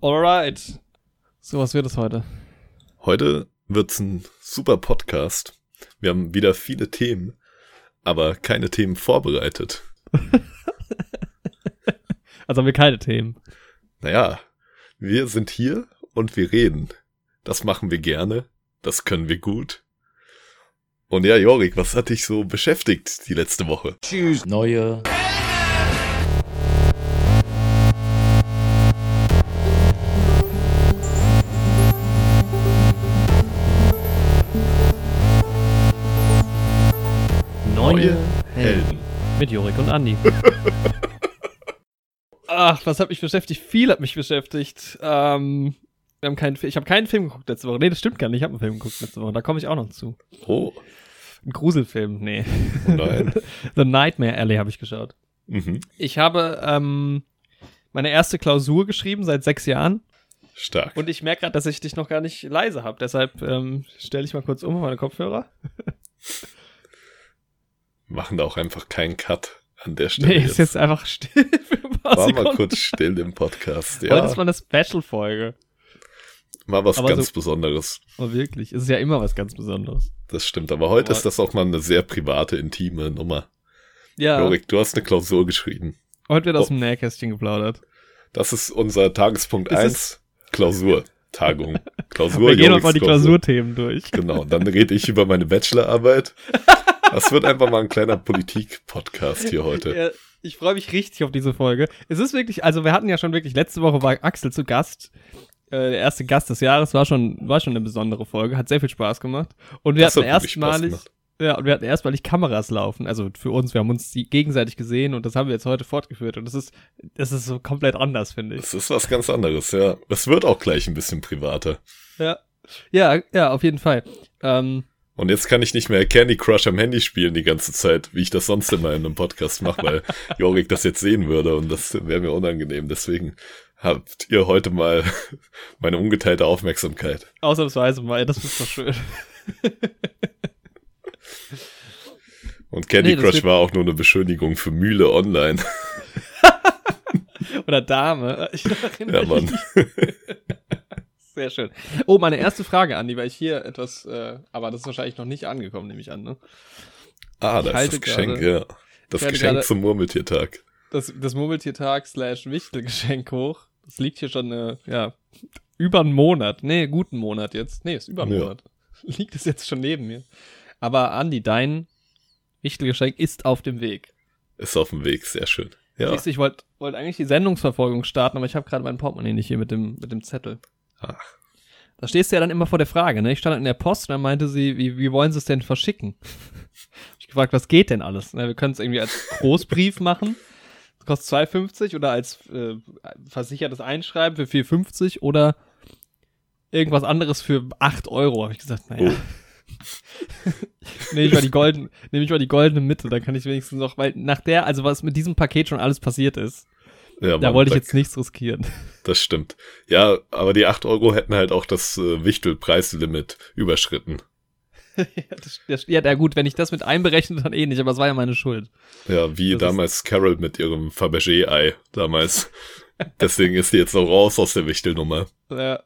Alright. So, was wird es heute? Heute wird's ein super Podcast. Wir haben wieder viele Themen, aber keine Themen vorbereitet. also haben wir keine Themen. Naja, wir sind hier und wir reden. Das machen wir gerne. Das können wir gut. Und ja, Jorik, was hat dich so beschäftigt die letzte Woche? Tschüss. Neue Mit Jorik und Andi. Ach, was hat mich beschäftigt? Viel hat mich beschäftigt. Ähm, wir haben keinen, ich habe keinen Film geguckt letzte Woche. Nee, das stimmt gar nicht. Ich habe einen Film geguckt letzte Woche. Da komme ich auch noch zu. Oh. Ein Gruselfilm, nee. Oh nein. The Nightmare Alley habe ich geschaut. Mhm. Ich habe ähm, meine erste Klausur geschrieben seit sechs Jahren. Stark. Und ich merke gerade, dass ich dich noch gar nicht leise habe. Deshalb ähm, stelle ich mal kurz um auf meine Kopfhörer. Machen da auch einfach keinen Cut an der Stelle. Nee, ist jetzt einfach still für ein paar War Sekunden. mal kurz still im Podcast. Heute Ja, ist mal eine Special-Folge. mal was aber ganz so- Besonderes. Oh, wirklich. Es ist ja immer was ganz Besonderes. Das stimmt. Aber heute Aber- ist das auch mal eine sehr private, intime Nummer. Ja. Jorik, du hast eine Klausur geschrieben. Heute wird aus Oh. dem Nähkästchen geplaudert. Das ist unser Tagespunkt Es 1. Klausur. Tagung. Klausur. Wir gehen Joriks mal die Klausur. Klausurthemen durch. Genau. Dann rede ich über meine Bachelorarbeit. Das wird einfach mal ein kleiner Politik-Podcast hier heute. Ja, ich freue mich richtig auf diese Folge. Es ist wirklich, also wir hatten ja schon wirklich, letzte Woche war Axel zu Gast. Äh, der erste Gast des Jahres war schon, war schon eine besondere Folge, hat sehr viel Spaß gemacht. Und wir Das hatten erstmalig, ja, und wir hatten erstmalig Kameras laufen. Also für uns, wir haben uns die gegenseitig gesehen und das haben wir jetzt heute fortgeführt. Und das ist, das ist so komplett anders, finde ich. Das ist was ganz anderes, ja. Es wird auch gleich ein bisschen privater. Ja. Ja, ja, auf jeden Fall. Ähm, Und jetzt kann ich nicht mehr Candy Crush am Handy spielen die ganze Zeit, wie ich das sonst immer in einem Podcast mache, weil Jorik das jetzt sehen würde und das wäre mir unangenehm. Deswegen habt ihr heute mal meine ungeteilte Aufmerksamkeit. ausnahmsweise mal, das ist doch schön. Und Candy Nee, Crush war auch nur eine Beschönigung für Mühle online. Oder Dame. Ich Ja, Mann. Sehr schön. Oh, meine erste Frage, Andi, weil ich hier etwas, äh, aber das ist wahrscheinlich noch nicht angekommen, nehme ich an, ne? Ah, Ich da ist das Geschenk, gerade- ja. Das Geschenk zum Murmeltiertag. Das, das Murmeltiertag slash Wichtelgeschenk hoch. Das liegt hier schon, äh, ja, über einen Monat. Nee, guten Monat jetzt. Nee, ist über einen Ja. Monat. Liegt es jetzt schon neben mir. Aber Andi, dein Wichtelgeschenk ist auf dem Weg. Ist auf dem Weg, sehr schön. Ja. Siehst ich wollte wollt eigentlich die Sendungsverfolgung starten, aber ich habe gerade mein Portemonnaie nicht hier mit dem, mit dem Zettel. Ach, Da stehst du ja dann immer vor der Frage, ne? Ich stand in der Post und dann meinte sie, wie, wie wollen sie es denn verschicken? Hab ich gefragt, was geht denn alles? Ne, wir können es irgendwie als Großbrief machen. Das kostet 2,50 oder als äh, versichertes Einschreiben für 4,50 oder irgendwas anderes für 8 Euro. Habe ich gesagt, naja. nehme ich mal die nehme ich mal die goldene Mitte, dann kann ich wenigstens noch, weil nach der, also was mit diesem Paket schon alles passiert ist, ja, da Mann, wollte ich da- jetzt nichts riskieren. Das stimmt. Ja, aber die 8 Euro hätten halt auch das äh, Wichtelpreislimit überschritten. ja, das, das, ja, na gut, wenn ich das mit einberechne, dann eh nicht, aber es war ja meine Schuld. Ja, wie Das damals Carol mit ihrem Fabergé-Ei damals. Deswegen ist die jetzt noch raus aus der Wichtelnummer. Ja.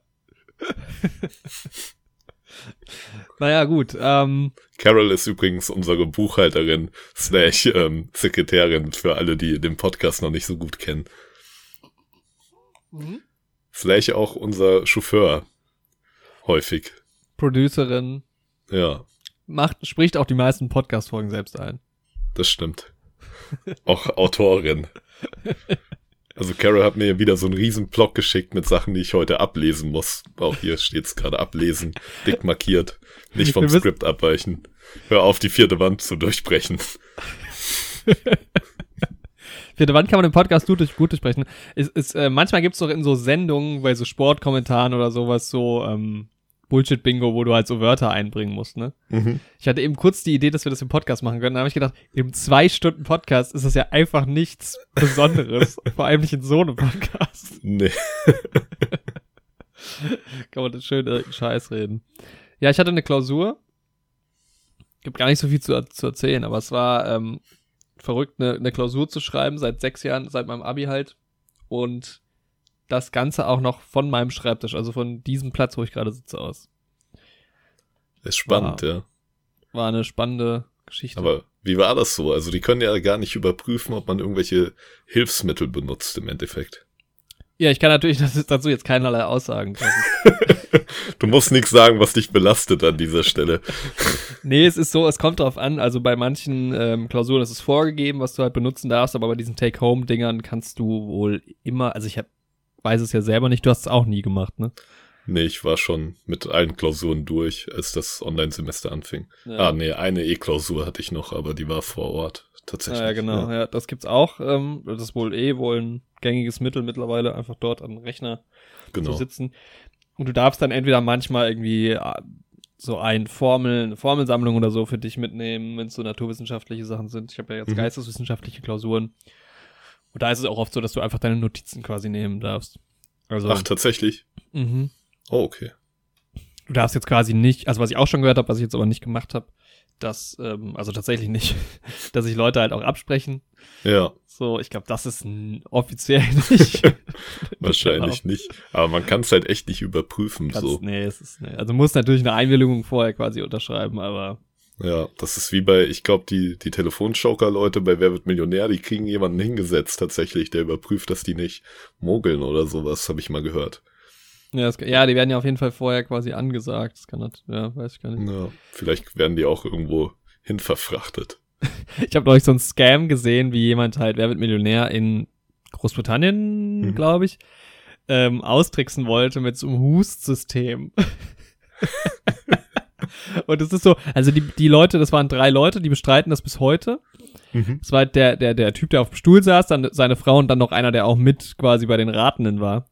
naja, gut. Ähm, Carol ist übrigens unsere Buchhalterin slash ähm, Sekretärin für alle, die den Podcast noch nicht so gut kennen. Slash auch unser Chauffeur. Häufig. Producerin Ja, macht, spricht auch die meisten Podcast-Folgen selbst ein. das stimmt. Auch Autorin. Also Carol hat mir wieder so einen riesen Block geschickt mit Sachen, die ich heute ablesen muss. Auch hier steht's gerade ablesen, dick markiert. Nicht vom Skript abweichen. Hör auf, die vierte Wand zu durchbrechen. Vierte Wand kann man im Podcast gut, durch, gut durchsprechen. Ist, ist, äh, manchmal gibt's doch in so Sendungen, bei so Sportkommentaren oder sowas, so ähm, Bullshit-Bingo, wo du halt so Wörter einbringen musst, ne? Mhm. Ich hatte eben kurz die Idee, dass wir das im Podcast machen können. Da habe ich gedacht, im zwei Stunden Podcast ist das ja einfach nichts Besonderes. Vor allem nicht in so einem Podcast. Nee. Kann man das schön irgendeinen Scheiß reden. Ja, ich hatte eine Klausur. Gibt gar nicht so viel zu, zu erzählen, aber es war ähm, verrückt, eine, eine Klausur zu schreiben, seit sechs Jahren, seit meinem Abi halt. Und das Ganze auch noch von meinem Schreibtisch, also von diesem Platz, wo ich gerade sitze, aus. Ist spannend, Wow. ja. War eine spannende Geschichte. Aber wie war das so? Also die können ja gar nicht überprüfen, ob man irgendwelche Hilfsmittel benutzt im Endeffekt. Ja, ich kann natürlich dazu jetzt keinerlei Aussagen treffen. Du musst nichts sagen, was dich belastet an dieser Stelle. nee, es ist so, es kommt drauf an. Also bei manchen ähm, Klausuren ist es vorgegeben, was du halt benutzen darfst, aber bei diesen Take-Home-Dingern kannst du wohl immer, also ich hab, weiß es ja selber nicht, du hast es auch nie gemacht, ne? Nee, ich war schon mit allen Klausuren durch, als das Online-Semester anfing. Ah, nee, eine E-Klausur hatte ich noch, aber die war vor Ort. Tatsächlich. Ja, ja, genau. Ja. das gibt's auch. Ähm, das ist wohl eh wohl ein gängiges Mittel mittlerweile, einfach dort am Rechner genau. zu sitzen. Und du darfst dann entweder manchmal irgendwie äh, so ein Formel, eine Formelsammlung oder so für dich mitnehmen, wenn es so naturwissenschaftliche Sachen sind. Ich habe ja jetzt Mhm. geisteswissenschaftliche Klausuren. Und da ist es auch oft so, dass du einfach deine Notizen quasi nehmen darfst. Also, Ach, tatsächlich? mhm. Oh, okay. du darfst jetzt quasi nicht, also was ich auch schon gehört habe, was ich jetzt aber nicht gemacht habe, dass, ähm, also tatsächlich nicht, dass sich Leute halt auch absprechen. Ja, So, ich glaube, das ist offiziell nicht. wahrscheinlich nicht. Aber man kann es halt echt nicht überprüfen, Kannst, so. Nee, es ist, nee. Also muss natürlich eine Einwilligung vorher quasi unterschreiben, aber Ja, das ist wie bei, ich glaube, die, die Telefonjoker-Leute bei Wer wird Millionär, die kriegen jemanden hingesetzt tatsächlich, der überprüft, dass die nicht mogeln oder sowas, habe ich mal gehört. Ja, das, ja, die werden ja auf jeden Fall vorher quasi angesagt. Das kann das, ja, weiß ich gar nicht. Ja, vielleicht werden die auch irgendwo hin verfrachtet. Ich habe neulich so einen Scam gesehen, wie jemand halt, wer wird Millionär in Großbritannien, Mhm. glaube ich, ähm, austricksen wollte mit so einem Hust-System. Und es ist so, also die, die Leute, das waren drei Leute, die bestreiten das bis heute. Mhm. Es war halt der, der, der Typ, der auf dem Stuhl saß, dann seine Frau und dann noch einer, der auch mit quasi bei den Ratenden war.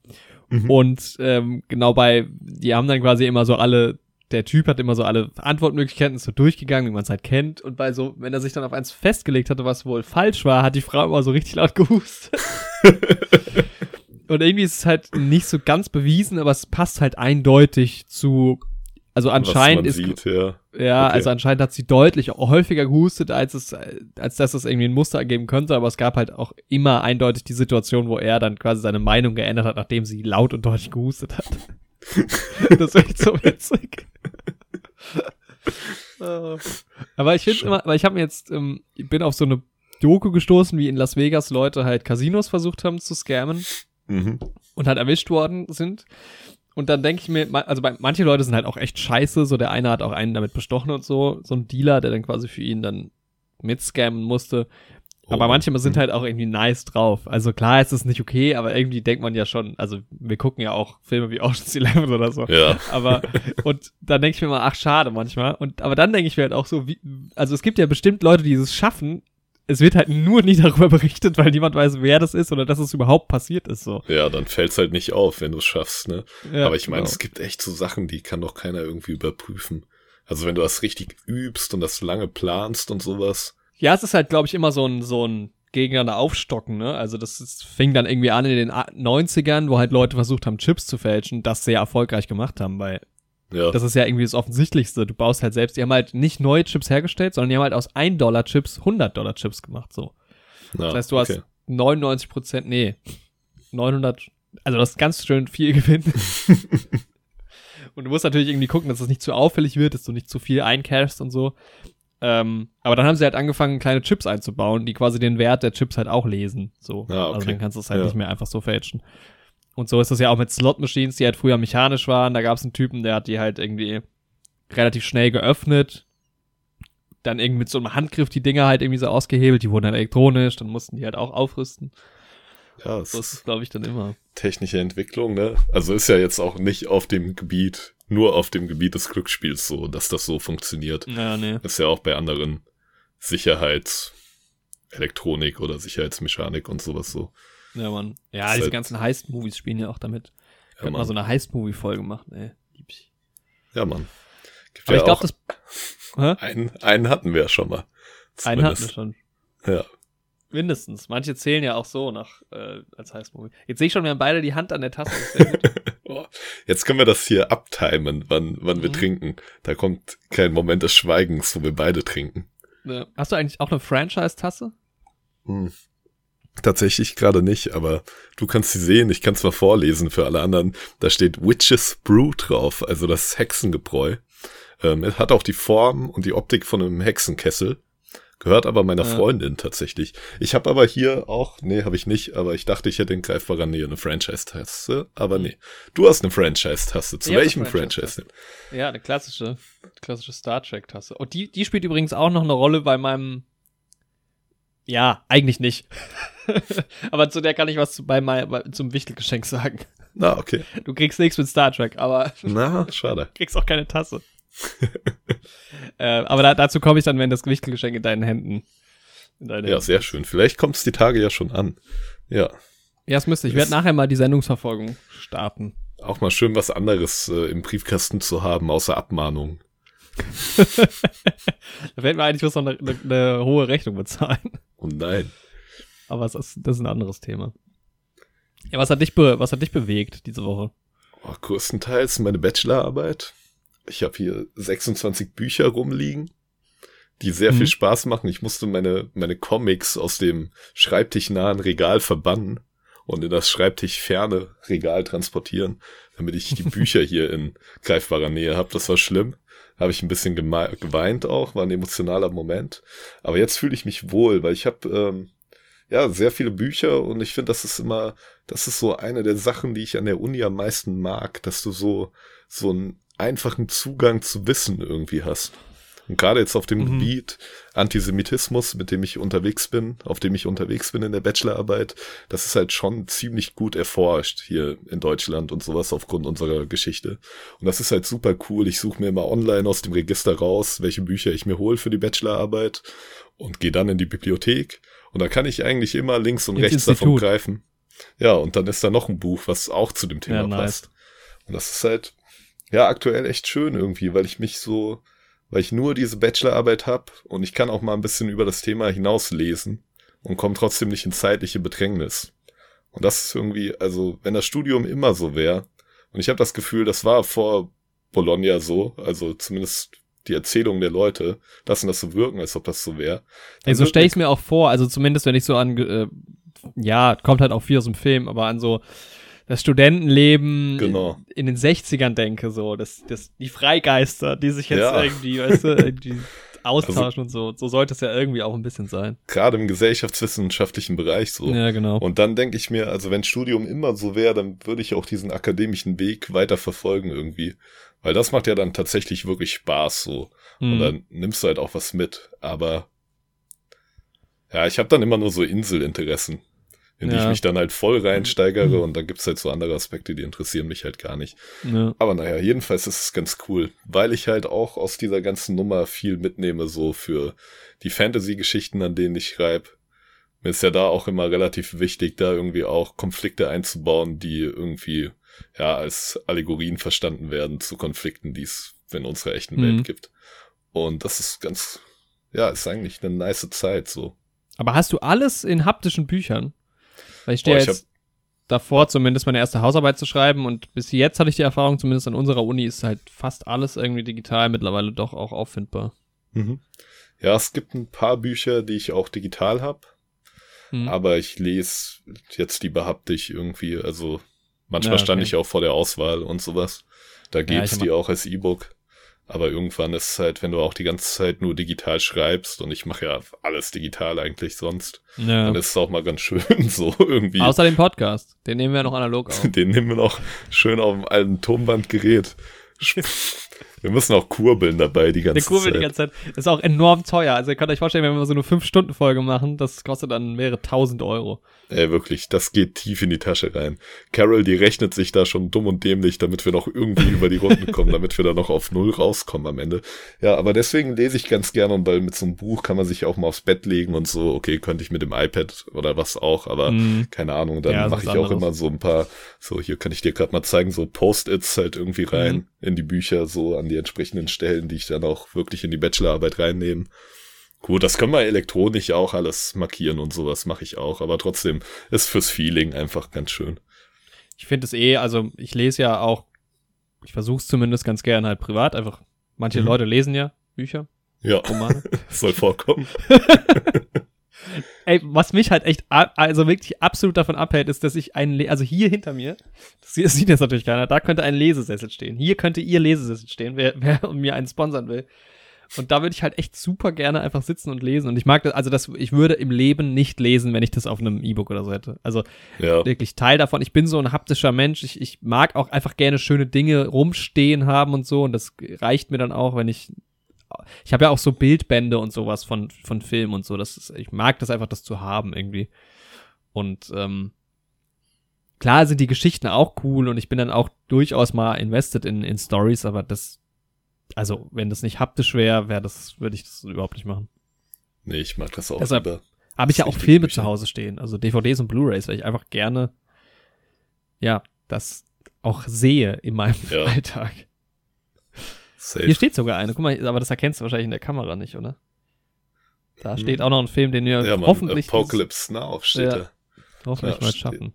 Mhm. Und ähm, genau bei, die haben dann quasi immer so alle, der Typ hat immer so alle Antwortmöglichkeiten so durchgegangen, wie man es halt kennt. Und bei so, wenn er sich dann auf eins festgelegt hatte, was wohl falsch war, hat die Frau immer so richtig laut gehustet. und irgendwie ist es halt nicht so ganz bewiesen, aber es passt halt eindeutig zu, also anscheinend ist, sieht, ja. ja, Okay. also anscheinend hat sie deutlich häufiger gehustet, als es, als dass es irgendwie ein Muster ergeben könnte, aber es gab halt auch immer eindeutig die Situation, wo er dann quasi seine Meinung geändert hat, nachdem sie laut und deutlich gehustet hat. das ist echt so witzig. Äh, aber ich finde immer, weil ich habe mir jetzt, ähm, ich bin auf so eine Doku gestoßen, wie in Las Vegas Leute halt Casinos versucht haben zu scammen Mhm. und halt erwischt worden sind. Und dann denke ich mir, also bei, manche Leute sind halt auch echt scheiße. So der eine hat auch einen damit bestochen und so. So ein Dealer, der dann quasi für ihn dann mitscammen musste. Aber Oh. manche sind Mhm. halt auch irgendwie nice drauf. Also klar ist es nicht okay, aber irgendwie denkt man ja schon, also wir gucken ja auch Filme wie Ocean's Eleven oder so. Ja, Aber, und dann denke ich mir mal, ach schade manchmal. Und, aber dann denke ich mir halt auch so, wie, also es gibt ja bestimmt Leute, die es schaffen. Es wird halt nur nie darüber berichtet, weil niemand weiß, wer das ist oder dass es überhaupt passiert ist, so. ja, dann fällt's halt nicht auf, wenn du es schaffst, ne? Ja, Aber ich meine, genau. es gibt echt so Sachen, die kann doch keiner irgendwie überprüfen. Also wenn du das richtig übst und das lange planst und sowas. Ja, es ist halt, glaube ich, immer so ein, so ein gegeneinander aufstocken, ne? Also das ist, fing dann irgendwie an in den A- 90ern, wo halt Leute versucht haben, Chips zu fälschen, das sehr erfolgreich gemacht haben, weil Ja, das ist ja irgendwie das Offensichtlichste. Du baust halt selbst, die haben halt nicht neue Chips hergestellt, sondern die haben halt aus 1-Dollar-Chips 100-Dollar-Chips gemacht, so. ja Das heißt, du hast okay. 99 Prozent, nee, 900, also das ist ganz schön viel Gewinn. und du musst natürlich irgendwie gucken, dass es nicht zu auffällig wird, dass du nicht zu viel eincashst und so. Ähm, aber dann haben sie halt angefangen, kleine Chips einzubauen, die quasi den Wert der Chips halt auch lesen. So. Ah, okay. Also dann kannst du es halt Ja. nicht mehr einfach so fälschen. Und so ist es ja auch mit Slot-Machines, die halt früher mechanisch waren. Da gab es einen Typen, der hat die halt irgendwie relativ schnell geöffnet. Dann irgendwie mit so einem Handgriff die Dinger halt irgendwie so ausgehebelt. Die wurden dann elektronisch, dann mussten die halt auch aufrüsten. Ja, es So ist glaube ich, dann immer. technische Entwicklung, ne? Also ist ja jetzt auch nicht auf dem Gebiet, nur auf dem Gebiet des Glücksspiels so, dass das so funktioniert. Ja, nee. Ist ja auch bei anderen Sicherheitselektronik oder Sicherheitsmechanik und sowas so. Ja, Mann. Ja, diese ganzen Heist-Movies spielen ja auch damit. Ja, hab mal so eine Heist-Movie-Folge gemacht, ey. Lieb ich. Ja, Mann. Gibt Aber ja ich glaube, das. Einen, einen hatten wir ja schon mal. Einen hatten wir Zumindest. schon. Ja. Mindestens. Manche zählen ja auch so nach äh, als Heist-Movie. Jetzt sehe ich schon, wir haben beide die Hand an der Tasse. Jetzt können wir das hier abtimen, wann, wann wir Mhm. trinken. Da kommt kein Moment des Schweigens, wo wir beide trinken. Hast du eigentlich auch eine Franchise-Tasse? Hm. Tatsächlich gerade nicht, aber du kannst sie sehen. Ich kann es mal vorlesen für alle anderen. Da steht Witches Brew drauf, also das Hexengebräu. Ähm, es hat auch die Form und die Optik von einem Hexenkessel. Gehört aber meiner ja. Freundin tatsächlich. Ich habe aber hier auch, nee, habe ich nicht, aber ich dachte, ich hätte in greifbarer Nähe eine Franchise-Taste, aber nee. Du hast eine Franchise-Taste. Zu ich welchem Franchise denn? Ja, eine klassische, klassische Star Trek-Taste. Und die, die spielt übrigens auch noch eine Rolle bei meinem, ja, eigentlich nicht. aber zu der kann ich was zu, bei bei, zum Wichtelgeschenk sagen. Na, okay. Du kriegst nichts mit Star Trek, aber. Na, schade. Du kriegst auch keine Tasse. äh, aber da, dazu komme ich dann, wenn das Gewichtgeschenk in deinen Händen. In deine ja, sehr schön. Vielleicht kommt es die Tage ja schon an. Ja. Ja, es müsste. Ich werde nachher mal die Sendungsverfolgung starten. Auch mal schön was anderes äh, im Briefkasten zu haben, außer Abmahnung. da fällt mir eigentlich, ich muss noch eine, eine, eine, hohe Rechnung bezahlen. Oh nein. Aber das ist, das ist ein anderes Thema. Ja, was hat dich, was hat dich bewegt diese Woche? Oh, größtenteils meine Bachelorarbeit. Ich habe hier 26 Bücher rumliegen, die sehr mhm. viel Spaß machen. Ich musste meine, meine Comics aus dem schreibtischnahen Regal verbannen und in das schreibtischferne Regal transportieren, damit ich die Bücher hier in greifbarer Nähe habe. Das war schlimm. Habe ich ein bisschen geweint auch, war ein emotionaler Moment. Aber jetzt fühle ich mich wohl, weil ich habe ähm, ja sehr viele Bücher und ich finde, das ist immer, das ist so eine der Sachen, die ich an der Uni am meisten mag, dass du so so ein einfachen Zugang zu Wissen irgendwie hast. Und gerade jetzt auf dem mhm. Gebiet Antisemitismus, mit dem ich unterwegs bin, auf dem ich unterwegs bin in der Bachelorarbeit, das ist halt schon ziemlich gut erforscht hier in Deutschland und sowas aufgrund unserer Geschichte. Und das ist halt super cool. Ich suche mir immer online aus dem Register raus, welche Bücher ich mir hole für die Bachelorarbeit und gehe dann in die Bibliothek. Und da kann ich eigentlich immer links und Ins rechts Institut. davon greifen. Ja, und dann ist da noch ein Buch, was auch zu dem Thema ja, nice. passt. Und das ist halt, ja aktuell echt schön irgendwie, weil ich mich so, weil ich nur diese Bachelorarbeit habe und ich kann auch mal ein bisschen über das Thema hinaus lesen und komme trotzdem nicht in zeitliche Bedrängnis. Und das ist irgendwie, also wenn das Studium immer so wäre, und ich habe das Gefühl, das war vor Bologna so, also zumindest die Erzählung der Leute, lassen das so wirken, als ob das so wäre. Ey, so stelle ich es mir auch vor, also zumindest wenn ich so an, äh, ja, kommt halt auch viel aus dem Film, aber an so das Studentenleben genau. in den 60ern denke, so, das, das, die Freigeister, die sich jetzt ja. irgendwie, weißt du, irgendwie austauschen also, und so. So sollte es ja irgendwie auch ein bisschen sein. Gerade im gesellschaftswissenschaftlichen Bereich so. Ja, genau. Und dann denke ich mir, also wenn Studium immer so wäre, dann würde ich auch diesen akademischen Weg weiter verfolgen irgendwie. Weil das macht ja dann tatsächlich wirklich Spaß so. Mhm. Und dann nimmst du halt auch was mit. Aber ja, ich habe dann immer nur so Inselinteressen in die ich mich dann halt voll reinsteigere und dann gibt's halt so andere Aspekte, die interessieren mich halt gar nicht. Ja. Aber naja, jedenfalls ist es ganz cool, weil ich halt auch aus dieser ganzen Nummer viel mitnehme, so für die Fantasy-Geschichten, an denen ich schreibe. Mir ist ja da auch immer relativ wichtig, da irgendwie auch Konflikte einzubauen, die irgendwie ja als Allegorien verstanden werden zu Konflikten, die es in unserer echten mhm. Welt gibt. Und das ist ganz, ja, ist eigentlich eine nice Zeit so. Aber hast du alles in haptischen Büchern? Weil ich stehe jetzt davor, zumindest meine erste Hausarbeit zu schreiben und bis jetzt hatte ich die Erfahrung, zumindest an unserer Uni ist halt fast alles irgendwie digital mittlerweile doch auch auffindbar. Mhm. Ja, es gibt ein paar Bücher, die ich auch digital habe, mhm. aber ich lese jetzt die haptisch irgendwie, also manchmal ja, okay. stand ich auch vor der Auswahl und sowas. Da gibt's ja, die auch als E-Book. Aber irgendwann ist es halt, wenn du auch die ganze Zeit nur digital schreibst und ich mache ja alles digital eigentlich sonst, ja. dann ist es auch mal ganz schön so irgendwie. Außer den Podcast, den nehmen wir noch analog auf. Den nehmen wir noch schön auf dem alten Tonbandgerät. Wir müssen auch kurbeln dabei die ganze Zeit. Der Kurbel die ganze Zeit. Ist auch enorm teuer. Also ihr könnt euch vorstellen, wenn wir so eine 5-Stunden-Folge machen, das kostet dann mehrere tausend Euro. Ey, wirklich, das geht tief in die Tasche rein. Carol, die rechnet sich da schon dumm und dämlich, damit wir noch irgendwie über die Runden kommen, damit wir da noch auf Null rauskommen am Ende. Ja, aber deswegen lese ich ganz gerne und weil mit so einem Buch kann man sich auch mal aufs Bett legen und so, okay, könnte ich mit dem iPad oder was auch, aber mm. keine Ahnung, dann ja, mache ich anderes. auch immer so ein paar, so hier kann ich dir gerade mal zeigen, so Post-its halt irgendwie rein mm. in die Bücher, so an die entsprechenden Stellen, die ich dann auch wirklich in die Bachelorarbeit reinnehme. Gut, das können wir elektronisch auch alles markieren und sowas mache ich auch, aber trotzdem ist fürs Feeling einfach ganz schön. Ich finde es eh, also ich lese ja auch, ich versuche es zumindest ganz gerne halt privat, einfach, manche mhm. Leute lesen ja Bücher. Ja, Romane. soll vorkommen. ey, was mich halt echt, also wirklich absolut davon abhält, ist, dass ich einen, also hier hinter mir, das sieht jetzt natürlich keiner, da könnte ein Lesesessel stehen. Hier könnte ihr Lesesessel stehen, wer, wer mir einen sponsern will. Und da würde ich halt echt super gerne einfach sitzen und lesen. Und ich mag das, also das, ich würde im Leben nicht lesen, wenn ich das auf einem E-Book oder so hätte. Also ja. wirklich Teil davon. Ich bin so ein haptischer Mensch. Ich, ich mag auch einfach gerne schöne Dinge rumstehen haben und so. Und das reicht mir dann auch, wenn ich. Ich habe ja auch so Bildbände und sowas von, von Film und so. Das ist, ich mag das einfach, das zu haben irgendwie. Und ähm, klar sind die Geschichten auch cool und ich bin dann auch durchaus mal invested in, in Stories, aber das also, wenn das nicht haptisch wäre, wäre das, würde ich das überhaupt nicht machen. Nee, ich mag das auch Deshalb. Habe ich ja auch Filme zu Hause stehen, also DVDs und Blu-rays, weil ich einfach gerne, ja, das auch sehe in meinem ja. Alltag. Safe. Hier steht sogar eine, guck mal, aber das erkennst du wahrscheinlich in der Kamera nicht, oder? Da hm. steht auch noch ein Film, den wir ja, hoffentlich. Apocalypse Now steht ja, da. Hoffentlich ja, mal schaffen.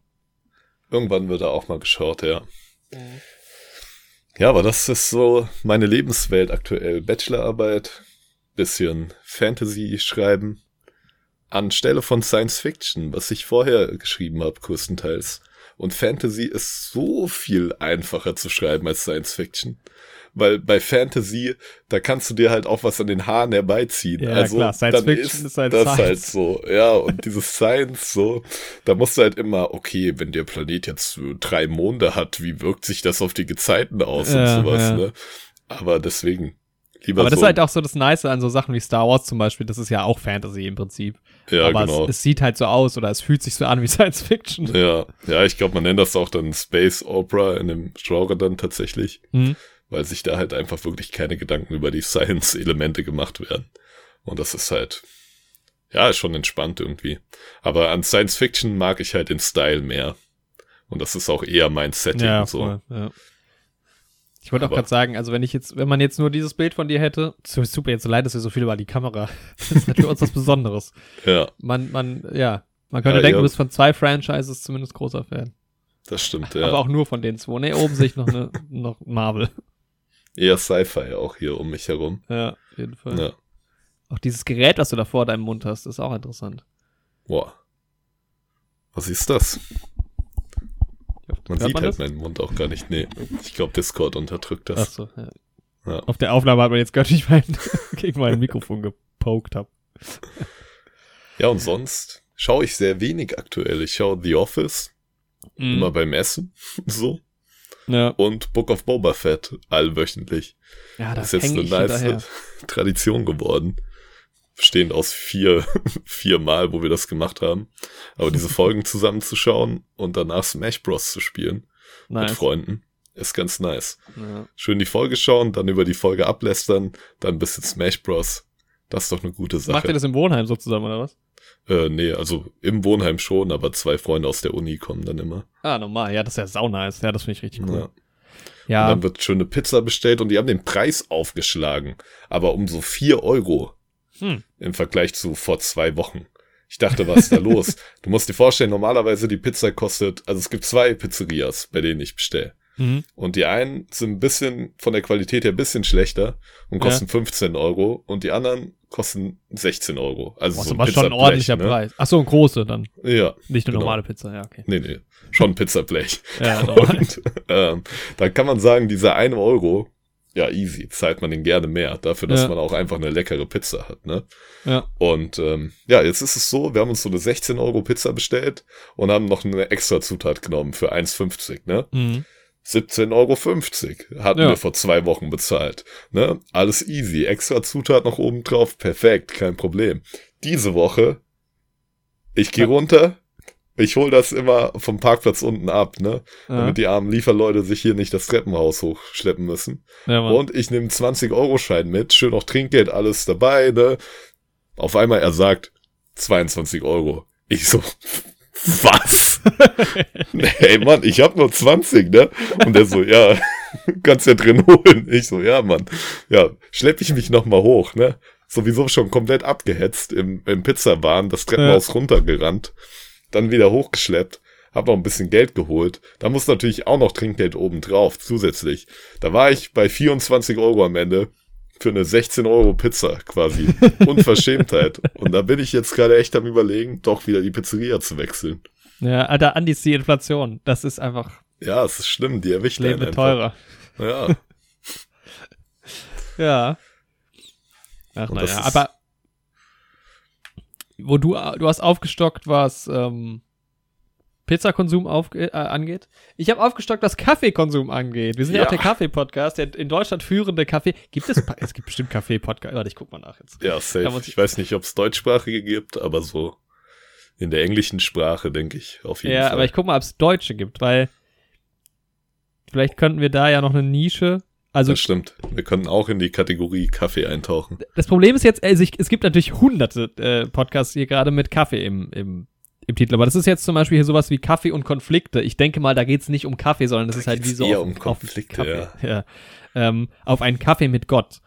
Irgendwann wird er auch mal geschaut, ja. Mhm. Ja, aber das ist so meine Lebenswelt aktuell. Bachelorarbeit, bisschen Fantasy schreiben, anstelle von Science Fiction, was ich vorher geschrieben habe, größtenteils. Und Fantasy ist so viel einfacher zu schreiben als Science Fiction weil bei Fantasy, da kannst du dir halt auch was an den Haaren herbeiziehen. Ja, also klar, Science Fiction ist, ist halt das Science. halt so. Ja, und dieses Science so, da musst du halt immer, okay, wenn der Planet jetzt drei Monde hat, wie wirkt sich das auf die Gezeiten aus ja, und sowas, ja. ne? Aber deswegen, Lieber aber das ist halt auch so das Nice an so Sachen wie Star Wars zum Beispiel. Das ist ja auch Fantasy im Prinzip. Ja, aber genau. Es, es, sieht halt so aus oder es fühlt sich so an wie Science Fiction. Ja, ja, ich glaube, man nennt das auch dann Space Opera in dem Genre dann tatsächlich. Mhm weil sich da halt einfach wirklich keine Gedanken über die Science-Elemente gemacht werden. Und das ist halt, ja, schon entspannt irgendwie. Aber an Science Fiction mag ich halt den Style mehr. Und das ist auch eher mein Setting. Ja, so. Voll, ja. Ich wollte auch gerade sagen, also wenn ich jetzt, wenn man jetzt nur dieses Bild von dir hätte, super, jetzt so leid, dass wir so viel über die Kamera. Das ist für uns was Besonderes. Ja. Man, man, ja, man könnte ja, denken, ja. du bist von zwei Franchises zumindest großer Fan. Das stimmt, ja. Aber auch nur von den zwei. Ne, oben sehe ich noch eine, noch Marvel eher Sci-Fi auch hier um mich herum. Ja, auf jeden Fall. Ja. Auch dieses Gerät, was du da vor deinem Mund hast, ist auch interessant. Boah. Was ist das? Man sieht man halt das? meinen Mund auch gar nicht. Nee, ich glaube, Discord unterdrückt das. Ach so, ja. ja. Auf der Aufnahme hat man jetzt gar nicht mein, gegen mein Mikrofon gepokt hab. Ja, und sonst schaue ich sehr wenig aktuell. Ich schaue The Office. Mm. Immer beim Essen. so. Ja. Und Book of Boba Fett allwöchentlich. Ja, das ist jetzt eine nice hinterher. Tradition geworden. Bestehend aus vier, vier Mal, wo wir das gemacht haben. Aber diese Folgen zusammenzuschauen und danach Smash Bros. zu spielen nice. mit Freunden ist ganz nice. Ja. Schön die Folge schauen, dann über die Folge ablästern, dann ein bisschen Smash Bros. Das ist doch eine gute Sache. Macht ihr das im Wohnheim so zusammen, oder was? Äh, nee, also im Wohnheim schon, aber zwei Freunde aus der Uni kommen dann immer. Ah, normal. Ja, das ist ja saunice. Ja, das finde ich richtig cool. Ja. ja. Und dann wird schöne Pizza bestellt und die haben den Preis aufgeschlagen. Aber um so vier Euro. Hm. Im Vergleich zu vor zwei Wochen. Ich dachte, was ist da los? Du musst dir vorstellen, normalerweise die Pizza kostet, also es gibt zwei Pizzerias, bei denen ich bestelle. Mhm. Und die einen sind ein bisschen von der Qualität her ein bisschen schlechter und kosten ja. 15 Euro und die anderen kosten 16 Euro. Also Boah, so ein schon ein ordentlicher ne? Preis. Ach so, ein große dann. Ja. Nicht eine genau. normale Pizza, ja, okay. Nee, nee. Schon Pizzablech. ja, und ähm, da kann man sagen, dieser eine Euro, ja, easy, zahlt man den gerne mehr, dafür, dass ja. man auch einfach eine leckere Pizza hat, ne? Ja. Und ähm, ja, jetzt ist es so, wir haben uns so eine 16 Euro Pizza bestellt und haben noch eine extra Zutat genommen für 1,50, ne? Mhm. 17,50 Euro hatten ja. wir vor zwei Wochen bezahlt. Ne? Alles easy. Extra Zutat noch oben drauf. Perfekt, kein Problem. Diese Woche, ich gehe runter, ich hol das immer vom Parkplatz unten ab, ne? Ja. Damit die armen Lieferleute sich hier nicht das Treppenhaus hochschleppen müssen. Ja, und ich nehme 20-Euro-Schein mit, schön noch Trinkgeld, alles dabei, ne? Auf einmal er sagt 22 Euro. Ich so, was? hey Mann, ich hab nur 20, ne? Und der so, ja, kannst ja drin holen. Ich so, ja Mann, ja, schlepp ich mich nochmal hoch, ne? Sowieso schon komplett abgehetzt im, im Pizzabahn, das Treppenhaus ja. runtergerannt, dann wieder hochgeschleppt, hab noch ein bisschen Geld geholt. Da muss natürlich auch noch Trinkgeld oben drauf, zusätzlich. Da war ich bei 24 Euro am Ende für eine 16 Euro Pizza quasi. Unverschämtheit. Und da bin ich jetzt gerade echt am überlegen, doch wieder die Pizzeria zu wechseln. Ja, Alter, Andi ist die Inflation. Das ist einfach. Ja, es ist schlimm, die erwischt Leben wird teurer. Ja. ja. Ach naja, aber wo du, du hast aufgestockt, was ähm, Pizzakonsum auf, äh, angeht. Ich habe aufgestockt, was Kaffeekonsum angeht. Wir sind ja, ja auch der Kaffee-Podcast, der in Deutschland führende Kaffee. Gibt es, es gibt bestimmt Kaffee-Podcast. Warte, ich guck mal nach jetzt. Ja, safe. Ich weiß nicht, ob es deutschsprachige gibt, aber so in der englischen Sprache, denke ich, auf jeden ja, Fall. Ja, aber ich guck mal, ob es Deutsche gibt, weil vielleicht könnten wir da ja noch eine Nische also, das stimmt. Wir können auch in die Kategorie Kaffee eintauchen. Das Problem ist jetzt, also ich, es gibt natürlich hunderte äh, Podcasts hier gerade mit Kaffee im, im, im Titel, aber das ist jetzt zum Beispiel hier sowas wie Kaffee und Konflikte. Ich denke mal, da geht's nicht um Kaffee, sondern das da ist halt wie so eher auf, um Konflikte, auf Kaffee, ja. ja. Ähm, auf einen Kaffee mit Gott.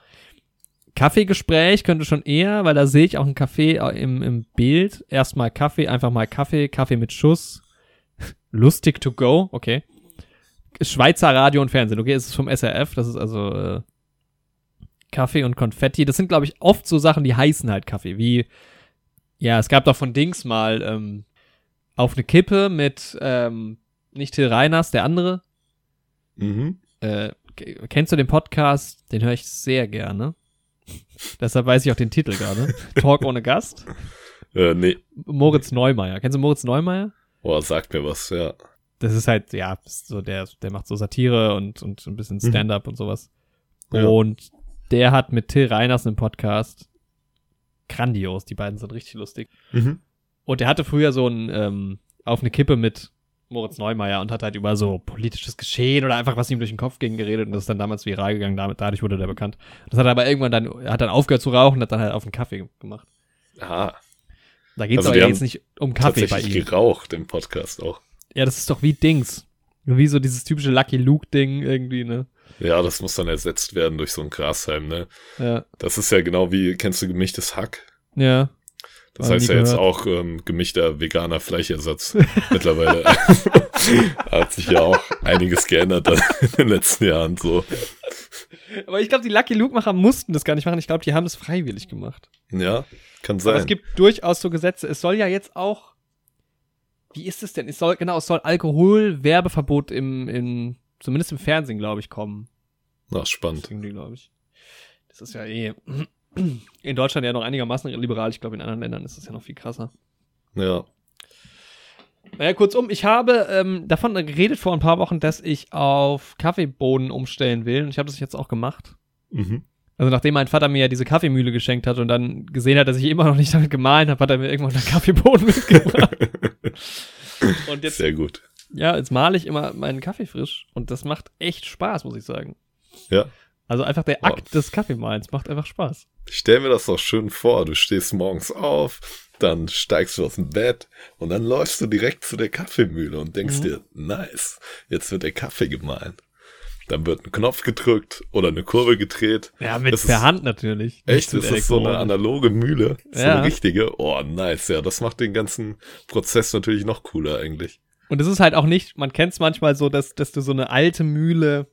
Kaffeegespräch könnte schon eher, weil da sehe ich auch einen Kaffee im, im Bild. Erstmal Kaffee, einfach mal Kaffee, Kaffee mit Schuss. Lustig to go, okay. Schweizer Radio und Fernsehen. Okay, es ist vom SRF, das ist also äh, Kaffee und Konfetti. Das sind, glaube ich, oft so Sachen, die heißen halt Kaffee. Wie, ja, es gab doch von Dings mal ähm, auf eine Kippe mit, ähm, nicht Till Reiners, der andere. Mhm. Äh, kennst du den Podcast? Den höre ich sehr gerne. Deshalb weiß ich auch den Titel gerade. Talk ohne Gast. Äh, nee. Moritz Neumeier. Kennst du Moritz Neumeier? Boah, sagt mir was, ja das ist halt, ja, so der, der macht so Satire und, und ein bisschen mhm. Stand-up mhm. und sowas. Ja. Und der hat mit Till Reiners einen Podcast. Grandios, die beiden sind richtig lustig. Mhm. Und der hatte früher so ein, ähm, auf eine Kippe mit Moritz Neumeier und hat halt über so politisches Geschehen oder einfach was ihm durch den Kopf ging geredet und das ist dann damals viral gegangen, damit, dadurch wurde der bekannt. Das hat er aber irgendwann dann, er hat dann aufgehört zu rauchen und hat dann halt auf einen Kaffee gemacht. Aha. Da geht es also aber jetzt nicht um Kaffee bei ihm. geraucht im Podcast auch. Ja, das ist doch wie Dings. Wie so dieses typische Lucky Luke-Ding irgendwie, ne? Ja, das muss dann ersetzt werden durch so ein Grashalm, ne? Ja. Das ist ja genau wie, kennst du gemischtes Hack? Ja. Das heißt ja gehört. jetzt auch ähm, gemischter veganer Fleischersatz mittlerweile. Hat sich ja auch einiges geändert in den letzten Jahren so. Aber ich glaube, die Lucky Luke-Macher mussten das gar nicht machen. Ich glaube, die haben es freiwillig gemacht. Ja, kann sein. Aber es gibt durchaus so Gesetze. Es soll ja jetzt auch wie ist es denn? Es soll, genau, es soll Alkoholwerbeverbot im, im, zumindest im Fernsehen, glaube ich, kommen. Na, spannend. Das, glaube ich. das ist ja eh in Deutschland ja noch einigermaßen liberal. Ich glaube, in anderen Ländern ist das ja noch viel krasser. Ja. Naja, kurzum, ich habe ähm, davon geredet vor ein paar Wochen, dass ich auf Kaffeebohnen umstellen will. Und ich habe das jetzt auch gemacht. Mhm. Also nachdem mein Vater mir ja diese Kaffeemühle geschenkt hat und dann gesehen hat, dass ich immer noch nicht damit gemahlen habe, hat er mir irgendwann einen Kaffeeboden mitgebracht. und jetzt, Sehr gut. Ja, jetzt male ich immer meinen Kaffee frisch und das macht echt Spaß, muss ich sagen. Ja. Also einfach der Akt wow. des Kaffeemalens macht einfach Spaß. Ich stell mir das doch schön vor. Du stehst morgens auf, dann steigst du aus dem Bett und dann läufst du direkt zu der Kaffeemühle und denkst mhm. dir, nice, jetzt wird der Kaffee gemahlen. Dann wird ein Knopf gedrückt oder eine Kurve gedreht. Ja, mit das per Hand natürlich. Echt? Ist das so eine analoge Mühle? So ja. eine richtige? Oh, nice. Ja, das macht den ganzen Prozess natürlich noch cooler eigentlich. Und es ist halt auch nicht, man kennt es manchmal so, dass, dass du so eine alte Mühle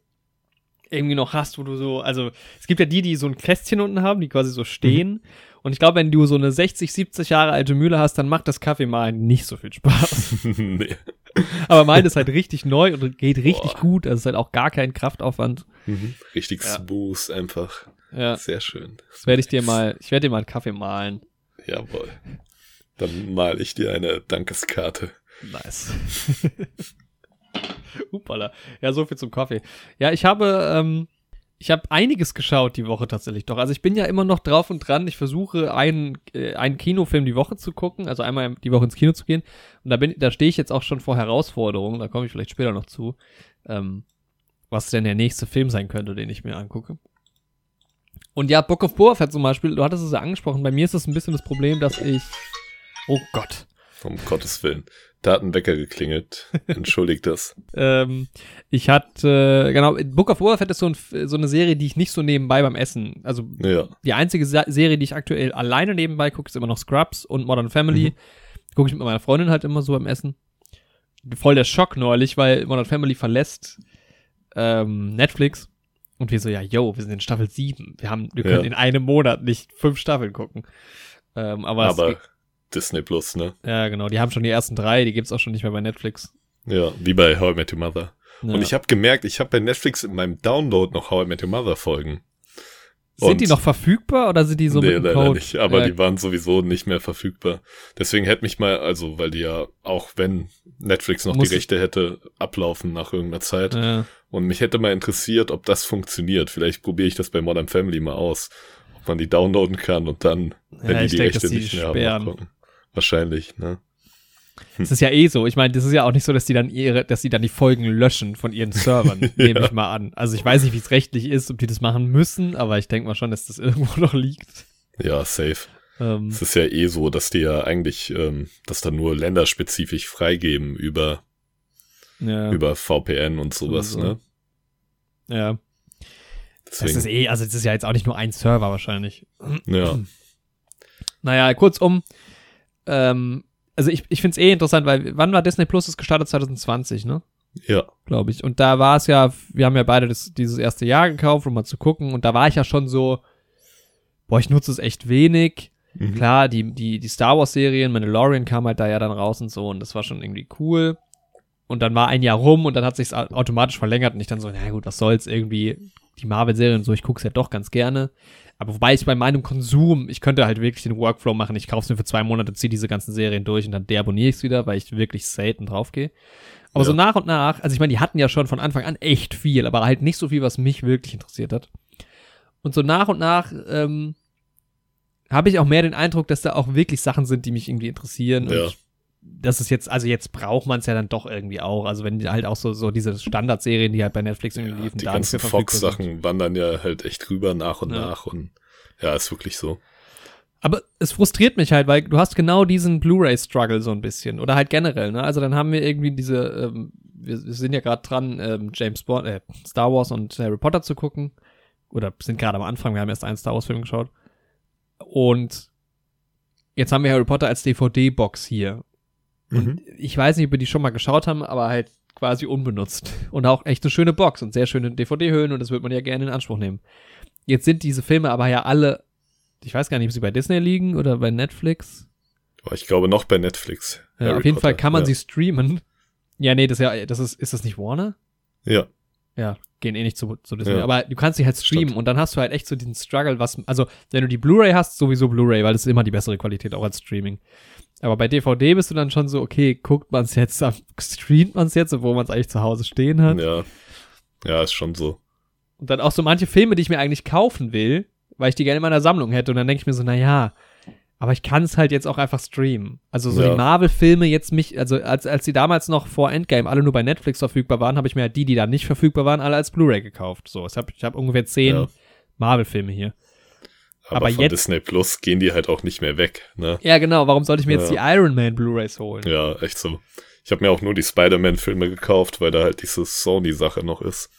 irgendwie noch hast, wo du so, also es gibt ja die, die so ein Kästchen unten haben, die quasi so stehen. Mhm. Und ich glaube, wenn du so eine 60, 70 Jahre alte Mühle hast, dann macht das Kaffeemalen nicht so viel Spaß. nee. Aber meine ist halt richtig neu und geht richtig Boah. gut. Also ist halt auch gar kein Kraftaufwand. Mhm. Richtig ja. smooth einfach. Ja. Sehr schön. Das werde ich dir mal, ich werde dir mal einen Kaffee malen. Jawohl. Dann male ich dir eine Dankeskarte. Nice. Upala. Ja, so viel zum Kaffee. Ja, ich habe, ähm, ich habe einiges geschaut die Woche tatsächlich doch. Also ich bin ja immer noch drauf und dran. Ich versuche einen, äh, einen Kinofilm die Woche zu gucken, also einmal die Woche ins Kino zu gehen. Und da bin, da stehe ich jetzt auch schon vor Herausforderungen. Da komme ich vielleicht später noch zu, ähm, was denn der nächste Film sein könnte, den ich mir angucke. Und ja, Book of Boba Fett zum Beispiel, du hattest es ja angesprochen. Bei mir ist das ein bisschen das Problem, dass ich, oh Gott, um Gottes Willen. Da hat ein Wecker geklingelt. Entschuldigt das. ähm, ich hatte, genau, Book of Fett ist so, ein, so, eine Serie, die ich nicht so nebenbei beim Essen, also ja. die einzige Sa Serie, die ich aktuell alleine nebenbei gucke, ist immer noch Scrubs und Modern Family. Mhm. Gucke ich mit meiner Freundin halt immer so beim Essen. Voll der Schock neulich, weil Modern Family verlässt ähm, Netflix Und wir so, ja, yo, wir sind in Staffel 7. Wir haben, wir können Ja. in einem Monat nicht fünf Staffeln gucken. Ähm, aber, es- Aber Disney Plus, ne? ja, genau, die haben schon die ersten drei, die gibt's auch schon nicht mehr bei Netflix. Ja, wie bei How I Met Your Mother. Ja. Und ich habe gemerkt, ich habe bei Netflix in meinem Download noch How I Met Your Mother Folgen. sind und- die noch verfügbar oder sind die so nee, mit dem leider Code? nicht. Aber Ja, die waren sowieso nicht mehr verfügbar. Deswegen hätte mich mal, also weil die ja, auch wenn Netflix noch Muss die es- Rechte hätte, ablaufen nach irgendeiner Zeit. ja. Und mich hätte mal interessiert, ob das funktioniert. Vielleicht probiere ich das bei Modern Family mal aus. Ob man die downloaden kann und dann, wenn Ja, die die denk, Rechte nicht mehr haben, gucken. Wahrscheinlich, ne? Das ist ja eh so. Ich meine, das ist ja auch nicht so, dass die dann ihre, dass die dann die Folgen löschen von ihren Servern, nehme ich mal an. Also ich weiß nicht, wie es rechtlich ist, ob die das machen müssen, aber ich denke mal schon, dass das irgendwo noch liegt. Ja, safe. Ähm, Es ist ja eh so, dass die ja eigentlich ähm, das dann nur länderspezifisch freigeben über, ja, über VPN und sowas, Sowieso. ne? ja. Das Deswegen, ist eh, also das ist ja jetzt auch nicht nur ein Server wahrscheinlich. ja, Naja, kurzum, ähm, also ich, ich finde es eh interessant, weil wann war Disney Plus? Das gestartet 2020, ne? ja, glaube ich. Und da war es ja, wir haben ja beide das, dieses erste Jahr gekauft, um mal zu gucken. Und da war ich ja schon so, boah, ich nutze es echt wenig. Mhm. Klar, die, die, die Star Wars-Serien, Mandalorian kam halt da ja dann raus und so. Und das war schon irgendwie cool. Und dann war ein Jahr rum und dann hat sich's au- automatisch verlängert. Und ich dann so, na gut, was soll's irgendwie. Die Marvel-Serien und so, ich guck's ja doch ganz gerne. Aber wobei ich bei meinem Konsum, ich könnte halt wirklich den Workflow machen. Ich kauf's mir für zwei Monate, ziehe diese ganzen Serien durch und dann deabonniere ich's wieder, weil ich wirklich selten draufgehe. Aber Ja. so nach und nach, also ich meine, die hatten ja schon von Anfang an echt viel, aber halt nicht so viel, was mich wirklich interessiert hat. Und so nach und nach ähm, habe ich auch mehr den Eindruck, dass da auch wirklich Sachen sind, die mich irgendwie interessieren. Ja. Und das ist jetzt, also jetzt braucht man es ja dann doch irgendwie auch. Also wenn die halt auch so, so diese Standardserien, die halt bei Netflix irgendwie liefen, die ganzen. Fox-Sachen wandern ja halt echt rüber nach und Ja. nach und ja, ist wirklich so. Aber es frustriert mich halt, weil du hast genau diesen Blu-ray-Struggle so ein bisschen. Oder halt generell, ne? Also dann haben wir irgendwie diese, ähm, wir, wir sind ja gerade dran, ähm, James Bond, äh, Star Wars und Harry Potter zu gucken. Oder sind gerade am Anfang, wir haben erst einen Star Wars-Film geschaut. Und jetzt haben wir Harry Potter als DVD-Box hier. Und Mhm. ich weiß nicht, ob wir die schon mal geschaut haben, aber halt quasi unbenutzt. Und auch echt eine schöne Box und sehr schöne DVD-Höhen und das würde man ja gerne in Anspruch nehmen. Jetzt sind diese Filme aber ja alle, ich weiß gar nicht, ob sie bei Disney liegen oder bei Netflix. Aber ich glaube noch bei Netflix. Ja, auf jeden Fall Potter, kann man ja. sie streamen. Ja, nee, das ist ja, das ist, ist das nicht Warner? Ja, Ja, gehen eh nicht zu, zu Disney. Ja. Aber du kannst sie halt streamen Stimmt. und dann hast du halt echt so diesen Struggle, was, also, wenn du die Blu-ray hast, sowieso Blu-ray, weil das ist immer die bessere Qualität, auch als Streaming. Aber bei DVD bist du dann schon so, okay, guckt man es jetzt, ab- streamt man es jetzt, obwohl man es eigentlich zu Hause stehen hat. ja. Ja, ist schon so. Und dann auch so manche Filme, die ich mir eigentlich kaufen will, weil ich die gerne in meiner Sammlung hätte. Und dann denke ich mir so, na ja, aber ich kann es halt jetzt auch einfach streamen. Also so Ja. die Marvel-Filme jetzt mich, also als, als die damals noch vor Endgame alle nur bei Netflix verfügbar waren, habe ich mir halt die, die da nicht verfügbar waren, alle als Blu-ray gekauft. So, ich habe ich hab ungefähr zehn Ja. Marvel-Filme hier. Aber, Aber von jetzt- Disney Plus gehen die halt auch nicht mehr weg, ne? Ja, genau, warum sollte ich mir jetzt die Ja. Iron Man Blu-rays holen? Ja, echt so. Ich habe mir auch nur die Spider-Man-Filme gekauft, weil da halt diese Sony-Sache noch ist.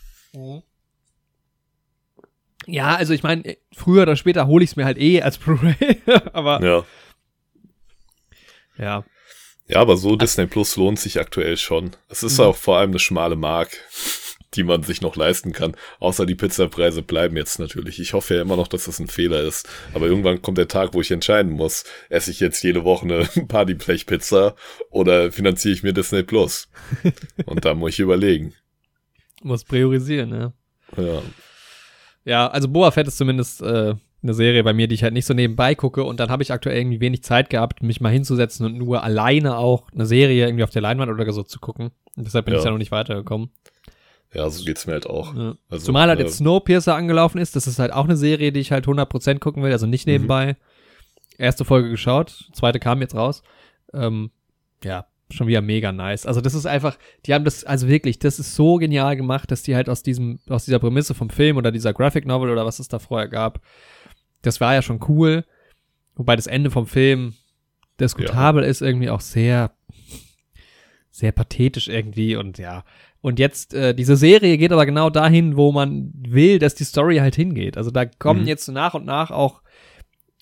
Ja, also ich meine, früher oder später hole ich es mir halt eh als Blu-ray, aber Ja. ja. Ja, aber so Disney Plus lohnt sich aktuell schon. Es ist Mhm. auch vor allem eine schmale Mark, die man sich noch leisten kann. Außer die Pizzapreise bleiben jetzt natürlich. Ich hoffe ja immer noch, dass das ein Fehler ist. Aber irgendwann kommt der Tag, wo ich entscheiden muss. Esse ich jetzt jede Woche eine Partyblech-Pizza oder finanziere ich mir Disney Plus? Und da muss ich überlegen. Muss priorisieren, ne? Ja. Ja, also Boa Fett ist zumindest äh, eine Serie bei mir, die ich halt nicht so nebenbei gucke und dann habe ich aktuell irgendwie wenig Zeit gehabt, mich mal hinzusetzen und nur alleine auch eine Serie irgendwie auf der Leinwand oder so zu gucken. Und deshalb bin Ja. ich da noch nicht weitergekommen. Ja, so geht's mir halt auch. Ja. Also, Zumal halt äh, jetzt Snowpiercer angelaufen ist, das ist halt auch eine Serie, die ich halt 100% gucken will, also nicht Mhm. nebenbei. Erste Folge geschaut, zweite kam jetzt raus. Ähm, ja, schon wieder mega nice. Also das ist einfach, die haben das, also wirklich, das ist so genial gemacht, dass die halt aus diesem, aus dieser Prämisse vom Film oder dieser Graphic Novel oder was es da vorher gab, das war ja schon cool. Wobei das Ende vom Film diskutabel ist, irgendwie auch sehr, sehr pathetisch irgendwie und ja. Und jetzt, äh, diese Serie geht aber genau dahin, wo man will, dass die Story halt hingeht. Also da kommen Mhm. jetzt so nach und nach auch,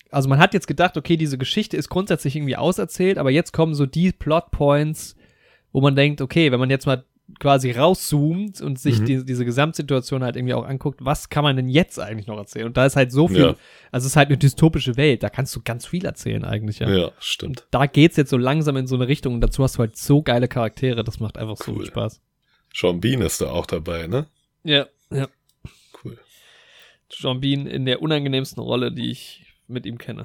also man hat jetzt gedacht, okay, diese Geschichte ist grundsätzlich irgendwie auserzählt, aber jetzt kommen so die Plotpoints, wo man denkt, okay, wenn man jetzt mal quasi rauszoomt und sich Mhm. die, diese Gesamtsituation halt irgendwie auch anguckt, was kann man denn jetzt eigentlich noch erzählen? Und da ist halt so viel, Ja. also es ist halt eine dystopische Welt, da kannst du ganz viel erzählen eigentlich, ja. Ja, stimmt. Da geht's jetzt so langsam in so eine Richtung und dazu hast du halt so geile Charaktere, das macht einfach so Cool. viel Spaß. Sean Bean ist da auch dabei, ne? Ja, ja. Cool. John Bean in der unangenehmsten Rolle, die ich mit ihm kenne.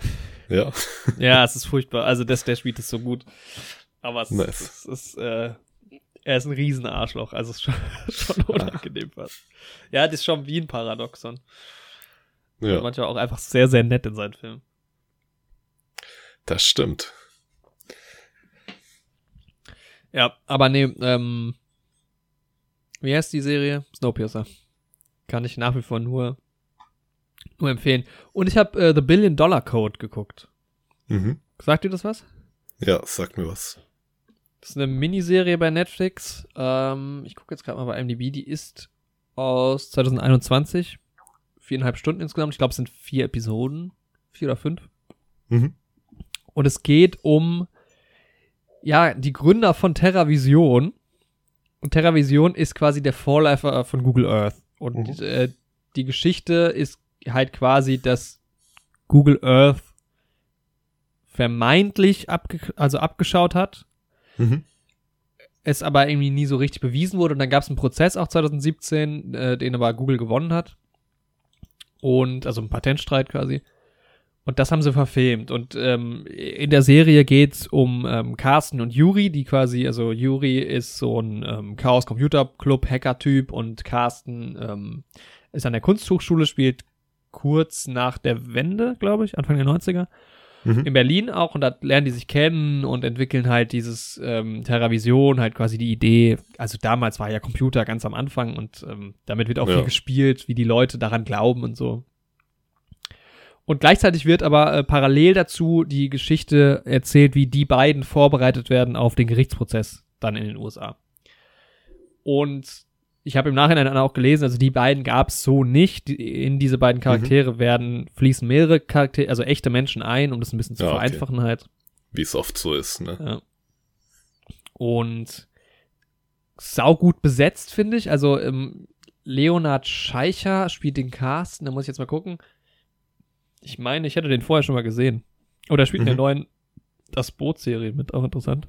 Ja. Ja, es ist furchtbar. Also das, der spielt es so gut. Aber es, Nice. es ist, äh, er ist ein Riesenarschloch. Also ist schon, schon unangenehm fast. Ja, das ist schon wie ein Paradoxon. Ja, Manchmal auch einfach sehr, sehr nett in seinen Filmen. das stimmt. Ja, aber nee, ähm, wie heißt die Serie? Snowpiercer. Kann ich nach wie vor nur, nur empfehlen. Und ich habe äh, The Billion Dollar Code geguckt. Mhm. Sagt ihr das was? Ja, sag mir was. Das ist eine Miniserie bei Netflix. Ähm, ich gucke jetzt gerade mal bei IMDb. Die ist aus 2021. Viereinhalb Stunden insgesamt. Ich glaube, es sind vier Episoden. Vier oder fünf. Mhm. Und es geht um, ja, die Gründer von TerraVision. Und TerraVision ist quasi der Vorläufer von Google Earth. Und Mhm. äh, die Geschichte ist halt quasi, dass Google Earth vermeintlich abge also abgeschaut hat Mhm. es aber irgendwie nie so richtig bewiesen wurde. Und dann gab es einen Prozess auch 2017, äh, den aber Google gewonnen hat. Und also ein Patentstreit quasi. Und das haben sie verfilmt. Und ähm, in der Serie geht's um ähm, Carsten und Yuri, die quasi, also Yuri ist so ein ähm, Chaos Computer Club Hacker-Typ und Carsten ähm, ist an der Kunsthochschule, spielt kurz nach der Wende, glaube ich, Anfang der 90er Mhm. in Berlin auch und da lernen die sich kennen und entwickeln halt dieses ähm, TerraVision, halt quasi die Idee, also damals war ja Computer ganz am Anfang und ähm, damit wird auch Ja. viel gespielt, wie die Leute daran glauben und so. Und gleichzeitig wird aber äh, parallel dazu die Geschichte erzählt, wie die beiden vorbereitet werden auf den Gerichtsprozess dann in den USA. Und ich habe im Nachhinein dann auch gelesen, also die beiden gab es so nicht. In diese beiden Charaktere werden fließen mehrere Charaktere, also echte Menschen ein, um das ein bisschen zu Ja, okay. vereinfachen halt. Wie es oft so ist, ne? Ja. Und saugut besetzt, finde ich. Also ähm, Leonard Scheicher spielt den Carsten, da muss ich jetzt mal gucken. Ich meine, ich hätte den vorher schon mal gesehen. Oder er spielt in der Mhm. neuen Das Boot-Serie mit, auch interessant.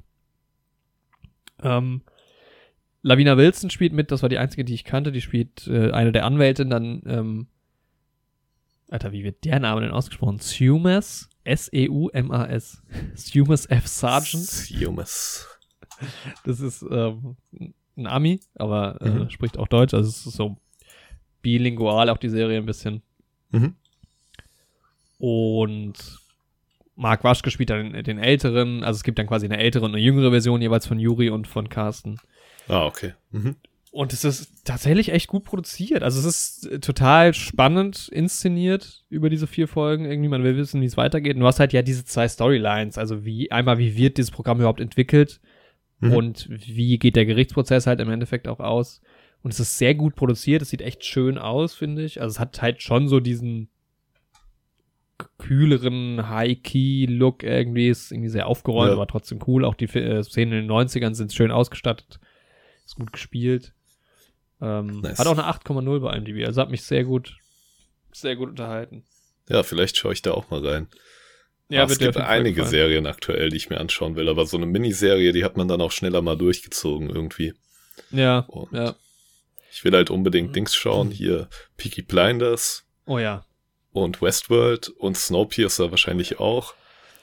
Ähm, Lavina Wilson spielt mit, das war die einzige, die ich kannte. Die spielt äh, eine der Anwältin, dann, ähm, Alter, wie wird der Name denn ausgesprochen? Sumas, S-E-U-M-A-S. Sumas F. Sargent. Humus. Das ist ähm, ein Ami, aber äh, Mhm. spricht auch Deutsch. Also es ist so bilingual auch die Serie ein bisschen. Mhm. Und Mark Waschke spielt dann den, den älteren. Also es gibt dann quasi eine ältere und eine jüngere Version jeweils von Yuri und von Carsten. Ah, okay. Mhm. Und es ist tatsächlich echt gut produziert. Also es ist äh, total spannend inszeniert über diese vier Folgen. Irgendwie, man will wissen, wie es weitergeht. Und du hast halt ja diese zwei Storylines. Also wie, einmal, wie wird dieses Programm überhaupt entwickelt? Mhm. Und wie geht der Gerichtsprozess halt im Endeffekt auch aus? Und es ist sehr gut produziert. Es sieht echt schön aus, finde ich. Also es hat halt schon so diesen kühleren High-Key-Look irgendwie. Ist irgendwie sehr aufgeräumt, Ja. aber trotzdem cool. Auch die äh, Szenen in den 90ern sind schön ausgestattet. Ist gut gespielt. Ähm, Nice. Hat auch eine 8,0 bei IMDb. Also hat mich sehr gut, sehr gut unterhalten. Ja, vielleicht schaue ich da auch mal rein. Ja, es gibt einige gefallen. Serien aktuell, die ich mir anschauen will, aber so eine Miniserie, die hat man dann auch schneller mal durchgezogen irgendwie. Ja, Und ja. Ich will halt unbedingt Dings schauen, hier Peaky Blinders Oh ja. und Westworld und Snowpiercer wahrscheinlich auch.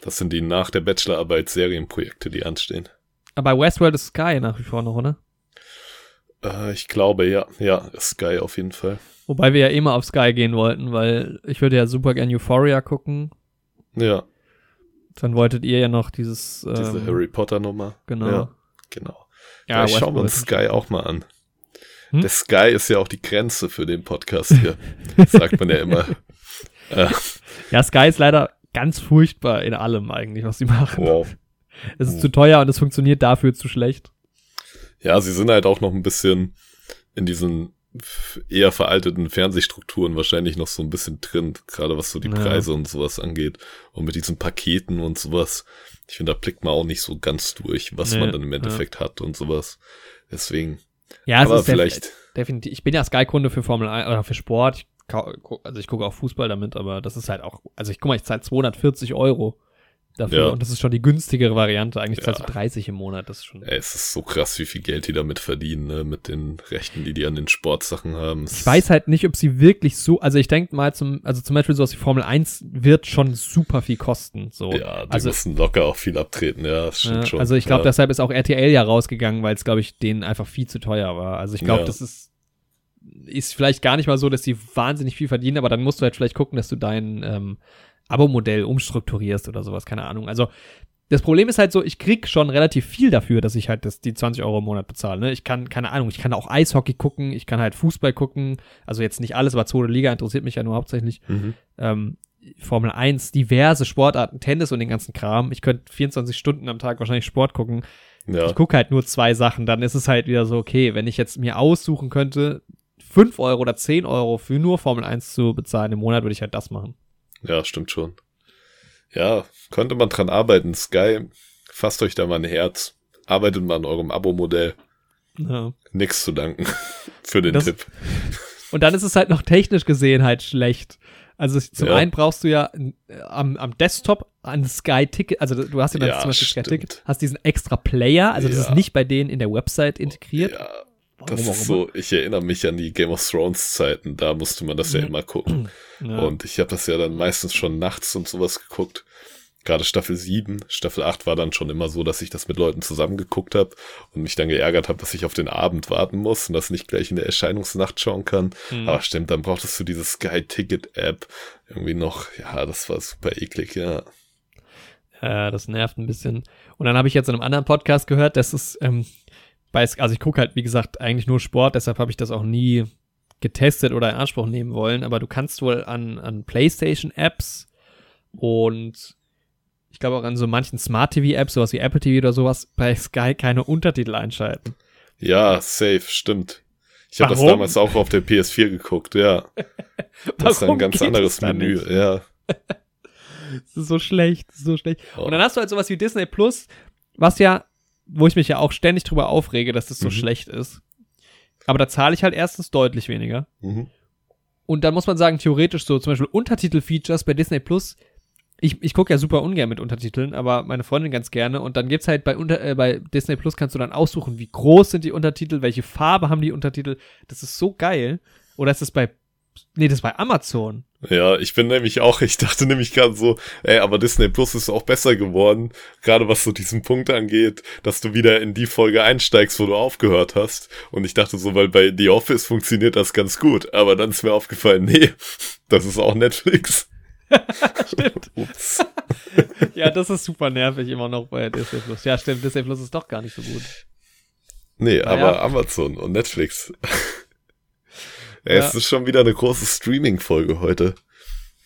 Das sind die nach der Bachelorarbeit Serienprojekte, die anstehen. Aber bei Westworld ist Sky nach wie vor noch, oder? Äh, ich glaube, ja, ja, Sky auf jeden Fall. Wobei wir ja immer auf Sky gehen wollten, weil ich würde ja super gern Euphoria gucken. Ja, Dann wolltet ihr ja noch dieses. diese ähm, Harry Potter Nummer. Genau. Ja, genau. Ja, ich schauen wir uns Sky auch mal an. Hm? Der Sky ist ja auch die Grenze für den Podcast hier. sagt man ja immer. Äh, Ja, Sky ist leider ganz furchtbar in allem eigentlich, was sie machen. wow. Es ist zu teuer und es funktioniert dafür zu schlecht. Ja, sie sind halt auch noch ein bisschen in diesen eher veralteten Fernsehstrukturen wahrscheinlich noch so ein bisschen drin, gerade was so die Ja. Preise und sowas angeht. Und mit diesen Paketen und sowas. Ich finde, da blickt man auch nicht so ganz durch, was Nee, man dann im ja. Endeffekt hat und sowas. Deswegen, Ja, es Aber ist vielleicht, definitiv. Ich bin ja Sky-Kunde für Formel 1 oder für Sport. Ich, also ich gucke auch Fußball damit, aber das ist halt auch, also ich guck mal, ich zahle 240 Euro dafür Ja. und das ist schon die günstigere Variante. Eigentlich zahlst Ja. du 30 im Monat. Das ist schon. ey, es ist so krass, wie viel Geld die damit verdienen, ne? mit den Rechten, die die an den Sportsachen haben. Ich weiß halt nicht, ob sie wirklich so, also ich denke mal zum, also zum Beispiel sowas wie Formel 1 wird schon super viel kosten. So. Ja, die also, müssen locker auch viel abtreten, ja, das stimmt ja, schon. also ich glaube, ja. deshalb ist auch RTL ja rausgegangen, weil es, glaube ich, denen einfach viel zu teuer war. Also ich glaube, das ist, ist vielleicht gar nicht mal so, dass die wahnsinnig viel verdienen, aber dann musst du halt vielleicht gucken, dass du dein ähm, Abo-Modell umstrukturierst oder sowas, keine Ahnung. Also das Problem ist halt so, ich krieg schon relativ viel dafür, dass ich halt das, die 20 Euro im Monat bezahle. Ne? Ich kann, keine Ahnung, ich kann auch Eishockey gucken, ich kann halt Fußball gucken, also jetzt nicht alles, aber zweite Liga interessiert mich ja nur hauptsächlich. Mhm. Ähm, Formel 1, diverse Sportarten, Tennis und den ganzen Kram. Ich könnte 24 Stunden am Tag wahrscheinlich Sport gucken. Ja, Ich gucke halt nur zwei Sachen, dann ist es halt wieder so, okay, wenn ich jetzt mir aussuchen könnte, 5 Euro oder 10 Euro für nur Formel 1 zu bezahlen im Monat, würde ich halt das machen. Ja, stimmt schon. Ja, könnte man dran arbeiten. Sky, fasst euch da mal ein Herz. Arbeitet mal an eurem Abo-Modell. Ja. Nix zu danken für den Das- Tipp. Und dann ist es halt noch technisch gesehen halt schlecht. Also zum Ja. einen brauchst du ja äh, am, am Desktop ein Sky-Ticket, also du hast ja dann Ja, zum Beispiel. Sky-Ticket, hast diesen extra Player, also das Ja. ist nicht bei denen in der Website integriert. Ja, das ist so, ich erinnere mich an die Game of Thrones Zeiten, da musste man das ja immer gucken. Ja. Und ich habe das ja dann meistens schon nachts und sowas geguckt. Gerade Staffel 7, Staffel 8 war dann schon immer so, dass ich das mit Leuten zusammen geguckt habe und mich dann geärgert habe, dass ich auf den Abend warten muss und das nicht gleich in der Erscheinungsnacht schauen kann. Mhm. Aber stimmt, dann brauchtest du diese Sky Ticket App irgendwie noch. Ja, das war super eklig, ja. Ja, das nervt ein bisschen. Und dann habe ich jetzt in einem anderen Podcast gehört, dass es ähm, bei, also ich gucke halt, wie gesagt, eigentlich nur Sport, deshalb habe ich das auch nie getestet oder in Anspruch nehmen wollen, aber du kannst wohl an, an PlayStation-Apps und ich glaube auch an so manchen Smart-TV-Apps, sowas wie Apple TV oder sowas, bei Sky keine Untertitel einschalten. Ja, safe, stimmt. Ich habe das damals auch auf der PS4 geguckt, ja. Das ist ein ganz anderes Menü, nicht? ja. Das ist so schlecht, so schlecht. Oh. Und dann hast du halt sowas wie Disney Plus, was ja, wo ich mich ja auch ständig drüber aufrege, dass das so Mhm. schlecht ist. Aber da zahle ich halt erstens deutlich weniger. Mhm. Und dann muss man sagen, theoretisch so zum Beispiel Untertitel-Features bei Disney Plus. Ich, ich gucke ja super ungern mit Untertiteln, aber meine Freundin ganz gerne. Und dann gibt's halt bei, unter, äh, bei Disney Plus kannst du dann aussuchen, wie groß sind die Untertitel, welche Farbe haben die Untertitel. Das ist so geil. Oder ist das bei, nee, das bei Amazon. Ja, ich bin nämlich auch, ich dachte nämlich gerade so, ey, aber Disney Plus ist auch besser geworden, gerade was so diesen Punkt angeht, dass du wieder in die Folge einsteigst, wo du aufgehört hast. Und ich dachte so, weil bei The Office funktioniert das ganz gut, aber dann ist mir aufgefallen, nee, das ist auch Netflix. Stimmt. Ja, das ist super nervig immer noch bei Disney Plus. Ja, stimmt, Disney Plus ist doch gar nicht so gut. Nee, Naja. aber Amazon und Netflix. Ja, Es Ja. ist schon wieder eine große Streaming-Folge heute.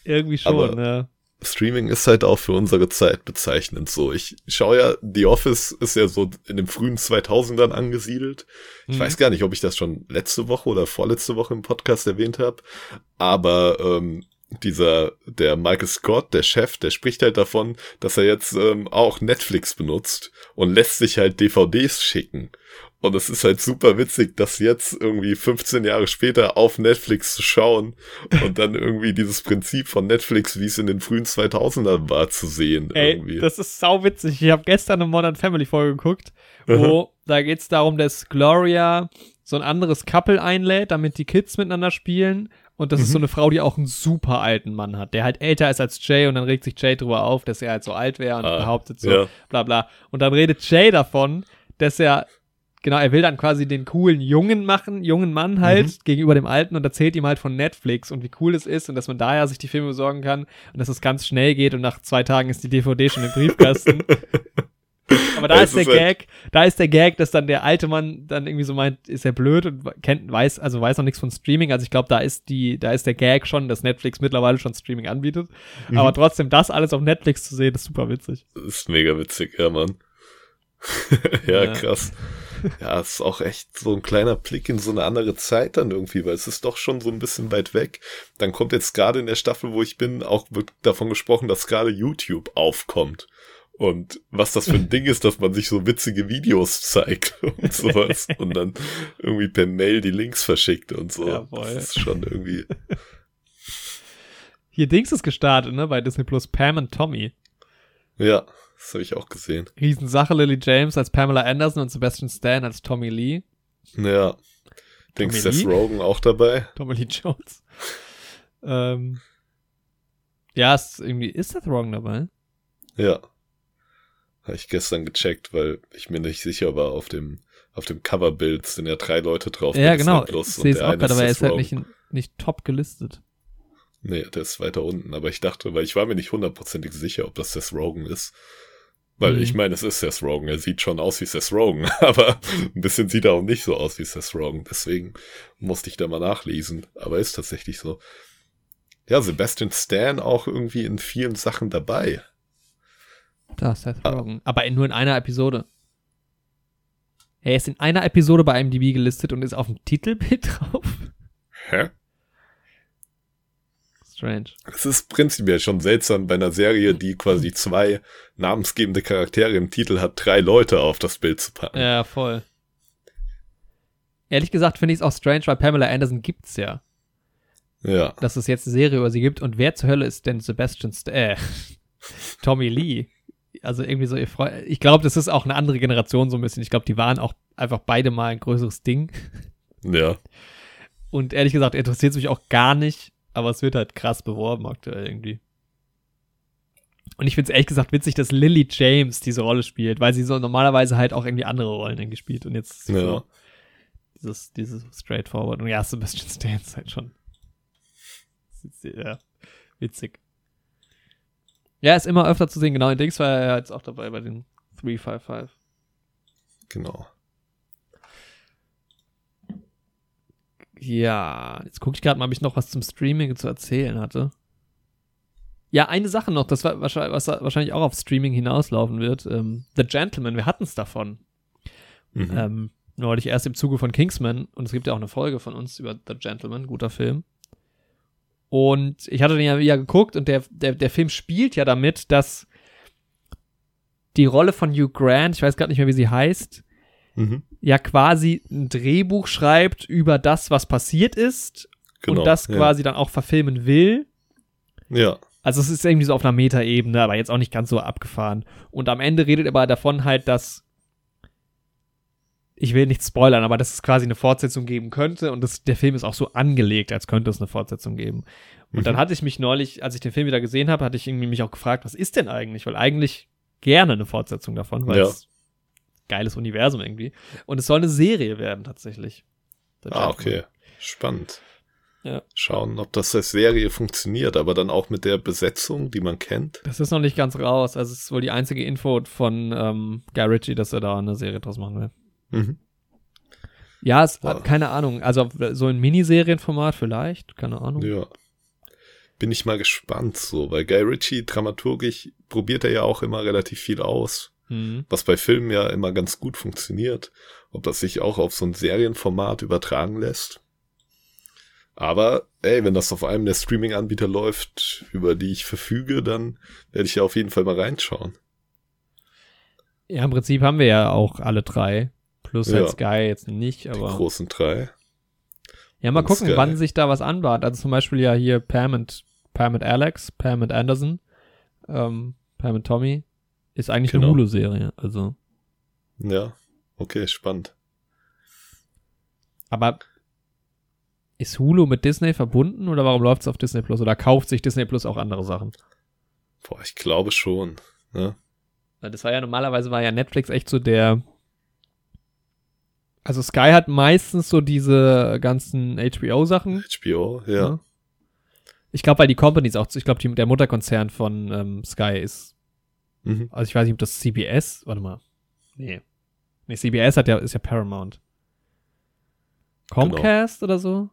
Irgendwie schon, Aber- ne? Streaming ist halt auch für unsere Zeit bezeichnend so. Ich schaue ja, The Office ist ja so in den frühen 2000ern angesiedelt. Ich Mhm. weiß gar nicht, ob ich das schon letzte Woche oder vorletzte Woche im Podcast erwähnt habe, aber ähm, dieser, der Michael Scott, der Chef, der spricht halt davon, dass er jetzt ähm, auch Netflix benutzt und lässt sich halt DVDs schicken. Und es ist halt super witzig, das jetzt irgendwie 15 Jahre später auf Netflix zu schauen und dann irgendwie dieses Prinzip von Netflix, wie es in den frühen 2000ern war, zu sehen. Ey, irgendwie. das ist sau witzig. Ich habe gestern eine Modern Family Folge geguckt, wo da geht's darum, dass Gloria so ein anderes Couple einlädt, damit die Kids miteinander spielen. Und das ist Mhm. so eine Frau, die auch einen super alten Mann hat, der halt älter ist als Jay und dann regt sich Jay drüber auf, dass er halt so alt wäre und Ah, behauptet so, ja. bla bla. Und dann redet Jay davon, dass er, genau, er will dann quasi den coolen Jungen machen, jungen Mann halt, Mhm. gegenüber dem Alten und erzählt ihm halt von Netflix und wie cool es ist und dass man daher sich die Filme besorgen kann und dass es ganz schnell geht und nach zwei Tagen ist die DVD schon im Briefkasten. Aber da ist es der ist halt- Gag, da ist der Gag, dass dann der alte Mann dann irgendwie so meint, ist er blöd und kennt, weiß, also weiß noch nichts von Streaming. Also ich glaube, da ist die, da ist der Gag schon, dass Netflix mittlerweile schon Streaming anbietet. Mhm. Aber trotzdem, das alles auf Netflix zu sehen, ist super witzig. Das ist mega witzig, ja, Mann. ja, Ja. krass. Ja, es ist auch echt so ein kleiner Blick in so eine andere Zeit dann irgendwie, weil es ist doch schon so ein bisschen weit weg. Dann kommt jetzt gerade in der Staffel, wo ich bin, auch wird davon gesprochen, dass gerade YouTube aufkommt. Und was das für ein Ding ist, dass man sich so witzige Videos zeigt und sowas und dann irgendwie per Mail die Links verschickt und so. Jawohl. Das ist schon irgendwie. Hier Dings ist gestartet, ne, bei Disney Plus, Pam und Tommy. Ja, das habe ich auch gesehen. Riesensache, Lily James als Pamela Anderson und Sebastian Stan als Tommy Lee. Ja. Denkst Tommy Seth Lee? Rogen auch dabei? Tommy Lee Jones. ähm, ja, ist irgendwie, ist Seth Rogen dabei? Ja. Habe ich gestern gecheckt, weil ich mir nicht sicher war, auf dem, auf dem Coverbild sind ja drei Leute drauf. ja, genau. Ich sehe es der auch gerade, aber er ist halt nicht, nicht top gelistet. Nee, der ist weiter unten. Aber ich dachte, weil ich war mir nicht hundertprozentig sicher, ob das Seth Rogen ist. Weil Mhm. ich meine, es ist Seth Rogen. Er sieht schon aus wie Seth Rogen. Aber ein bisschen sieht er auch nicht so aus wie Seth Rogen. Deswegen musste ich da mal nachlesen. Aber ist tatsächlich so. Ja, Sebastian Stan auch irgendwie in vielen Sachen dabei. Da, Seth Ah. Rogen. Aber in, nur in einer Episode. Er ist in einer Episode bei IMDb gelistet und ist auf dem Titelbild drauf. Hä? Strange. Es ist prinzipiell schon seltsam bei einer Serie, die quasi zwei namensgebende Charaktere im Titel hat, drei Leute auf das Bild zu packen. Ja, voll. Ehrlich gesagt finde ich es auch strange, weil Pamela Anderson gibt's ja. Ja. Dass es jetzt eine Serie über sie gibt. Und wer zur Hölle ist denn Sebastian St äh, Tommy Lee? Also irgendwie so ihr Freund. Ich glaube, das ist auch eine andere Generation so ein bisschen. Ich glaube, die waren auch einfach beide mal ein größeres Ding. Ja. Und ehrlich gesagt, interessiert es mich auch gar nicht, aber es wird halt krass beworben aktuell irgendwie. Und ich finde es ehrlich gesagt witzig, dass Lily James diese Rolle spielt, weil sie so normalerweise halt auch irgendwie andere Rollen irgendwie spielt. Und jetzt Ja. so dieses, dieses straightforward. Und ja, Sebastian Stan ist halt schon ja, witzig. Ja, ist immer öfter zu sehen. Genau, in Dings war er jetzt auch dabei bei den 355. Genau. Ja, jetzt gucke ich gerade mal, ob ich noch was zum Streaming zu erzählen hatte. Ja, eine Sache noch, das war wahrscheinlich, was wahrscheinlich auch auf Streaming hinauslaufen wird. Ähm, The Gentleman, wir hatten es davon. Mhm. Ähm, neulich erst im Zuge von Kingsman und es gibt ja auch eine Folge von uns über The Gentleman, guter Film. Und ich hatte den ja wieder geguckt und der, der, der Film spielt ja damit, dass die Rolle von Hugh Grant, ich weiß gerade nicht mehr, wie sie heißt, Mhm. ja quasi ein Drehbuch schreibt über das, was passiert ist Genau. und das ja. quasi dann auch verfilmen will. Ja. Also es ist irgendwie so auf einer Metaebene, aber jetzt auch nicht ganz so abgefahren. Und am Ende redet er aber davon halt, dass ich will nicht spoilern, aber dass es quasi eine Fortsetzung geben könnte und das, der Film ist auch so angelegt, als könnte es eine Fortsetzung geben. Und Mhm. dann hatte ich mich neulich, als ich den Film wieder gesehen habe, hatte ich irgendwie mich auch gefragt, was ist denn eigentlich? Weil eigentlich gerne eine Fortsetzung davon, weil Ja. es geiles Universum irgendwie. Und es soll eine Serie werden tatsächlich. Ah, okay. Spannend. Ja. Schauen, ob das als Serie funktioniert, aber dann auch mit der Besetzung, die man kennt. Das ist noch nicht ganz raus. Also es ist wohl die einzige Info von ähm, Guy Ritchie, dass er da eine Serie draus machen will. Mhm. Ja, es, Wow. keine Ahnung. Also so ein Miniserienformat vielleicht, keine Ahnung. Ja. Bin ich mal gespannt so, weil Guy Ritchie dramaturgisch probiert er ja auch immer relativ viel aus, Mhm. was bei Filmen ja immer ganz gut funktioniert. Ob das sich auch auf so ein Serienformat übertragen lässt. Aber, ey, wenn das auf einem der Streaming-Anbieter läuft, über die ich verfüge, dann werde ich ja auf jeden Fall mal reinschauen. Ja, im Prinzip haben wir ja auch alle drei. Plus Ja. halt Sky jetzt nicht, Die aber. großen drei. Ja, mal und gucken, Sky. wann sich da was anbahnt. Also zum Beispiel ja hier Pam und, Pam und Alex, Pam und Anderson, ähm, Pam und Tommy. Ist eigentlich eine Genau. Hulu-Serie. Also. Ja, okay, spannend. Aber ist Hulu mit Disney verbunden oder warum läuft es auf Disney Plus? Oder kauft sich Disney Plus auch andere Sachen? Boah, ich glaube schon. Ne? Das war ja normalerweise war ja Netflix echt so der. Also Sky hat meistens so diese ganzen HBO-Sachen. HBO, ja. Ja. Ich glaube, weil die Companies auch, ich glaube, der Mutterkonzern von ähm, Sky ist, Mhm. also ich weiß nicht, ob das CBS, warte mal. Nee. Nee, CBS hat ja, ist ja Paramount. Comcast oder so?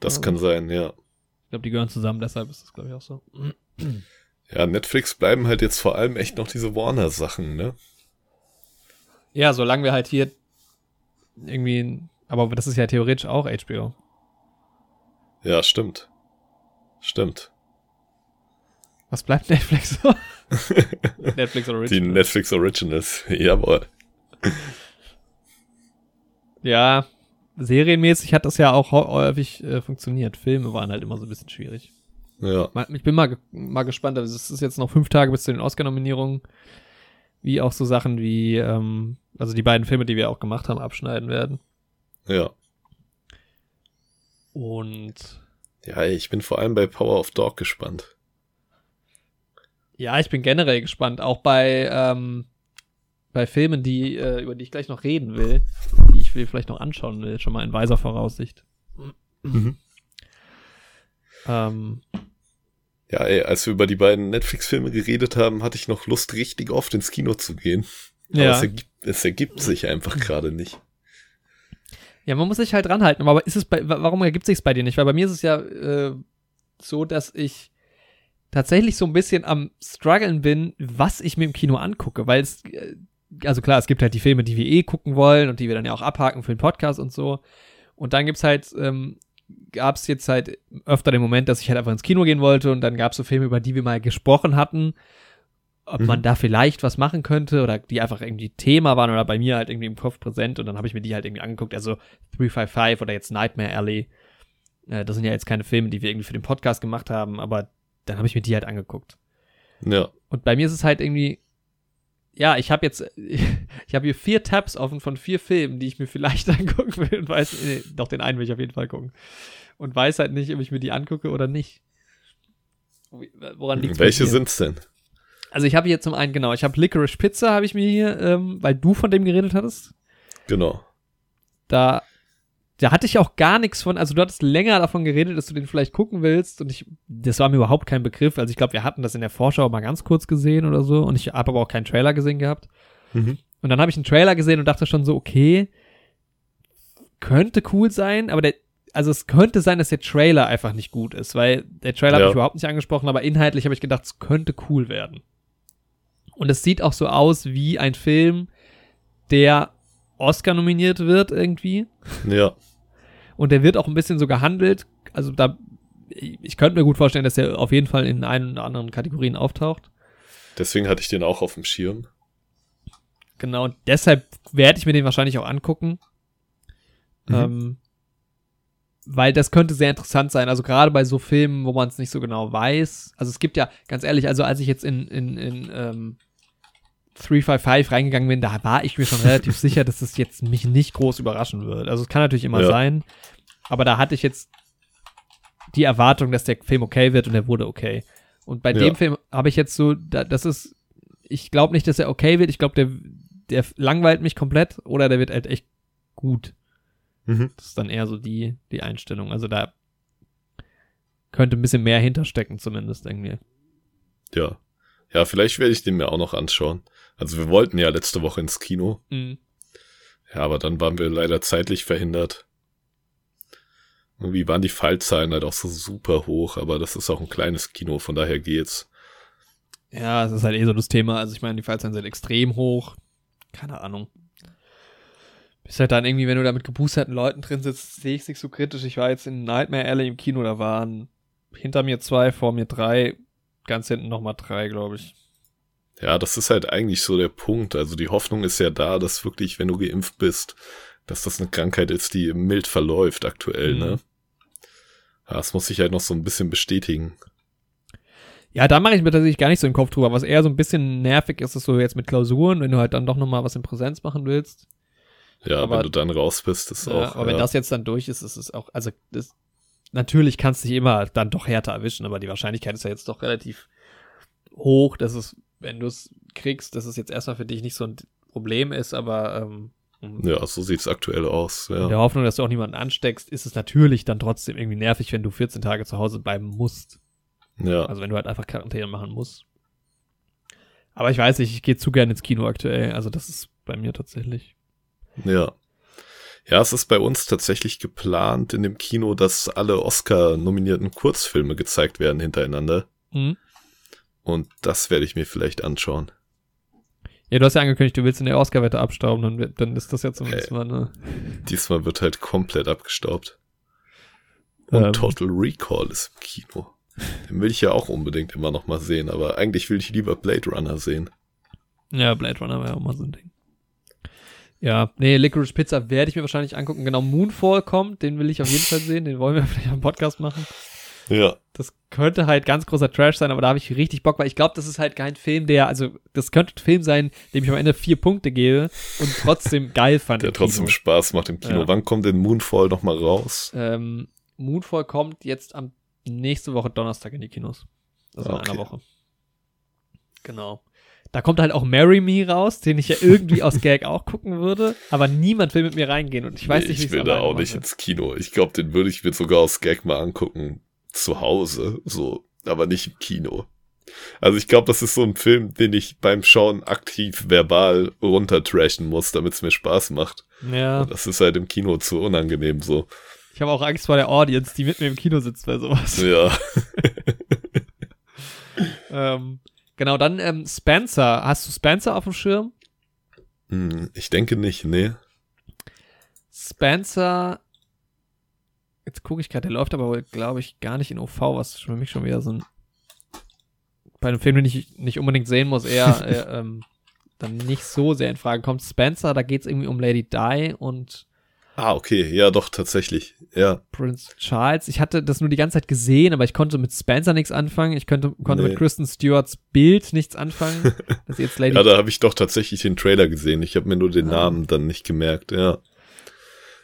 Das Ja. kann sein, ja. Ich glaube, die gehören zusammen, deshalb ist das, glaube ich, auch so. Ja, Netflix bleiben halt jetzt vor allem echt noch diese Warner-Sachen, ne? Ja, solange wir halt hier irgendwie, aber das ist ja theoretisch auch HBO. Ja, stimmt. Stimmt. Was bleibt Netflix so? Netflix Die Original. Netflix Originals. Jawohl. ja, serienmäßig hat das ja auch häufig äh, funktioniert. Filme waren halt immer so ein bisschen schwierig. Ja. Ich bin mal, ge- mal gespannt. Also es ist jetzt noch fünf Tage bis zu den Oscar-Nominierungen. Wie auch so Sachen wie, ähm, also die beiden Filme, die wir auch gemacht haben, abschneiden werden. Ja. Und Ja, ich bin vor allem bei Power of Dog gespannt. Ja, ich bin generell gespannt. Auch bei, ähm, bei Filmen, die, äh, über die ich gleich noch reden will, die ich vielleicht noch anschauen will, schon mal in weiser Voraussicht. Mhm. Ähm, Ja, ey, als wir über die beiden Netflix-Filme geredet haben, hatte ich noch Lust, richtig oft ins Kino zu gehen. Aber ja. es, ergibt, es ergibt sich einfach gerade nicht. Ja, man muss sich halt ranhalten. Aber ist es bei, wa- warum ergibt sich's bei dir nicht? Weil bei mir ist es ja äh, so, dass ich tatsächlich so ein bisschen am struggeln bin, was ich mir im Kino angucke, weil es äh, also klar, es gibt halt die Filme, die wir eh gucken wollen und die wir dann ja auch abhaken für den Podcast und so. Und dann gibt's halt ähm, gab es jetzt halt öfter den Moment, dass ich halt einfach ins Kino gehen wollte und dann gab es so Filme, über die wir mal gesprochen hatten, ob Mhm. man da vielleicht was machen könnte oder die einfach irgendwie Thema waren oder bei mir halt irgendwie im Kopf präsent und dann habe ich mir die halt irgendwie angeguckt, also 355 oder jetzt Nightmare Alley. Äh, das sind ja jetzt keine Filme, die wir irgendwie für den Podcast gemacht haben, aber dann habe ich mir die halt angeguckt. Ja. Und bei mir ist es halt irgendwie, ja, ich habe jetzt, ich habe hier vier Tabs offen von vier Filmen, die ich mir vielleicht angucken will und weiß, nee, doch den einen will ich auf jeden Fall gucken. Und weiß halt nicht, ob ich mir die angucke oder nicht. Woran liegt Welche sind's denn? Also ich habe hier zum einen, genau, ich habe Licorice Pizza, habe ich mir hier, ähm, weil du von dem geredet hattest. Genau. Da, da hatte ich auch gar nichts von, also du hattest länger davon geredet, dass du den vielleicht gucken willst und ich, das war mir überhaupt kein Begriff. Also ich glaube, wir hatten das in der Vorschau mal ganz kurz gesehen oder so und ich habe aber auch keinen Trailer gesehen gehabt. Mhm. Und dann habe ich einen Trailer gesehen und dachte schon so, okay, könnte cool sein, aber der, also es könnte sein, dass der Trailer einfach nicht gut ist, weil der Trailer Ja. habe ich überhaupt nicht angesprochen, aber inhaltlich habe ich gedacht, es könnte cool werden. Und es sieht auch so aus wie ein Film, der Oscar nominiert wird irgendwie. Ja. Und der wird auch ein bisschen so gehandelt. Also da, ich könnte mir gut vorstellen, dass er auf jeden Fall in einen oder anderen Kategorien auftaucht. Deswegen hatte ich den auch auf dem Schirm. Genau, und deshalb werde ich mir den wahrscheinlich auch angucken. Mhm. Ähm, weil das könnte sehr interessant sein. Also gerade bei so Filmen, wo man es nicht so genau weiß. Also es gibt ja, ganz ehrlich, also als ich jetzt in, in, in ähm, 355 reingegangen bin, da war ich mir schon relativ sicher, dass es jetzt mich nicht groß überraschen wird. Also es kann natürlich immer Ja. sein, aber da hatte ich jetzt die Erwartung, dass der Film okay wird und er wurde okay. Und bei Ja. dem Film habe ich jetzt so, da, das ist, ich glaube nicht, dass er okay wird. Ich glaube, der, der langweilt mich komplett oder der wird halt echt gut. Mhm. Das ist dann eher so die, die Einstellung. Also da könnte ein bisschen mehr hinterstecken, zumindest irgendwie. Ja. Ja, vielleicht werde ich den mir auch noch anschauen. Also wir wollten ja letzte Woche ins Kino. Mhm. Ja, aber dann waren wir leider zeitlich verhindert. Irgendwie waren die Fallzahlen halt auch so super hoch, aber das ist auch ein kleines Kino, von daher geht's. Ja, es ist halt eh so das Thema. Also ich meine, die Fallzahlen sind extrem hoch. Keine Ahnung. Bist halt dann irgendwie, wenn du da mit geboosterten Leuten drin sitzt, sehe ich es nicht so kritisch. Ich war jetzt in Nightmare Alley im Kino, da waren hinter mir zwei, vor mir drei, ganz hinten nochmal drei, glaube ich. Ja, das ist halt eigentlich so der Punkt. Also die Hoffnung ist ja da, dass wirklich, wenn du geimpft bist, dass das eine Krankheit ist, die mild verläuft aktuell, Mhm. ne? Ja, das muss sich halt noch so ein bisschen bestätigen. Ja, da mache ich mir tatsächlich gar nicht so den Kopf drüber. Was eher so ein bisschen nervig ist, ist so jetzt mit Klausuren, wenn du halt dann doch nochmal was in Präsenz machen willst. Ja, Aber- wenn du dann raus bist, ist Ja, auch. aber wenn ja. das jetzt dann durch ist, ist es auch, also das, natürlich kannst du dich immer dann doch härter erwischen, aber die Wahrscheinlichkeit ist ja jetzt doch relativ hoch, dass es, wenn du es kriegst, dass es jetzt erstmal für dich nicht so ein Problem ist, aber ähm, ja, so sieht's aktuell aus. in Ja. der Hoffnung, dass du auch niemanden ansteckst, ist es natürlich dann trotzdem irgendwie nervig, wenn du 14 Tage zu Hause bleiben musst. ja. Also wenn du halt einfach Quarantäne machen musst. Aber ich weiß nicht, ich gehe zu gern ins Kino aktuell, also das ist bei mir tatsächlich. Ja. Ja, es ist bei uns tatsächlich geplant in dem Kino, dass alle Oscar-nominierten Kurzfilme gezeigt werden hintereinander. Mhm. Und das werde ich mir vielleicht anschauen. Ja, du hast ja angekündigt, du willst in der Oscar-Wette abstauben, dann, dann ist das ja zumindest Äh, mal eine. Diesmal wird halt komplett abgestaubt. Und Ähm. Total Recall ist im Kino. Den will ich ja auch unbedingt immer noch mal sehen, aber eigentlich will ich lieber Blade Runner sehen. Ja, Blade Runner wäre auch mal so ein Ding. Ja, nee, Licorice Pizza werde ich mir wahrscheinlich angucken. Genau, Moonfall kommt, den will ich auf jeden Fall sehen, den wollen wir vielleicht am Podcast machen. Ja. Das könnte halt ganz großer Trash sein, aber da habe ich richtig Bock, weil ich glaube, das ist halt kein Film, der, also das könnte ein Film sein, dem ich am Ende vier Punkte gebe und trotzdem geil fand. Der trotzdem Kino. Spaß macht im Kino. Ja. Wann kommt denn Moonfall noch mal raus? Ähm, Moonfall kommt jetzt am nächste Woche Donnerstag in die Kinos. Also in Okay. einer Woche. Genau. Da kommt halt auch Marry Me raus, den ich ja irgendwie aus Gag auch gucken würde, aber niemand will mit mir reingehen und ich weiß Nee, nicht, wie ich will da auch nicht ins Kino. Ich glaube, den würde ich mir sogar aus Gag mal angucken. Zu Hause, so, aber nicht im Kino. Also ich glaube, das ist so ein Film, den ich beim Schauen aktiv verbal runtertrashen muss, damit es mir Spaß macht. Ja, Das ist halt im Kino zu unangenehm so. ich habe auch Angst vor der Audience, die mit mir im Kino sitzt bei sowas. Ja. Ähm, genau, dann ähm, Spencer. Hast du Spencer auf dem Schirm? Hm, Ich denke nicht, nee. Spencer. Jetzt gucke ich gerade, der läuft aber wohl, glaube ich, gar nicht in OV, was für mich schon wieder so ein. Bei einem Film, den ich nicht unbedingt sehen muss, eher äh, ähm, dann nicht so sehr in Frage kommt. Spencer, da geht es irgendwie um Lady Di und Ah, okay, ja, doch, tatsächlich. Ja. Prince Charles. Ich hatte das nur die ganze Zeit gesehen, aber ich konnte mit Spencer nichts anfangen. Ich könnte, konnte Nee. mit Kristen Stewarts Bild nichts anfangen. dass jetzt Lady Ja, da habe ich doch tatsächlich den Trailer gesehen. Ich habe mir nur den Ah. Namen dann nicht gemerkt, ja.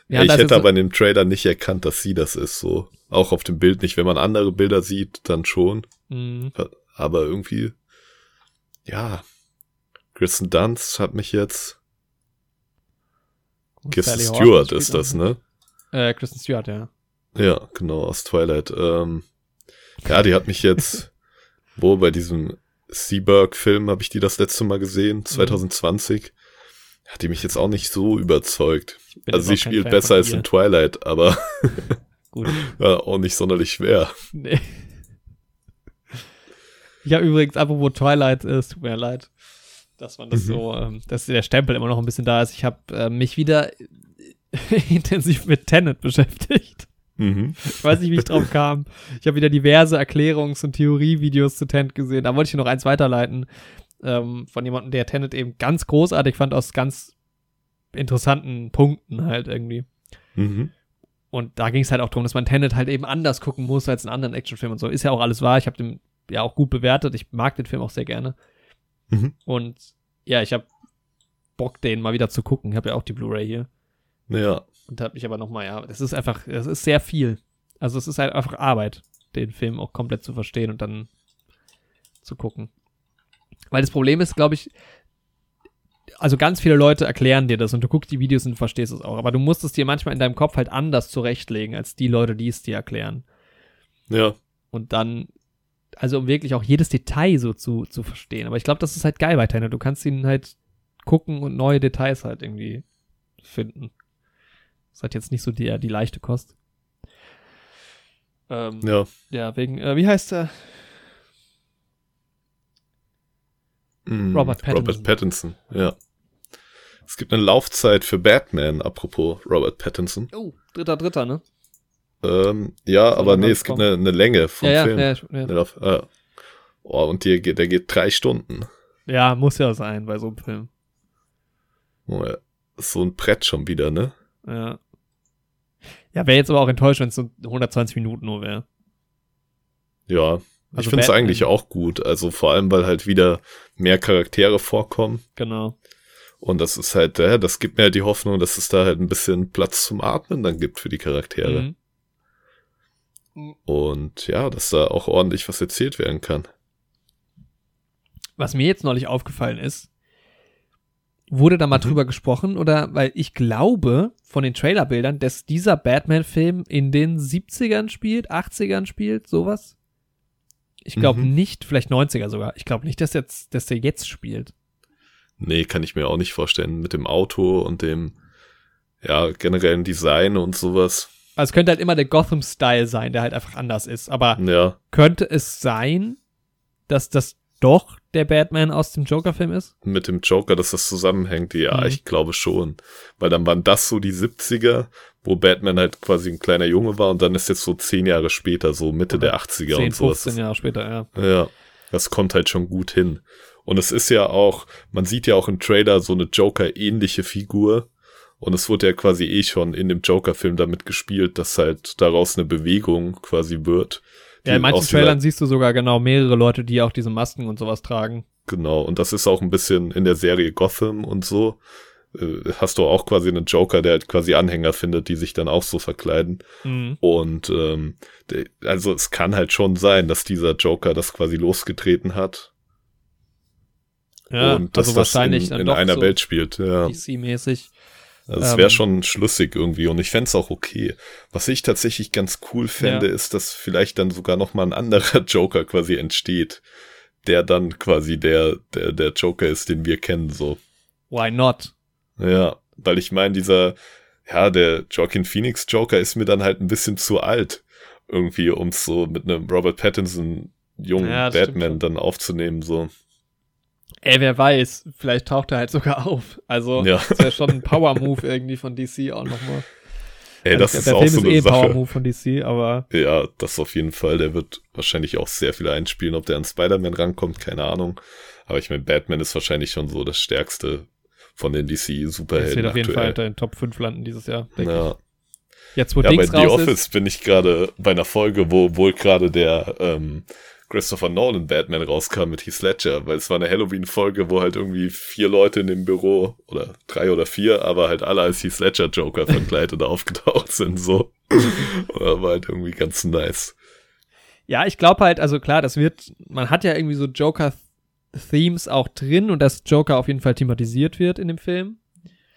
Ja, ich hätte aber in dem Trailer nicht erkannt, dass sie das ist, so. Auch auf dem Bild nicht. Wenn man andere Bilder sieht, dann schon. Mhm. Aber irgendwie, ja. Kristen Dunst hat mich jetzt. Kristen Sally Stewart ist das, ne? Äh, Kristen Stewart, ja. Ja, genau, aus Twilight. Ähm, ja, die hat mich jetzt, wo bei diesem Seaberg-Film habe ich die das letzte Mal gesehen, Mhm. 2020. Hat die mich jetzt auch nicht so überzeugt. Also sie spielt besser als in Twilight, aber Gut. ja, auch nicht sonderlich schwer. Nee. Ich habe übrigens, apropos Twilight, äh, es tut mir leid, dass man das Mhm. so, ähm, dass der Stempel immer noch ein bisschen da ist. Ich habe äh, mich wieder intensiv mit Tenet beschäftigt. Mhm. Ich weiß nicht, wie ich drauf kam. Ich habe wieder diverse Erklärungs- und Theorievideos zu Tenet gesehen. Da wollte ich noch eins weiterleiten ähm, von jemandem, der Tenet eben ganz großartig fand, aus ganz interessanten Punkten halt irgendwie. Mhm. Und da ging es halt auch darum, dass man Tenet halt eben anders gucken muss als einen anderen Actionfilm und so. Ist ja auch alles wahr. Ich habe den ja auch gut bewertet. Ich mag den Film auch sehr gerne. Mhm. Und ja, ich habe Bock, den mal wieder zu gucken. Ich habe ja auch die Blu-ray hier. Ja, Und habe mich aber nochmal, ja, das ist einfach, das ist sehr viel. Also es ist halt einfach Arbeit, den Film auch komplett zu verstehen und dann zu gucken. Weil das Problem ist, glaube ich, also ganz viele Leute erklären dir das und du guckst die Videos und du verstehst es auch. Aber du musst es dir manchmal in deinem Kopf halt anders zurechtlegen, als die Leute, die es dir erklären. ja. Und dann, also um wirklich auch jedes Detail so zu, zu verstehen. Aber ich glaube, das ist halt geil bei Tenet. Du kannst ihn halt gucken und neue Details halt irgendwie finden. Das hat jetzt nicht so die, die leichte Kost. Ähm, ja. Ja. wegen, äh, wie heißt er? Mhm. Robert Pattinson. Robert Pattinson, ja. Es gibt eine Laufzeit für Batman, apropos Robert Pattinson. Oh, dritter, dritter, ne? Ähm, ja, aber er nee, es gibt eine, eine Länge vom Ja, ja, Film. ja, ja. Ah. Oh, und die geht, der geht drei Stunden. Ja, muss ja sein bei so einem Film. Oh, ja. So ein Brett schon wieder, ne? Ja. Ja, wäre jetzt aber auch enttäuscht, wenn es so 120 Minuten nur wäre. Ja. Also ich finde es eigentlich auch gut. Also vor allem, weil halt wieder mehr Charaktere vorkommen. Genau. Und das ist halt, ja, das gibt mir halt die Hoffnung, dass es da halt ein bisschen Platz zum Atmen dann gibt für die Charaktere. Mhm. Und ja, dass da auch ordentlich was erzählt werden kann. Was mir jetzt neulich aufgefallen ist, wurde da mal Mhm. drüber gesprochen oder weil ich glaube von den Trailerbildern, dass dieser Batman-Film in den 70ern spielt, 80ern spielt, sowas. Ich glaube Mhm. nicht, vielleicht 90er sogar. Ich glaube nicht, dass jetzt, dass der jetzt spielt. Nee, kann ich mir auch nicht vorstellen. Mit dem Auto und dem, ja, generellen Design und sowas. Also es könnte halt immer der Gotham-Style sein, der halt einfach anders ist. Aber Ja, könnte es sein, dass das doch der Batman aus dem Joker-Film ist? Mit dem Joker, dass das zusammenhängt, ja, mhm. ich glaube schon. Weil dann waren das so die 70er, wo Batman halt quasi ein kleiner Junge war und dann ist jetzt so zehn Jahre später, so Mitte Oder der 80er 10, und so. 15 Jahre später, ja. Ja, das kommt halt schon gut hin. Und es ist ja auch, man sieht ja auch im Trailer so eine Joker-ähnliche Figur. Und es wurde ja quasi eh schon in dem Joker-Film damit gespielt, dass halt daraus eine Bewegung quasi wird. Ja, in manchen Trailern siehst du sogar genau mehrere Leute, die auch diese Masken und sowas tragen. Genau, und das ist auch ein bisschen in der Serie Gotham und so. Äh, hast du auch quasi einen Joker, der halt quasi Anhänger findet, die sich dann auch so verkleiden. Mhm. Und ähm, also es kann halt schon sein, dass dieser Joker das quasi losgetreten hat ja, und dass also wahrscheinlich das in, in einer so Welt spielt. Ja. DC-mäßig. Also es wäre ähm, schon schlüssig irgendwie und ich fände auch okay. Was ich tatsächlich ganz cool fände, ja. ist, dass vielleicht dann sogar noch mal ein anderer Joker quasi entsteht, der dann quasi der, der, der Joker ist, den wir kennen, so. Why not? Ja, weil ich meine, dieser, ja, der Joaquin Phoenix Joker ist mir dann halt ein bisschen zu alt, irgendwie, um es so mit einem Robert Pattinson jungen ja, Batman dann aufzunehmen, so. Ey, wer weiß, vielleicht taucht er halt sogar auf. Also, ja. das wäre schon ein Power-Move irgendwie von DC auch nochmal. Ey, also, das der, ist der auch Film so ist eh ein Power-Move von DC, aber. Ja, das auf jeden Fall. Der wird wahrscheinlich auch sehr viel einspielen. Ob der an Spider-Man rankommt, keine Ahnung. Aber ich meine, Batman ist wahrscheinlich schon so das stärkste von den DC-Superhelden. Das wird auf jeden Fall unter den Top 5 landen dieses Jahr, denke ja. ich. Jetzt, wo ja, Dings bei The Office ist, bin ich gerade bei einer Folge, wo wohl gerade der ähm, Christopher Nolan Batman rauskam mit Heath Ledger, weil es war eine Halloween-Folge, wo halt irgendwie vier Leute in dem Büro oder drei oder vier, aber halt alle als Heath Ledger Joker verkleidet aufgetaucht sind, so. War halt irgendwie ganz nice. Ja, ich glaube halt, also klar, das wird, man hat ja irgendwie so Joker-Themes auch drin und dass Joker auf jeden Fall thematisiert wird in dem Film.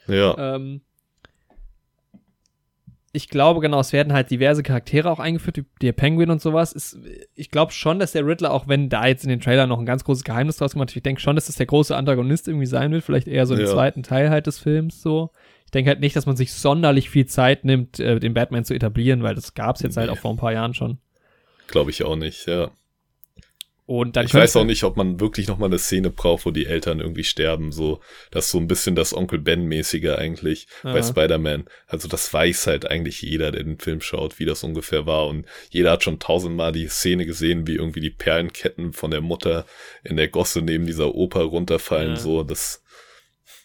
Ja. Ähm, ich glaube, genau, es werden halt diverse Charaktere auch eingeführt, der Penguin und sowas. Ist, ich glaube schon, dass der Riddler, auch wenn da jetzt in den Trailer noch ein ganz großes Geheimnis draus gemacht wird, ich denke schon, dass das der große Antagonist irgendwie sein wird, vielleicht eher so im ja. zweiten Teil halt des Films so. Ich denke halt nicht, dass man sich sonderlich viel Zeit nimmt, äh, den Batman zu etablieren, weil das gab es jetzt halt auch vor ein paar Jahren schon. Glaube ich auch nicht, ja. Und dann ich weiß auch nicht, ob man wirklich noch mal eine Szene braucht, wo die Eltern irgendwie sterben. So, das ist so ein bisschen das Onkel Ben-mäßige eigentlich ja. bei Spider-Man. Also das weiß halt eigentlich jeder, der den Film schaut, wie das ungefähr war. Und jeder hat schon tausendmal die Szene gesehen, wie irgendwie die Perlenketten von der Mutter in der Gosse neben dieser Oper runterfallen. Ja. So, das.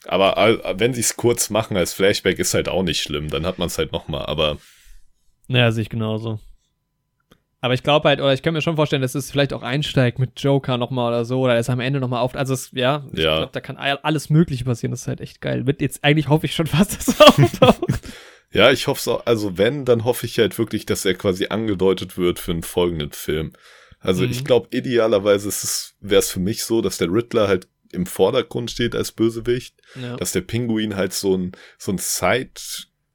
Aber wenn sie es kurz machen als Flashback, ist halt auch nicht schlimm. Dann hat man es halt noch mal. Aber naja, sehe ich genauso. Aber ich glaube halt, oder ich kann mir schon vorstellen, dass es vielleicht auch einsteigt mit Joker nochmal oder so, oder es am Ende nochmal auf. Also, es, ja, ich ja. glaube, da kann alles Mögliche passieren. Das ist halt echt geil. Wird jetzt, eigentlich hoffe ich schon fast, dass es auftaucht. ja, ich hoffe es auch. Also, wenn, dann hoffe ich halt wirklich, dass er quasi angedeutet wird für einen folgenden Film. Also, mhm. ich glaube, idealerweise wäre es für mich so, dass der Riddler halt im Vordergrund steht als Bösewicht, ja. dass der Pinguin halt so ein, so ein Side,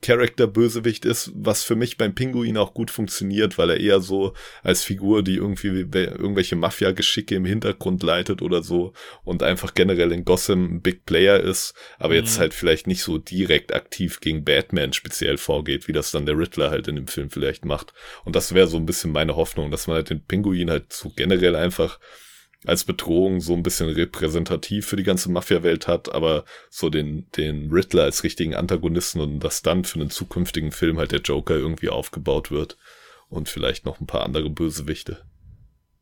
Character-Bösewicht ist, was für mich beim Pinguin auch gut funktioniert, weil er eher so als Figur, die irgendwie irgendwelche Mafia-Geschicke im Hintergrund leitet oder so und einfach generell in Gotham ein Big Player ist, aber mhm. jetzt halt vielleicht nicht so direkt aktiv gegen Batman speziell vorgeht, wie das dann der Riddler halt in dem Film vielleicht macht. Und das wäre so ein bisschen meine Hoffnung, dass man halt den Pinguin halt so generell einfach als Bedrohung so ein bisschen repräsentativ für die ganze Mafia-Welt hat, aber so den, den Riddler als richtigen Antagonisten und dass dann für einen zukünftigen Film halt der Joker irgendwie aufgebaut wird und vielleicht noch ein paar andere Bösewichte.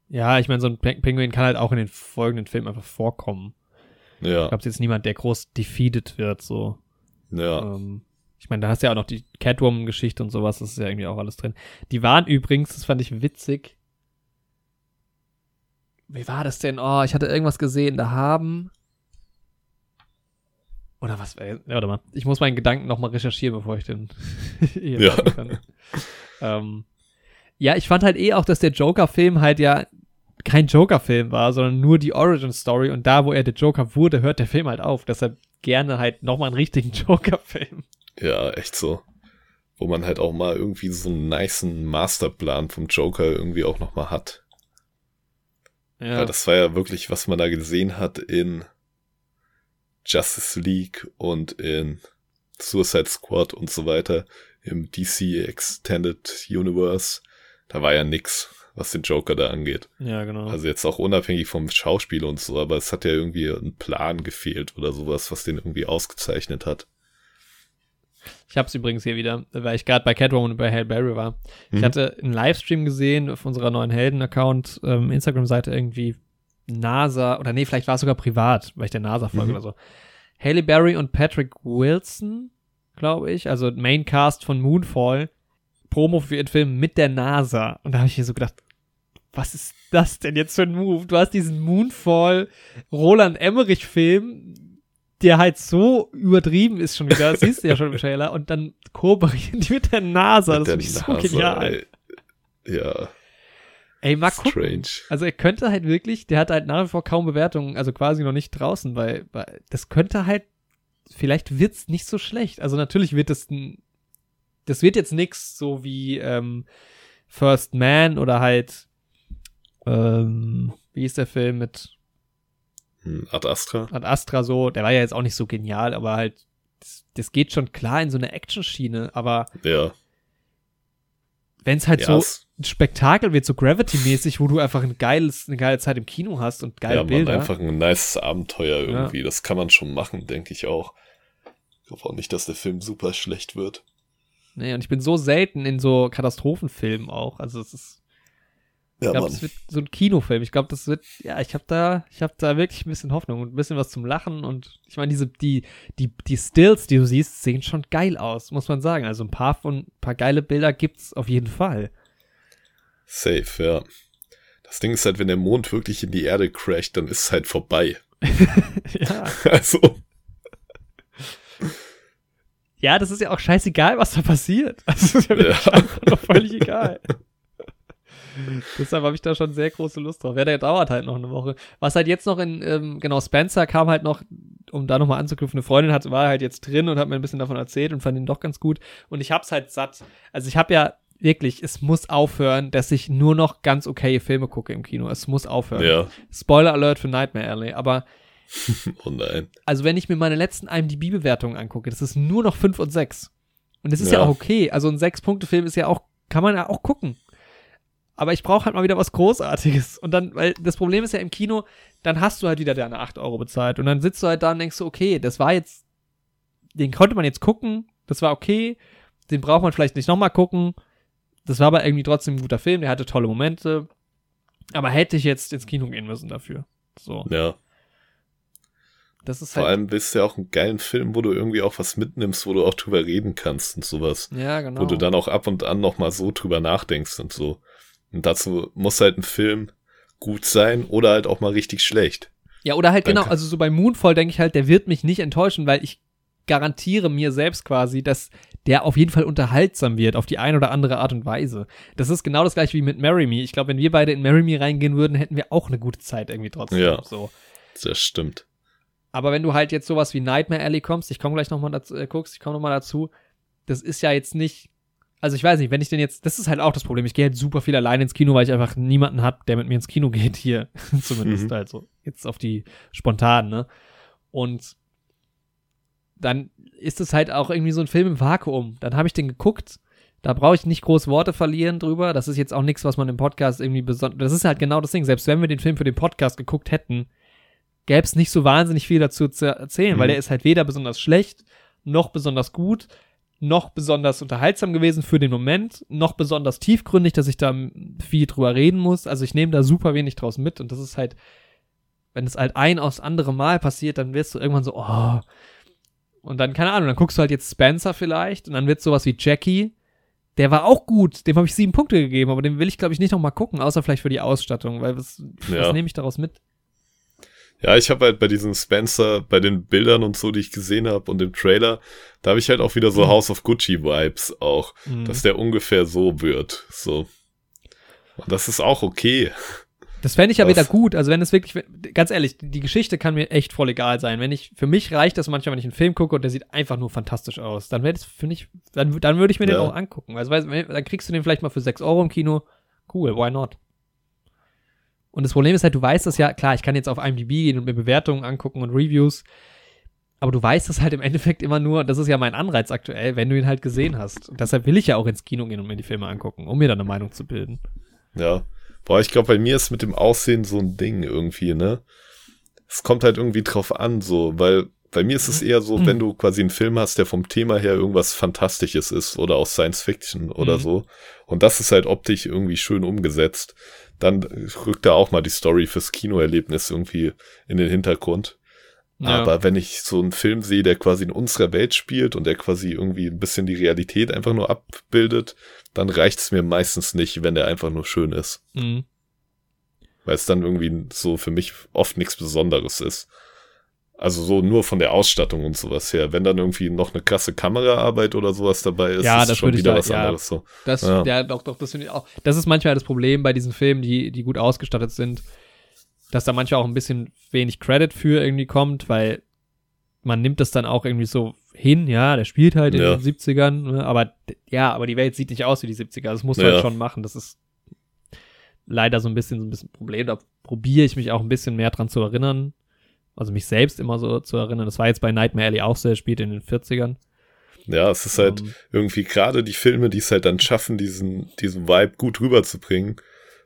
Ja, ich meine, so ein Penguin kann halt auch in den folgenden Filmen einfach vorkommen. Ja. Ich glaube, es ist jetzt niemand, der groß defeated wird, so. Ja. Ähm, ich meine, da hast du ja auch noch die Catwoman-Geschichte und sowas, das ist ja irgendwie auch alles drin. Die waren übrigens, das fand ich witzig, wie war das denn? Oh, ich hatte irgendwas gesehen. Da haben. Oder was? Äh, warte mal. Ich muss meinen Gedanken nochmal recherchieren, bevor ich den hier ja. kann. ähm, ja, ich fand halt eh auch, dass der Joker-Film halt ja kein Joker-Film war, sondern nur die Origin-Story. Und da, wo er der Joker wurde, hört der Film halt auf. Deshalb gerne halt nochmal einen richtigen Joker-Film. Ja, echt so. Wo man halt auch mal irgendwie so einen niceen Masterplan vom Joker irgendwie auch nochmal hat. Ja. Weil das war ja wirklich, was man da gesehen hat in Justice League und in Suicide Squad und so weiter im DC Extended Universe. Da war ja nix. was den Joker da angeht. Ja, genau. Also jetzt auch unabhängig vom Schauspiel und so, aber es hat ja irgendwie ein Plan gefehlt oder sowas, was den irgendwie ausgezeichnet hat. Ich habe es übrigens hier wieder, weil ich gerade bei Catwoman und bei Hail Berry war. Mhm. Ich hatte einen Livestream gesehen auf unserer neuen Helden-Account, ähm, Instagram-Seite irgendwie NASA, oder nee, vielleicht war es sogar privat, weil ich der NASA folge Mhm. oder so. Halle Berry und Patrick Wilson, glaube ich, also Maincast von Moonfall, Promo für ihren Film mit der NASA. Und da habe ich mir so gedacht, was ist das denn jetzt für ein Move? Du hast diesen Moonfall Roland Emmerich-Film, der halt so übertrieben ist schon wieder, das siehst du ja schon im Trailer, und dann kooperieren die mit der NASA. Das Der finde ich so genial. ey. Ja, Ey, mal gucken. strange. Also er könnte halt wirklich, der hat halt nach wie vor kaum Bewertungen, also quasi noch nicht draußen, weil, weil das könnte halt, vielleicht wird's nicht so schlecht. Also natürlich wird es ein, das wird jetzt nix so wie ähm, First Man oder halt, ähm, wie ist der Film mit Ad Astra. Ad Astra so, der war ja jetzt auch nicht so genial, aber halt, das, das geht schon klar in so eine Action-Schiene, aber Ja. wenn's halt ja, so es- ein Spektakel wird, so Gravity-mäßig, wo du einfach ein geiles, eine geile Zeit im Kino hast und geile ja, Bilder. einfach ein nices Abenteuer irgendwie. Das kann man schon machen, denke ich auch. Ich hoffe auch nicht, dass der Film super schlecht wird. Nee, und ich bin so selten in so Katastrophenfilmen auch. Also es ist, ich Ja, glaube, Mann. das wird so ein Kinofilm. Ich glaube, das wird, ja, ich habe da, ich habe da wirklich ein bisschen Hoffnung und ein bisschen was zum Lachen und ich meine, diese, die, die, die Stills, die du siehst, sehen schon geil aus, muss man sagen. Also ein paar von, ein paar geile Bilder gibt's auf jeden Fall. Safe, ja. Das Ding ist halt, wenn der Mond wirklich in die Erde crasht, dann ist es halt vorbei. ja. Also, ja, das ist ja auch scheißegal, was da passiert. Also, das ist ja, Ja. völlig egal. Deshalb habe ich da schon sehr große Lust drauf. Ja, der dauert halt noch eine Woche. Was halt jetzt noch in, ähm, genau, Spencer kam halt noch, um da nochmal anzuknüpfen, eine Freundin hat, war halt jetzt drin und hat mir ein bisschen davon erzählt und fand ihn doch ganz gut. Und ich hab's halt satt. Also ich habe ja wirklich, es muss aufhören, dass ich nur noch ganz okaye Filme gucke im Kino. Es muss aufhören. ja. Spoiler Alert für Nightmare Alley. Aber Oh nein. also wenn ich mir meine letzten IMDb-Bewertungen angucke, das ist nur noch 5 und 6. Und das ist ja, Ja. auch okay. Also ein 6-Punkte-Film ist ja auch, kann man ja auch gucken. Aber ich brauche halt mal wieder was Großartiges. Und dann, weil das Problem ist ja im Kino, dann hast du halt wieder deine 8 Euro bezahlt. Und dann sitzt du halt da und denkst so, okay, das war jetzt, den konnte man jetzt gucken, das war okay, den braucht man vielleicht nicht nochmal gucken. Das war aber irgendwie trotzdem ein guter Film, der hatte tolle Momente. Aber hätte ich jetzt ins Kino gehen müssen dafür. So, Ja. das ist Vor halt. allem bist du ja auch einen geilen Film, wo du irgendwie auch was mitnimmst, wo du auch drüber reden kannst und sowas. ja, genau. Wo du dann auch ab und an nochmal so drüber nachdenkst und so. Und dazu muss halt ein Film gut sein oder halt auch mal richtig schlecht. Ja, oder halt Dann genau, also so bei Moonfall denke ich halt, der wird mich nicht enttäuschen, weil ich garantiere mir selbst quasi, dass der auf jeden Fall unterhaltsam wird, auf die eine oder andere Art und Weise. Das ist genau das gleiche wie mit Marry Me. Ich glaube, wenn wir beide in Marry Me reingehen würden, hätten wir auch eine gute Zeit irgendwie trotzdem. Ja. So. Das stimmt. Aber wenn du halt jetzt sowas wie Nightmare Alley kommst, ich komme gleich nochmal dazu, äh, guckst, ich komme nochmal dazu, das ist ja jetzt nicht, also ich weiß nicht, wenn ich denn jetzt, das ist halt auch das Problem, ich gehe halt super viel allein ins Kino, weil ich einfach niemanden hab, der mit mir ins Kino geht hier, zumindest Mhm. halt so, jetzt auf die spontan, ne? Und dann ist es halt auch irgendwie so ein Film im Vakuum. Dann habe ich den geguckt, da brauche ich nicht groß Worte verlieren drüber. Das ist jetzt auch nichts, was man im Podcast irgendwie besonders. Das ist halt genau das Ding. Selbst wenn wir den Film für den Podcast geguckt hätten, gäbe es nicht so wahnsinnig viel dazu zu erzählen, Mhm. weil der ist halt weder besonders schlecht, noch besonders gut, noch besonders unterhaltsam gewesen für den Moment, noch besonders tiefgründig, dass ich da viel drüber reden muss. Also ich nehme da super wenig draus mit und das ist halt, wenn es halt ein aufs andere Mal passiert, dann wirst du irgendwann so, oh. Und dann, keine Ahnung, dann guckst du halt jetzt Spencer vielleicht und dann wird sowas wie Jackie. Der war auch gut, dem habe ich sieben Punkte gegeben, aber den will ich, glaube ich, nicht noch mal gucken, außer vielleicht für die Ausstattung, weil was, Ja. was nehme ich daraus mit? Ja, ich habe halt bei diesem Spencer, bei den Bildern und so, die ich gesehen habe und dem Trailer, da habe ich halt auch wieder so Mhm. House of Gucci Vibes auch, Mhm. dass der ungefähr so wird. So. Und das ist auch okay. Das fände ich ja wieder gut. Also wenn es wirklich, ganz ehrlich, die Geschichte kann mir echt voll egal sein. Wenn ich, für mich reicht das manchmal, wenn ich einen Film gucke und der sieht einfach nur fantastisch aus. Dann wäre das, finde ich, dann, dann würde ich mir den Ja. auch angucken. Also weißt, dann kriegst du den vielleicht mal für 6 Euro im Kino. Cool, why not? Und das Problem ist halt, du weißt das ja, klar, ich kann jetzt auf IMDb gehen und mir Bewertungen angucken und Reviews. Aber du weißt das halt im Endeffekt immer nur, das ist ja mein Anreiz aktuell, wenn du ihn halt gesehen hast. Und deshalb will ich ja auch ins Kino gehen und mir die Filme angucken, um mir dann eine Meinung zu bilden. Ja. Boah, ich glaube, bei mir ist mit dem Aussehen so ein Ding irgendwie, ne? Es kommt halt irgendwie drauf an, so, weil bei mir ist es eher so, wenn du quasi einen Film hast, der vom Thema her irgendwas Fantastisches ist oder aus Science Fiction oder Mhm. so. Und das ist halt optisch irgendwie schön umgesetzt. Dann rückt da auch mal die Story fürs Kinoerlebnis irgendwie in den Hintergrund. Ja. Aber wenn ich so einen Film sehe, der quasi in unserer Welt spielt und der quasi irgendwie ein bisschen die Realität einfach nur abbildet, dann reicht es mir meistens nicht, wenn der einfach nur schön ist. Mhm. Weil es dann irgendwie so für mich oft nichts Besonderes ist. Also so nur von der Ausstattung und sowas her. Wenn dann irgendwie noch eine krasse Kameraarbeit oder sowas dabei ist, Ja, ist das schon wieder da- was ja. anderes so. Das, Ja. ja, doch, doch, das finde ich auch. Das ist manchmal das Problem bei diesen Filmen, die, die gut ausgestattet sind, dass da manchmal auch ein bisschen wenig Credit für irgendwie kommt, weil man nimmt das dann auch irgendwie so hin, ja, der spielt halt in Ja. den 70ern, ne, aber ja, aber die Welt sieht nicht aus wie die 70er. Das du Ja. halt schon machen. Das ist leider so ein bisschen so ein bisschen ein Problem. Da probiere ich mich auch ein bisschen mehr dran zu erinnern. Also mich selbst immer so zu erinnern. Das war jetzt bei Nightmare Alley auch so, er spielt in den 40ern. Ja, es ist halt Ähm, irgendwie gerade die Filme, die es halt dann schaffen, diesen, diesen Vibe gut rüberzubringen,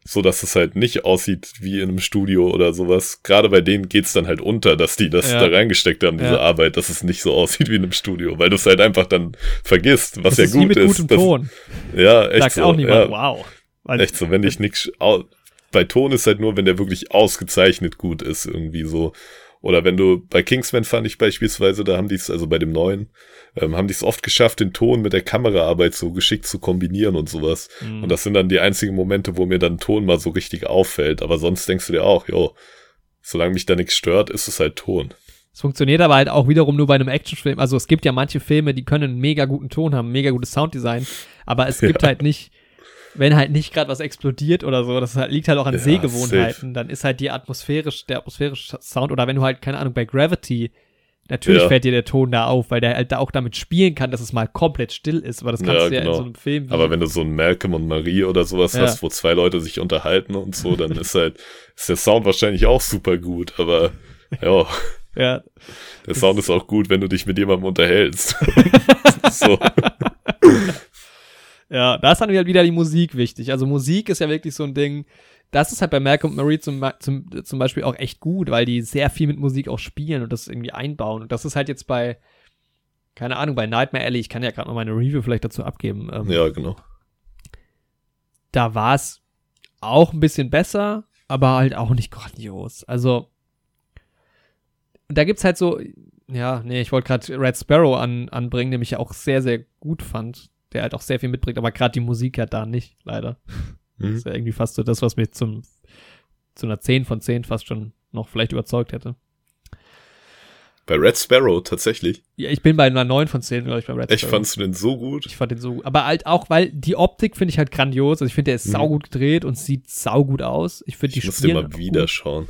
so dass es halt nicht aussieht wie in einem Studio oder sowas. Gerade bei denen geht's dann halt unter, dass die das Ja. da reingesteckt haben, diese Ja. Arbeit, dass es nicht so aussieht wie in einem Studio, weil du es halt einfach dann vergisst, was das ja ist wie gut mit ist. gutem Das- Ton. Ja, echt Sagt so. auch niemand, ja. wow. Weil Echt so, wenn ich au- bei Ton ist halt nur, wenn der wirklich ausgezeichnet gut ist, irgendwie so. Oder wenn du, bei Kingsman fand ich beispielsweise, da haben die es, also bei dem neuen, ähm, haben die es oft geschafft, den Ton mit der Kameraarbeit so geschickt zu kombinieren und sowas. Mhm. Und das sind dann die einzigen Momente, wo mir dann Ton mal so richtig auffällt. Aber sonst denkst du dir auch, jo, solange mich da nichts stört, ist es halt Ton. Es funktioniert aber halt auch wiederum nur bei einem Actionfilm. Also es gibt ja manche Filme, die können einen mega guten Ton haben, mega gutes Sounddesign, aber es gibt Ja. halt nicht, wenn halt nicht gerade was explodiert oder so, das liegt halt auch an Ja, Sehgewohnheiten, dann ist halt die atmosphärisch, der atmosphärische Sound oder wenn du halt, keine Ahnung, bei Gravity, natürlich Ja. fällt dir der Ton da auf, weil der halt da auch damit spielen kann, dass es mal komplett still ist, aber das kannst Ja, du ja in genau. so einem Film Aber wenn du so einen Malcolm und Marie oder sowas Ja. hast, wo zwei Leute sich unterhalten und so, dann ist halt, ist der Sound wahrscheinlich auch super gut, aber ja, ja, der Sound ist auch gut, wenn du dich mit jemandem unterhältst. so. Ja, da ist dann halt wieder die Musik wichtig. Also Musik ist ja wirklich so ein Ding. Das ist halt bei Malcolm und Marie zum, zum, zum Beispiel auch echt gut, weil die sehr viel mit Musik auch spielen und das irgendwie einbauen. Und das ist halt jetzt bei, keine Ahnung, bei Nightmare Alley, ich kann ja gerade noch meine Review vielleicht dazu abgeben. Ähm, Ja, genau. Da war es auch ein bisschen besser, aber halt auch nicht grandios. Also, da gibt's halt so, ja, nee, ich wollte gerade Red Sparrow an, anbringen, den ich ja auch sehr, sehr gut fand, der halt auch sehr viel mitbringt, aber gerade die Musik halt da nicht, leider. Das Mhm. ist ja irgendwie fast so das, was mich zum, zu einer 10 von 10 fast schon noch vielleicht überzeugt hätte. Bei Red Sparrow tatsächlich. Ja, ich bin bei einer 9 von 10, glaube ich, bei Red Echt, Sparrow. fandst du den so gut? Ich fand den so gut. Aber halt auch, weil die Optik finde ich halt grandios. Also ich finde, der ist Mhm. saugut gedreht und sieht saugut aus. Ich finde, die Ich muss den mal wieder gut. schauen.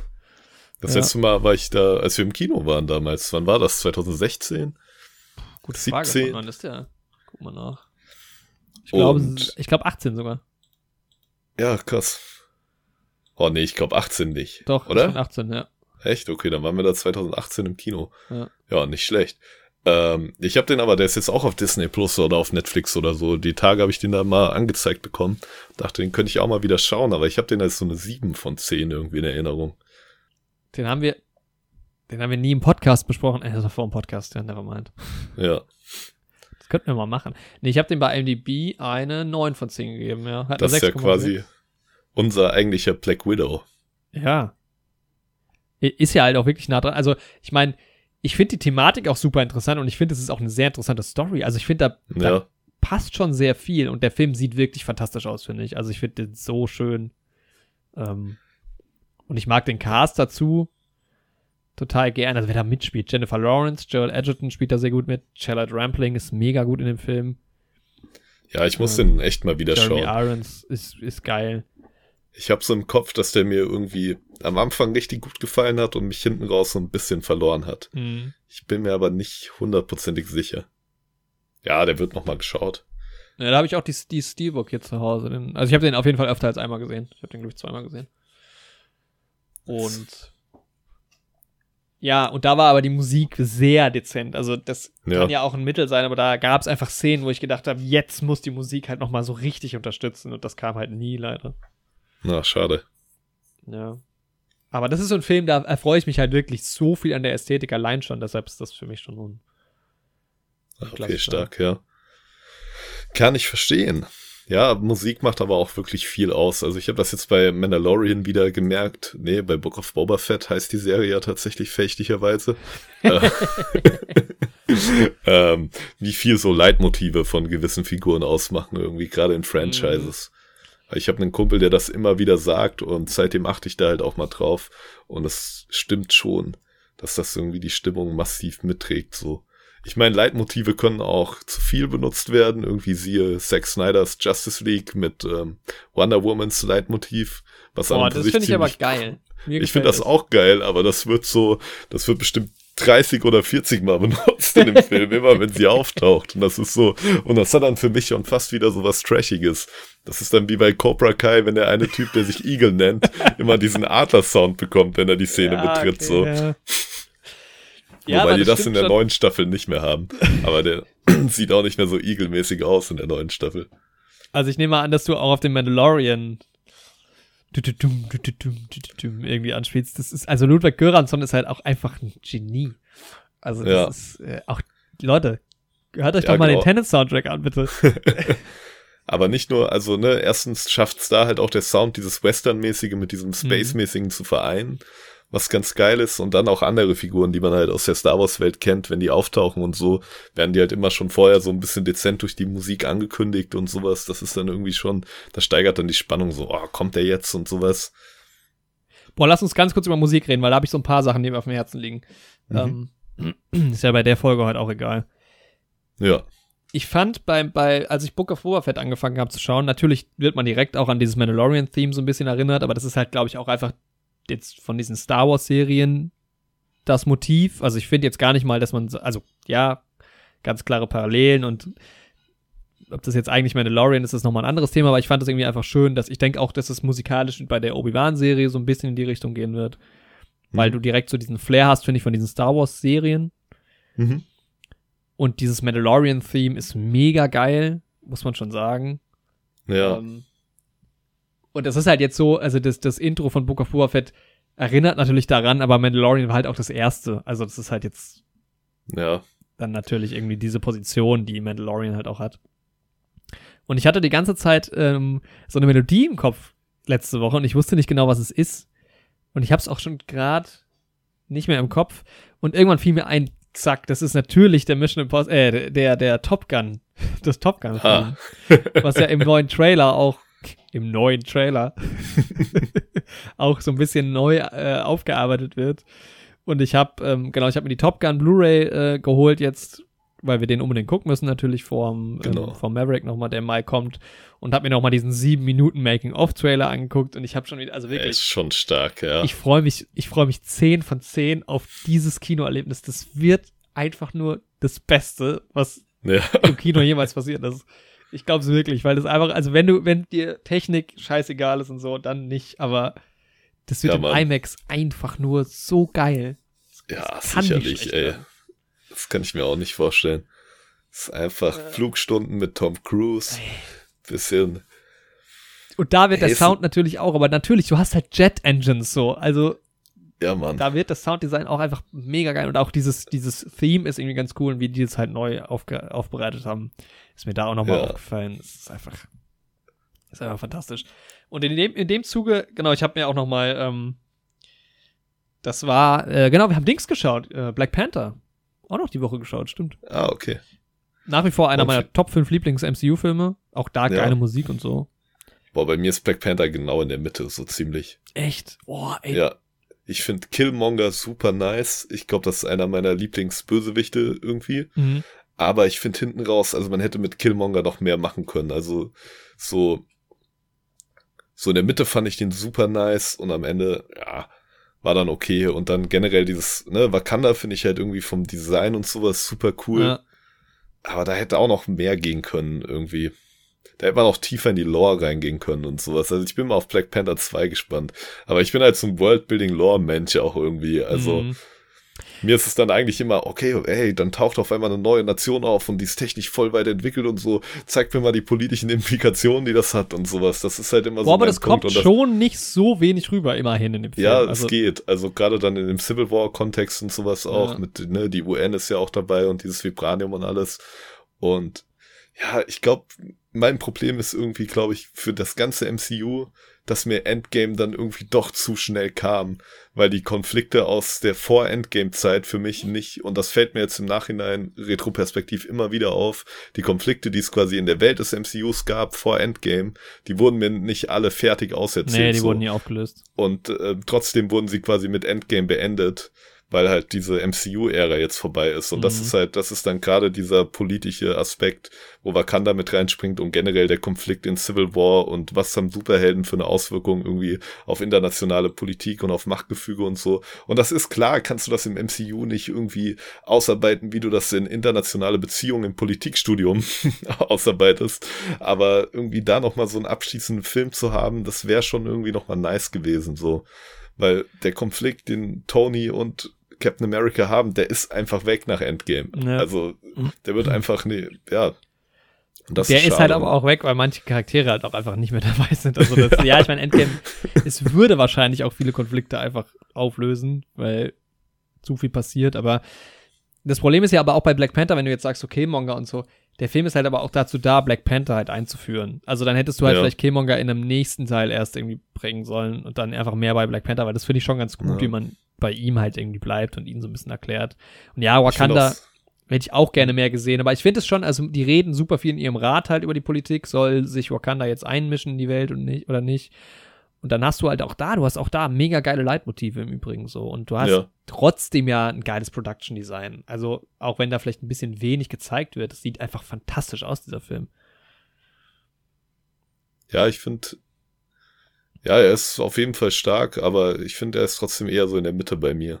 Das Ja. letzte Mal war ich da, als wir im Kino waren damals. Wann war das? 2016? Gute Frage. 17. Von wann ist der? Guck mal nach. Ich glaube, ich glaube 18 sogar. Ja, krass. Oh nee, ich glaube 18 nicht. Doch, Oder? ist von 18, ja. Echt? Okay, dann waren wir da 2018 im Kino. Ja. Ja, nicht schlecht. Ähm, ich habe den aber, der ist jetzt auch auf Disney Plus oder auf Netflix oder so. Die Tage habe ich den da mal angezeigt bekommen. Dachte, den könnte ich auch mal wieder schauen, aber ich habe den als so eine 7 von 10 irgendwie in Erinnerung. Den haben wir, den haben wir nie im Podcast besprochen. Äh, das war vor dem Podcast, ja, nevermind. Ja, könnten wir mal machen. Nee, ich habe dem bei IMDb eine 9 von 10 gegeben, ja. Hat das ist ja 6,6. quasi unser eigentlicher Black Widow. Ja. Ist ja halt auch wirklich nah dran. Also, ich meine, ich finde die Thematik auch super interessant und ich finde, es ist auch eine sehr interessante Story. Also, ich finde, da, da Ja, passt schon sehr viel und der Film sieht wirklich fantastisch aus, finde ich. Also, ich finde den so schön. Ähm, und ich mag den Cast dazu total gern. Also, wer da mitspielt, Jennifer Lawrence, Joel Edgerton spielt da sehr gut mit. Charlotte Rampling ist mega gut in dem Film. ja, ich muss Ähm, den echt mal wieder Jeremy schauen. Irons ist, ist geil. Ich habe so im Kopf, dass der mir irgendwie am Anfang richtig gut gefallen hat und mich hinten raus so ein bisschen verloren hat. Mhm. Ich bin mir aber nicht hundertprozentig sicher. Ja, der wird noch mal geschaut. Ja, da habe ich auch die, die Steelbook hier zu Hause. Den, also ich habe den auf jeden Fall öfter als einmal gesehen. Ich habe den, glaube ich, zweimal gesehen. Und ja, und da war aber die Musik sehr dezent. Also das Ja. kann ja auch ein Mittel sein, aber da gab es einfach Szenen, wo ich gedacht habe, jetzt muss die Musik halt noch mal so richtig unterstützen und das kam halt nie leider. Na, schade. Ja. Aber das ist so ein Film, da erfreue ich mich halt wirklich so viel an der Ästhetik allein schon, deshalb ist das für mich schon ein. Okay, stark, ja. Kann ich verstehen. Ja, Musik macht aber auch wirklich viel aus. Also ich habe das jetzt bei Mandalorian wieder gemerkt. Nee, bei Book of Boba Fett heißt die Serie ja tatsächlich fächtigerweise. Äh, ähm, wie viel so Leitmotive von gewissen Figuren ausmachen, irgendwie gerade in Franchises. Mhm. Ich habe einen Kumpel, der das immer wieder sagt und seitdem achte ich da halt auch mal drauf. Und es stimmt schon, dass das irgendwie die Stimmung massiv mitträgt, so. Ich meine, Leitmotive können auch zu viel benutzt werden. Irgendwie siehe Zack Snyders Justice League mit ähm, Wonder Womans Leitmotiv. Was Boah, das finde ich aber geil. Mir ich finde das auch geil, aber das wird so, das wird bestimmt 30 oder 40 Mal benutzt in dem Film, immer wenn sie auftaucht. Und das ist so, und das hat dann für mich schon fast wieder so was Trashiges. Das ist dann wie bei Cobra Kai, wenn der eine Typ, der sich Eagle nennt, immer diesen Adler-Sound bekommt, wenn er die Szene ja, betritt, okay, so. Ja. Ja, Wobei die das in der schon. neuen Staffel nicht mehr haben. Aber der sieht auch nicht mehr so igelmäßig aus in der neuen Staffel. Also ich nehme mal an, dass du auch auf den Mandalorian irgendwie anspielst. Das ist, also Ludwig Göransson ist halt auch einfach ein Genie. Also das ja. ist äh, auch, Leute, hört euch ja, doch mal genau. den Tennis-Soundtrack an, bitte. Aber nicht nur, also ne, erstens schafft es da halt auch der Sound, dieses Western-mäßige mit diesem mhm. Space-mäßigen mhm. zu vereinen was ganz geil ist. Und dann auch andere Figuren, die man halt aus der Star Wars-Welt kennt, wenn die auftauchen und so, werden die halt immer schon vorher so ein bisschen dezent durch die Musik angekündigt und sowas. Das ist dann irgendwie schon, das steigert dann die Spannung so, oh, kommt der jetzt und sowas. Boah, lass uns ganz kurz über Musik reden, weil da habe ich so ein paar Sachen, die mir auf dem Herzen liegen. Mhm. Ähm, ist ja bei der Folge heute auch egal. Ja. Ich fand bei, bei, als ich Book of Boba Fett angefangen habe zu schauen, natürlich wird man direkt auch an dieses Mandalorian-Theme so ein bisschen erinnert, aber das ist halt, glaube ich, auch einfach jetzt von diesen Star Wars-Serien das Motiv. Also ich finde jetzt gar nicht mal, dass man, also ja, ganz klare Parallelen und ob das jetzt eigentlich Mandalorian ist, ist nochmal ein anderes Thema, aber ich fand das irgendwie einfach schön, dass ich denke auch, dass es musikalisch bei der Obi-Wan-Serie so ein bisschen in die Richtung gehen wird. Mhm. Weil du direkt so diesen Flair hast, finde ich, von diesen Star Wars-Serien. Mhm. Und dieses Mandalorian-Theme ist mega geil, muss man schon sagen. Ja. Ähm, und das ist halt jetzt so, also das, das Intro von Book of Boba Fett erinnert natürlich daran, aber Mandalorian war halt auch das erste. Also das ist halt jetzt ja. dann natürlich irgendwie diese Position, die Mandalorian halt auch hat. Und ich hatte die ganze Zeit ähm, so eine Melodie im Kopf letzte Woche und ich wusste nicht genau, was es ist. Und ich habe es auch schon gerade nicht mehr im Kopf. Und irgendwann fiel mir ein, zack, das ist natürlich der Mission Impossible, äh, der, der Top Gun, das Top Gun, ah. was ja im neuen Trailer auch im neuen Trailer auch so ein bisschen neu äh, aufgearbeitet wird. Und ich habe, ähm, genau, ich habe mir die Top Gun Blu-ray äh, geholt jetzt, weil wir den unbedingt gucken müssen, natürlich ähm, genau. ähm, vom Maverick nochmal, der im Mai kommt. Und habe mir nochmal diesen sieben Minuten Making-of-Trailer angeguckt und ich habe schon wieder, also wirklich. Er ist schon stark, ja. Ich freue mich, ich freue mich zehn von zehn auf dieses Kinoerlebnis. Das wird einfach nur das Beste, was ja. im Kino jemals passiert ist. Ich glaube es wirklich, weil das einfach, also wenn du, wenn dir Technik scheißegal ist und so, dann nicht, aber das wird ja, im IMAX einfach nur so geil. Ja, sicherlich, ey. Das kann ich mir auch nicht vorstellen. Das ist einfach äh. Flugstunden mit Tom Cruise. Ey. Bisschen. Und da wird der Sound natürlich auch, aber natürlich, du hast halt Jet Engines so, also. Ja, Mann. Da wird das Sounddesign auch einfach mega geil und auch dieses, dieses Theme ist irgendwie ganz cool und wie die das halt neu aufbereitet haben. Ist mir da auch nochmal ja. aufgefallen. Es ist einfach, ist einfach fantastisch. Und in dem, in dem Zuge, genau, ich habe mir auch nochmal, ähm, das war, äh, genau, wir haben Dings geschaut, äh, Black Panther. Auch noch die Woche geschaut, stimmt. Ah, okay. Nach wie vor einer und meiner Top 5 Lieblings-MCU-Filme. Auch da ja. geile Musik und so. Boah, bei mir ist Black Panther genau in der Mitte, so ziemlich. Echt? Boah, ey. Ja. Ich finde Killmonger super nice. Ich glaube, das ist einer meiner Lieblingsbösewichte irgendwie. Mhm. Aber ich finde hinten raus, also man hätte mit Killmonger noch mehr machen können. Also so, so in der Mitte fand ich den super nice und am Ende, ja, war dann okay. Und dann generell dieses, ne, Wakanda finde ich halt irgendwie vom Design und sowas super cool. Ja. Aber da hätte auch noch mehr gehen können irgendwie. Da hätte man auch tiefer in die Lore reingehen können und sowas. Also ich bin mal auf Black Panther 2 gespannt. Aber ich bin halt so ein Worldbuilding-Lore-Mensch auch irgendwie. Also. Mhm. Mir ist es dann eigentlich immer, okay, ey, dann taucht auf einmal eine neue Nation auf und die ist technisch voll weit entwickelt und so. Zeigt mir mal die politischen Implikationen, die das hat und sowas. Das ist halt immer Boah, so. aber das Punkt. kommt das, schon nicht so wenig rüber, immerhin in dem Film. Ja, also, es geht. Also gerade dann in dem Civil War-Kontext und sowas auch. Ja. Mit, ne, die UN ist ja auch dabei und dieses Vibranium und alles. Und ja, ich glaube, mein Problem ist irgendwie, glaube ich, für das ganze MCU, dass mir Endgame dann irgendwie doch zu schnell kam, weil die Konflikte aus der Vor-Endgame-Zeit für mich nicht, und das fällt mir jetzt im Nachhinein retroperspektiv immer wieder auf, die Konflikte, die es quasi in der Welt des MCUs gab vor Endgame, die wurden mir nicht alle fertig auserzählt. nee, die so. wurden nie aufgelöst. Und äh, trotzdem wurden sie quasi mit Endgame beendet, weil halt diese MCU-Ära jetzt vorbei ist. Und das Mhm. ist halt, das ist dann gerade dieser politische Aspekt, wo Wakanda mit reinspringt und generell der Konflikt in Civil War und was haben Superhelden für eine Auswirkung irgendwie auf internationale Politik und auf Machtgefüge und so. Und das ist klar, kannst du das im MCU nicht irgendwie ausarbeiten, wie du das in internationale Beziehungen im Politikstudium ausarbeitest. Aber irgendwie da nochmal so einen abschließenden Film zu haben, das wäre schon irgendwie nochmal nice gewesen, so. Weil der Konflikt, den Tony und Captain America haben, der ist einfach weg nach Endgame. Ja. Also, der wird einfach, nee, ja. Der ist, schade. halt aber auch weg, weil manche Charaktere halt auch einfach nicht mehr dabei sind. Also das, ja, ich meine, Endgame, es würde wahrscheinlich auch viele Konflikte einfach auflösen, weil zu viel passiert, aber das Problem ist ja aber auch bei Black Panther, wenn du jetzt sagst, so Killmonger und so, der Film ist halt aber auch dazu da, Black Panther halt einzuführen. Also dann hättest du halt Ja. vielleicht Killmonger in einem nächsten Teil erst irgendwie bringen sollen und dann einfach mehr bei Black Panther, weil das finde ich schon ganz gut, Ja. wie man bei ihm halt irgendwie bleibt und ihn so ein bisschen erklärt. Und ja, Wakanda, Hätte ich auch gerne mehr gesehen. Aber ich finde es schon, also die reden super viel in ihrem Rat halt über die Politik. Soll sich Wakanda jetzt einmischen in die Welt und nicht, oder nicht? Und dann hast du halt auch da, du hast auch da mega geile Leitmotive im Übrigen so. Und du hast Ja. trotzdem ja ein geiles Production Design. Also auch wenn da vielleicht ein bisschen wenig gezeigt wird, es sieht einfach fantastisch aus, dieser Film. Ja, ich finde, ja, er ist auf jeden Fall stark, aber ich finde, er ist trotzdem eher so in der Mitte bei mir.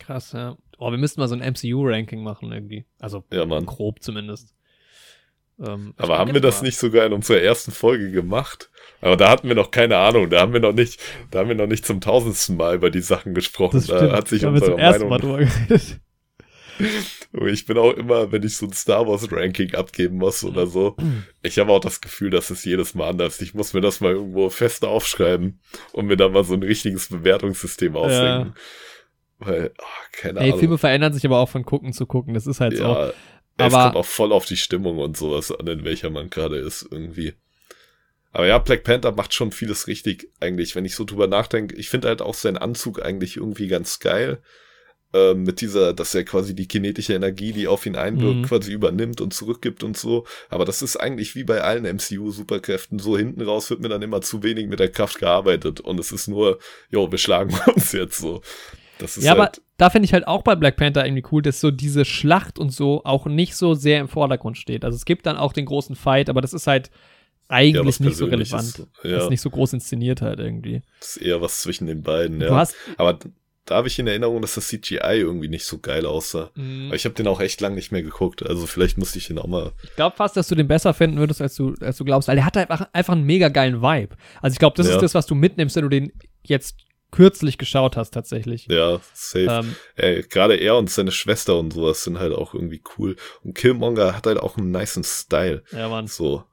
Krass, ja. Oh, wir müssten mal so ein MCU-Ranking machen irgendwie. Also Ja, Mann. grob zumindest. Ähm, Aber haben wir das mal. nicht sogar in unserer ersten Folge gemacht? Aber da hatten wir noch keine Ahnung, da haben wir noch nicht, da haben wir noch nicht zum tausendsten Mal über die Sachen gesprochen. Das da stimmt. hat sich da haben wir unsere Mal Meinung. drüber geredet. Ich bin auch immer, wenn ich so ein Star Wars Ranking abgeben muss oder so, ich habe auch das Gefühl, dass es jedes Mal anders. Ich muss mir das mal irgendwo fest aufschreiben und mir da mal so ein richtiges Bewertungssystem ausdenken. Weil, oh, keine Ey, Ahnung. Filme verändern sich aber auch von gucken zu gucken. Das ist halt so. ja, es Aber- kommt auch voll auf die Stimmung und sowas an, in welcher man gerade ist, irgendwie. Aber ja, Black Panther macht schon vieles richtig, eigentlich, wenn ich so drüber nachdenke. Ich finde halt auch seinen Anzug eigentlich irgendwie ganz geil. Ähm, mit dieser, dass er quasi die kinetische Energie, die auf ihn einwirkt, Mhm. quasi übernimmt und zurückgibt und so. Aber das ist eigentlich wie bei allen MCU-Superkräften. So hinten raus wird mir dann immer zu wenig mit der Kraft gearbeitet. Und es ist nur, jo, wir schlagen uns jetzt so. Das ist Ja, aber halt, da finde ich halt auch bei Black Panther irgendwie cool, dass so diese Schlacht und so auch nicht so sehr im Vordergrund steht. Also es gibt dann auch den großen Fight, aber das ist halt ja, eigentlich was nicht so relevant. Das Ja, ist nicht so groß inszeniert halt irgendwie. das ist eher was zwischen den beiden, ja. Du hast, Aber da habe ich in Erinnerung, dass das CGI irgendwie nicht so geil aussah. mh, Aber ich habe den auch echt lang nicht mehr geguckt. Also vielleicht musste ich den auch mal. ich glaube fast, dass du den besser finden würdest, als du, als du glaubst, weil der hat einfach, einfach einen mega geilen Vibe. Also ich glaube, das Ja. ist das, was du mitnimmst, wenn du den jetzt kürzlich geschaut hast tatsächlich. Ja, safe. Ähm, Ey, gerade er und seine Schwester und sowas sind halt auch irgendwie cool. Und Killmonger hat halt auch einen niceen Style. ja, Mann. So,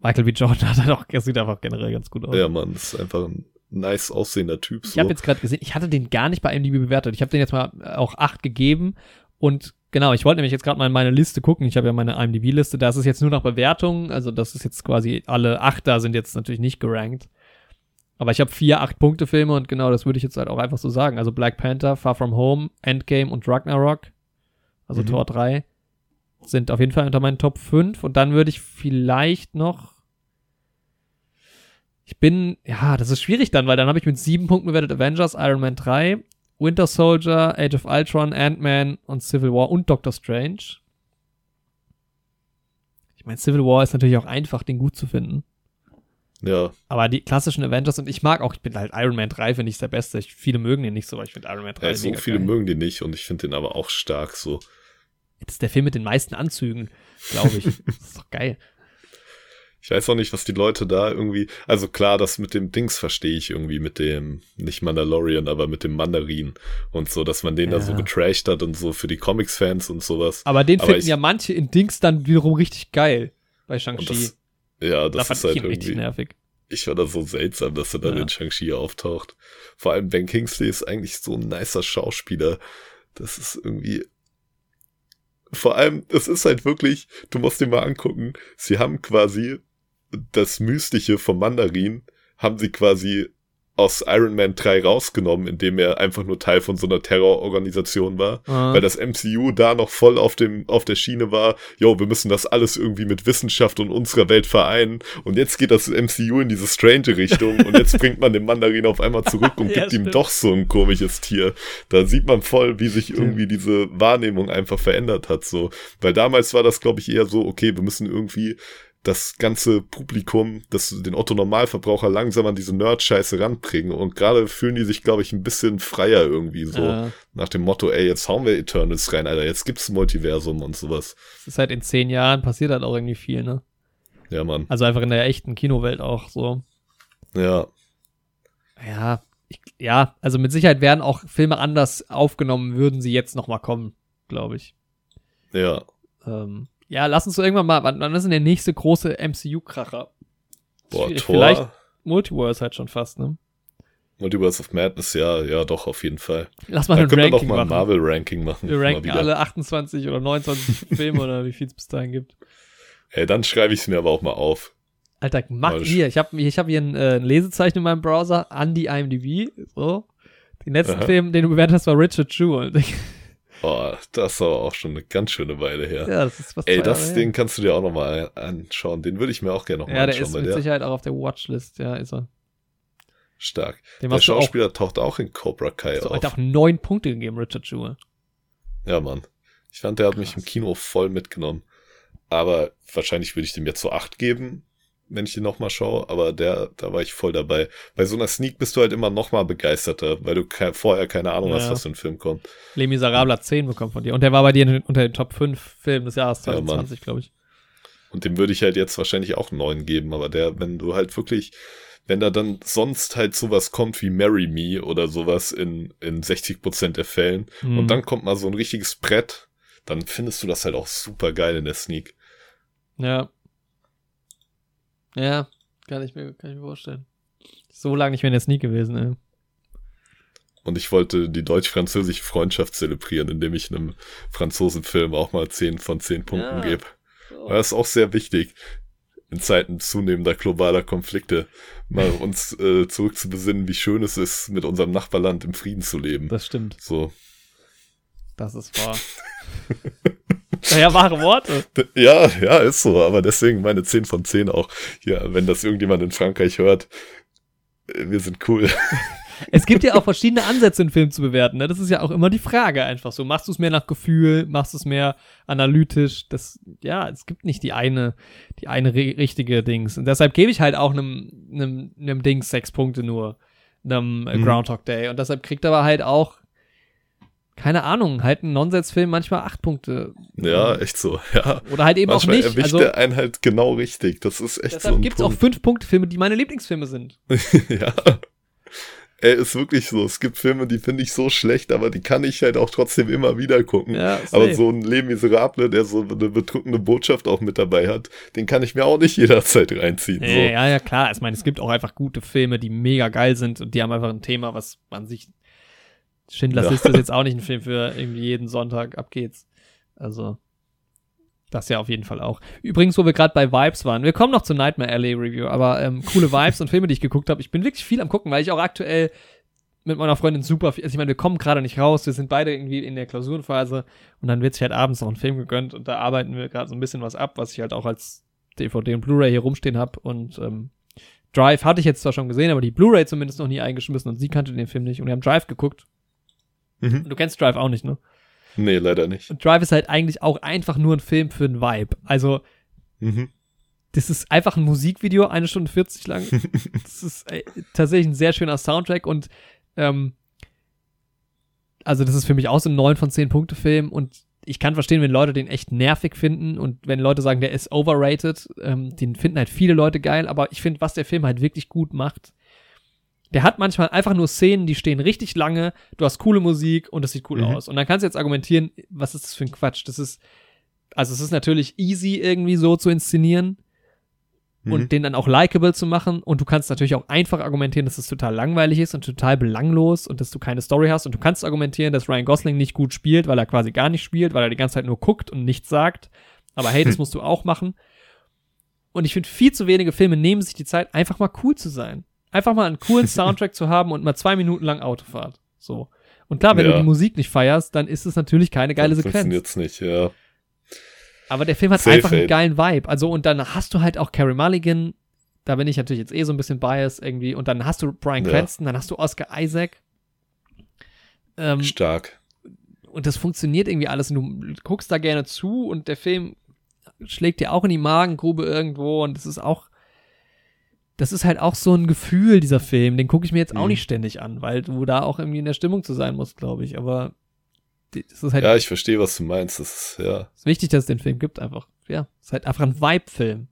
Michael B. Jordan hat halt auch, er sieht einfach generell ganz gut aus. ja, man, ist einfach ein nice aussehender Typ. Ich So. habe jetzt gerade gesehen, ich hatte den gar nicht bei IMDb bewertet. Ich habe den jetzt mal äh, auch acht gegeben und genau, ich wollte nämlich jetzt gerade mal in meine Liste gucken. Ich habe ja meine IMDb-Liste, da ist es jetzt nur nach Bewertungen, also das ist jetzt quasi alle Achter sind jetzt natürlich nicht gerankt. Aber ich habe vier Acht-Punkte-Filme und genau das würde ich jetzt halt auch einfach so sagen. Also Black Panther, Far From Home, Endgame und Ragnarok, also Mhm. Tor 3, sind auf jeden Fall unter meinen Top 5 und dann würde ich vielleicht noch ich bin, ja, das ist schwierig dann, weil dann habe ich mit sieben Punkten bewertet Avengers, Iron Man 3, Winter Soldier, Age of Ultron, Ant-Man und Civil War und Doctor Strange. Ich meine, Civil War ist natürlich auch einfach, den gut zu finden. Ja, Aber die klassischen Avengers und ich mag auch, ich bin halt Iron Man 3, finde ich der beste. Ich, viele mögen den nicht so, aber ich finde Iron Man 3 ja so viele geil. mögen den nicht und ich finde den aber auch stark so. Das ist der Film mit den meisten Anzügen, glaube ich. das ist doch geil. Ich weiß auch nicht, was die Leute da irgendwie. Also klar, das mit dem Dings verstehe ich irgendwie, mit dem, nicht Mandalorian, aber mit dem Mandarin und so, dass man den Ja. da so getrashed hat und so für die Comics-Fans und sowas. Aber den Aber finden ich- ja manche in Dings dann wiederum richtig geil. Bei Shang-Chi. ja, Da das fand ist halt irgendwie. nervig. Ich fand das so seltsam, dass er dann Ja. in Shang-Chi auftaucht. Vor allem Ben Kingsley ist eigentlich so ein nicer Schauspieler. Das ist irgendwie. Vor allem, es ist halt wirklich, du musst dir mal angucken, sie haben quasi das Mystische vom Mandarin, haben sie quasi aus Iron Man 3 rausgenommen, indem er einfach nur Teil von so einer Terrororganisation war Ah. weil das MCU da noch voll auf dem auf der Schiene war, jo, wir müssen das alles irgendwie mit Wissenschaft und unserer Welt vereinen und jetzt geht das MCU in diese strange Richtung und jetzt bringt man den Mandarin auf einmal zurück und Ja, gibt ihm stimmt. doch so ein komisches Tier. Da sieht man voll, wie sich irgendwie diese Wahrnehmung einfach verändert hat so, weil damals war das glaube ich eher so, okay, wir müssen irgendwie das ganze Publikum, das den Otto Normalverbraucher langsam an diese Nerd-Scheiße ranbringen und gerade fühlen die sich, glaube ich, ein bisschen freier irgendwie so. Ja. Nach dem Motto, ey, jetzt hauen wir Eternals rein, Alter, jetzt gibt's ein Multiversum und sowas. Es ist halt in zehn Jahren passiert halt auch irgendwie viel, ne? Ja, Mann. Also einfach in der echten Kinowelt auch so. Ja, Ja, ich, ja, also mit Sicherheit werden auch Filme anders aufgenommen, würden sie jetzt noch mal kommen, glaube ich. ja. Ähm, ja, lass uns so irgendwann mal, wann, wann ist denn der nächste große MCU-Kracher? Boah, Schwierig. Thor, Vielleicht Multiverse halt schon fast, ne? Multiverse of Madness, ja, ja, doch, auf jeden Fall. Lass mal Da ein können wir doch Ranking mal ein machen. Marvel-Ranking machen. Wir ranken alle 28 oder 29 Filme oder wie viel es bis dahin gibt. Ey, dann schreibe ich es mir aber auch mal auf. Alter, mach Mal hier. Ich habe ich hab hier ein, äh, ein Lesezeichen in meinem Browser an die IMDb. So. Den letzten Aha. Film, den du bewertet hast, war Richard Jewell. Oh, das ist aber auch schon eine ganz schöne Weile her. ja, das ist was Ey, das, den kannst du dir auch noch mal anschauen. Den würde ich mir auch gerne noch mal Ja, der anschauen, ist mit der Sicherheit auch auf der Watchlist. Ja, ist er. stark. Dem Der du auch, Schauspieler taucht auch in Cobra Kai hast auf. heute auch neun Punkte gegeben, Richard Jewell. Ja, Mann. Ich fand, der hat mich im Kino voll mitgenommen. Aber wahrscheinlich würde ich dem jetzt so acht geben, wenn ich den nochmal schaue. Aber der, da war ich voll dabei. Bei so einer Sneak bist du halt immer nochmal begeisterter, weil du ke vorher keine Ahnung hast, Ja. was für ein Film kommt. Les Miserables hat 10 bekommen von dir. Und der war bei dir in, unter den Top 5 Filmen des Jahres Ja, Mann. 2020, glaube ich. Und dem würde ich halt jetzt wahrscheinlich auch einen neuen geben. Aber der, wenn du halt wirklich, wenn da dann sonst halt sowas kommt wie Marry Me oder sowas in, in 60% der Fällen Mhm. und dann kommt mal so ein richtiges Brett, dann findest du das halt auch super geil in der Sneak. Ja. Ja, kann ich mir, kann ich mir vorstellen. So lange nicht mehr in der Sneak gewesen, ey. Und ich wollte die deutsch-französische Freundschaft zelebrieren, indem ich einem Franzosenfilm auch mal 10 von 10 Punkten Ja. gebe. Weil Das ist auch sehr wichtig, in Zeiten zunehmender globaler Konflikte, mal uns äh, zurück zu besinnen, wie schön es ist, mit unserem Nachbarland im Frieden zu leben. Das stimmt. So. Das ist wahr. naja, wahre Worte. Ja, ja, ist so, aber deswegen meine 10 von 10 auch. Ja, wenn das irgendjemand in Frankreich hört, äh, wir sind cool. Es gibt ja auch verschiedene Ansätze, einen Film zu bewerten. Ne? Das ist ja auch immer die Frage einfach so. Machst du es mehr nach Gefühl? Machst du es mehr analytisch? Das, ja, es gibt nicht die eine, die eine ri- richtige Dings. Und deshalb gebe ich halt auch einem, einem, einem Dings sechs Punkte nur. Einem äh, Mhm. Groundhog Day. Und deshalb kriegt er aber halt auch, keine Ahnung, halt ein Nonsensfilm manchmal acht Punkte. Ja, echt so, ja. Oder halt eben Manchmal auch nicht. erwischt Also, er einen halt genau richtig. Das ist echt so deshalb gibt es auch Punkt. fünf Punkte Filme, die meine Lieblingsfilme sind. ja. Ey, ist wirklich so. Es gibt Filme, die finde ich so schlecht, aber die kann ich halt auch trotzdem immer wieder gucken. Ja, aber so ein Les Miserable, der so eine bedrückende Botschaft auch mit dabei hat, den kann ich mir auch nicht jederzeit reinziehen. Ja, ja, ja, klar. Ich meine, es gibt auch einfach gute Filme, die mega geil sind und die haben einfach ein Thema, was man sich. Schindlers Ja. Liste ist jetzt auch nicht ein Film für irgendwie jeden Sonntag. Ab geht's. Also. Das ja auf jeden Fall auch. Übrigens, wo wir gerade bei Vibes waren, wir kommen noch zur Nightmare Alley Review, aber ähm, coole Vibes und Filme, die ich geguckt habe. Ich bin wirklich viel am gucken, weil ich auch aktuell mit meiner Freundin super viel, also ich meine, wir kommen gerade nicht raus, wir sind beide irgendwie in der Klausurenphase und dann wird sich halt abends noch ein Film gegönnt und da arbeiten wir gerade so ein bisschen was ab, was ich halt auch als DVD und Blu-ray hier rumstehen habe und ähm, Drive hatte ich jetzt zwar schon gesehen, aber die Blu-ray zumindest noch nie eingeschmissen und sie kannte den Film nicht und wir haben Drive geguckt. Mhm. Und du kennst Drive auch nicht, ne? Nee, leider nicht. Und Drive ist halt eigentlich auch einfach nur ein Film für einen Vibe. Also, Mhm. das ist einfach ein Musikvideo, eine Stunde 40 lang. das ist äh, tatsächlich ein sehr schöner Soundtrack und ähm, also das ist für mich auch so ein 9 von 10 Punkte Film und ich kann verstehen, wenn Leute den echt nervig finden und wenn Leute sagen, der ist overrated, ähm, den finden halt viele Leute geil, aber ich finde, was der Film halt wirklich gut macht, der hat manchmal einfach nur Szenen, die stehen richtig lange, du hast coole Musik und es sieht cool Mhm. aus. Und dann kannst du jetzt argumentieren, was ist das für ein Quatsch? Das ist, also es ist natürlich easy irgendwie so zu inszenieren Mhm. und den dann auch likable zu machen. Und du kannst natürlich auch einfach argumentieren, dass es total langweilig ist und total belanglos und dass du keine Story hast. Und du kannst argumentieren, dass Ryan Gosling nicht gut spielt, weil er quasi gar nicht spielt, weil er die ganze Zeit nur guckt und nichts sagt. Aber hey, das musst du auch machen. Und ich finde, viel zu wenige Filme nehmen sich die Zeit, einfach mal cool zu sein. Einfach mal einen coolen Soundtrack zu haben und mal zwei Minuten lang Autofahrt. So. Und klar, wenn Ja. du die Musik nicht feierst, dann ist es natürlich keine geile Dann Sequenz. Funktioniert's nicht, ja. Aber der Film hat Safe, einfach einen geilen Vibe. Also, und dann hast du halt auch Carey Mulligan. Da bin ich natürlich jetzt eh so ein bisschen biased irgendwie. Und dann hast du Brian Ja. Cranston, dann hast du Oscar Isaac. Ähm, Stark. und das funktioniert irgendwie alles. Und du guckst da gerne zu und der Film schlägt dir auch in die Magengrube irgendwo. Und das ist auch. Das ist halt auch so ein Gefühl, dieser Film. Den gucke ich mir jetzt auch Mhm. nicht ständig an, weil du da auch irgendwie in der Stimmung zu sein musst, glaube ich. Aber es ist halt Ja, ich verstehe, was du meinst. Das ist, ja, ist wichtig, dass es den Film gibt, einfach. Ja, es ist halt einfach ein Vibe-Film.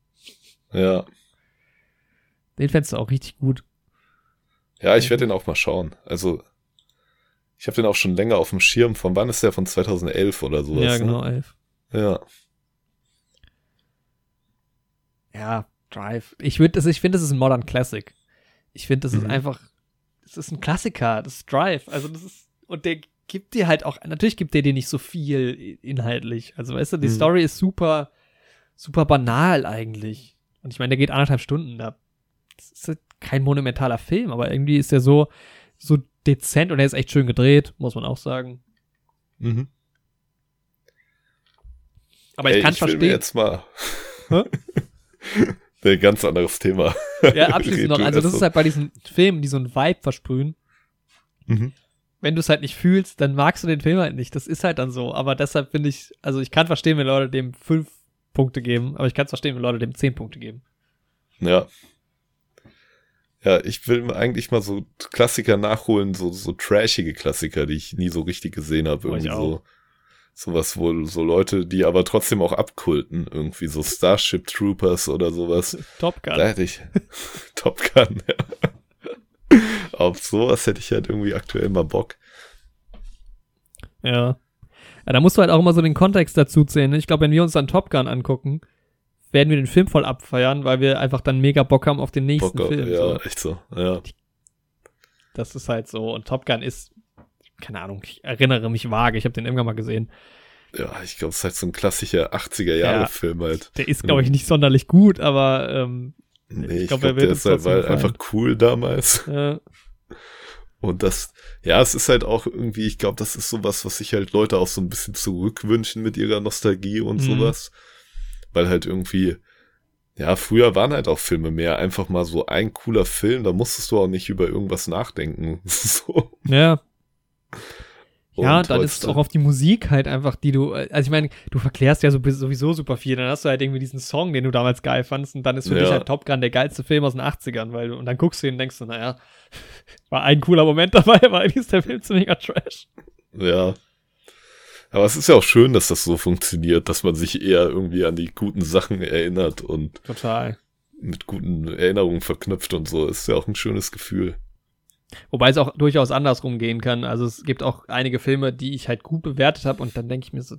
ja. Den fändest du auch richtig gut. Ja, ich werde den auch mal schauen. Also, ich habe den auch schon länger auf dem Schirm. Von wann ist der? Von 2011 oder sowas? ja, genau, Ne? elf. Ja. Ja, Drive. Ich ich finde, das ist ein Modern Classic. Ich finde, das ist Mhm. einfach, das ist ein Klassiker, das ist Drive. Also das ist, und der gibt dir halt auch, natürlich gibt der dir nicht so viel inhaltlich. Also weißt du, die Mhm. Story ist super, super banal eigentlich. Und ich meine, der geht anderthalb Stunden. Da, das ist halt kein monumentaler Film, aber irgendwie ist der so, so dezent und er ist echt schön gedreht, muss man auch sagen. Mhm. Aber ich Ey, kann ich will mir verstehen. jetzt mal. Ein ganz anderes Thema. Ja, abschließend Red noch. Also, das ist so. halt bei diesen Filmen, die so einen Vibe versprühen. Mhm. Wenn du es halt nicht fühlst, dann magst du den Film halt nicht. Das ist halt dann so. Aber deshalb finde ich, also ich kann verstehen, wenn Leute dem fünf Punkte geben, aber ich kann es verstehen, wenn Leute dem zehn Punkte geben. Ja. Ja, ich will eigentlich mal so Klassiker nachholen, so, so trashige Klassiker, die ich nie so richtig gesehen habe. Oh, Irgendwie so, sowas, wo so Leute, die aber trotzdem auch abkulten, irgendwie so Starship Troopers oder sowas. Top Gun. Da hätte ich Top Gun, ja. Auf sowas hätte ich halt irgendwie aktuell mal Bock. Ja. Ja, da musst du halt auch immer so den Kontext dazu zählen. ne? Ich glaube, wenn wir uns dann Top Gun angucken, werden wir den Film voll abfeiern, weil wir einfach dann mega Bock haben auf den nächsten Bock Film. ja, So. echt so. Ja. Das ist halt so. Und Top Gun ist, keine Ahnung, ich erinnere mich vage. Ich habe den irgendwann mal gesehen. ja, ich glaube, es ist halt so ein klassischer 80er-Jahre-Film halt. Der ist, glaube ich, nicht sonderlich gut, aber ähm, Nee, Ich glaub, glaube, er wird der ist halt gefallen. einfach cool damals. äh, Und das, ja, es ist halt auch irgendwie, ich glaube, das ist sowas, was sich halt Leute auch so ein bisschen zurückwünschen mit ihrer Nostalgie und Mhm. sowas. Weil halt irgendwie, ja, früher waren halt auch Filme mehr einfach mal so ein cooler Film, da musstest du auch nicht über irgendwas nachdenken. so. ja. Ja, dann ist es auch auf die Musik halt einfach, die du, also ich meine, du verklärst ja so, sowieso super viel, dann hast du halt irgendwie diesen Song, den du damals geil fandst und dann ist für Ja. dich halt Top Gun der geilste Film aus den 80ern, weil du, und dann guckst du ihn und denkst du, naja, war ein cooler Moment dabei, aber eigentlich ist der Film ziemlicher Trash. Ja. Aber es ist ja auch schön, dass das so funktioniert, dass man sich eher irgendwie an die guten Sachen erinnert und Total. mit guten Erinnerungen verknüpft und so. Ist ja auch ein schönes Gefühl. Wobei es auch durchaus andersrum gehen kann. Also es gibt auch einige Filme, die ich halt gut bewertet habe und dann denke ich mir so,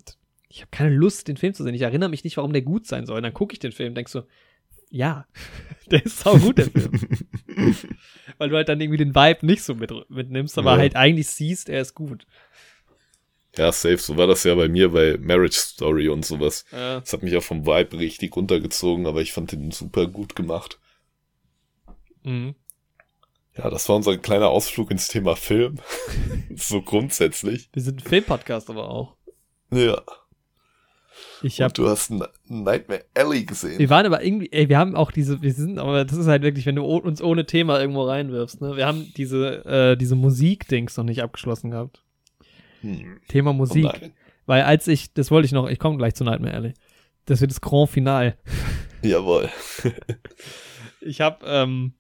ich habe keine Lust, den Film zu sehen. Ich erinnere mich nicht, warum der gut sein soll. Und dann gucke ich den Film und denk so, ja, der ist sau gut, der Film. Weil du halt dann irgendwie den Vibe nicht so mit, mitnimmst, aber Ja. halt eigentlich siehst, er ist gut. Ja, safe. So war das ja bei mir bei Marriage Story und sowas. Äh, Das hat mich auch vom Vibe richtig runtergezogen, aber ich fand den super gut gemacht. mhm. Ja, das war unser kleiner Ausflug ins Thema Film. so grundsätzlich. Wir sind ein Filmpodcast aber auch. Ja. Ich Und hab, du hast Nightmare Alley gesehen. wir waren aber irgendwie, ey, wir haben auch diese, wir sind, aber das ist halt wirklich, wenn du uns ohne Thema irgendwo reinwirfst, ne? Wir haben diese, äh, diese Musik-Dings noch nicht abgeschlossen gehabt. Hm. Thema Oh Musik. nein. Weil als ich, das wollte ich noch, ich komme gleich zu Nightmare Alley. Das wird das Grand Final. Jawohl. Ich habe, ähm,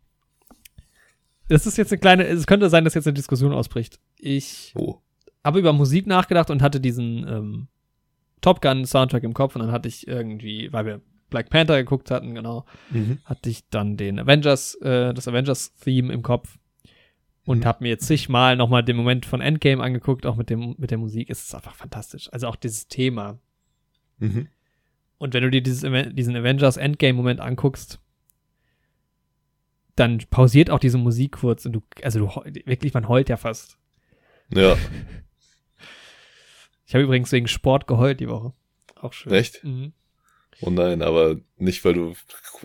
das ist jetzt eine kleine, es könnte sein, dass jetzt eine Diskussion ausbricht. Ich Oh. habe über Musik nachgedacht und hatte diesen, ähm, Top Gun Soundtrack im Kopf und dann hatte ich irgendwie, weil wir Black Panther geguckt hatten, genau, Mhm. hatte ich dann den Avengers, äh, das Avengers-Theme im Kopf und Mhm. habe mir jetzt zigmal nochmal den Moment von Endgame angeguckt, auch mit, dem, mit der Musik. Es ist einfach fantastisch. Also auch dieses Thema. Mhm. Und wenn du dir dieses, diesen Avengers Endgame-Moment anguckst, dann pausiert auch diese Musik kurz und du, also du, wirklich, man heult ja fast. Ja, Ich habe übrigens wegen Sport geheult die Woche. Auch schön. Echt? Mhm. oh nein, aber nicht, weil du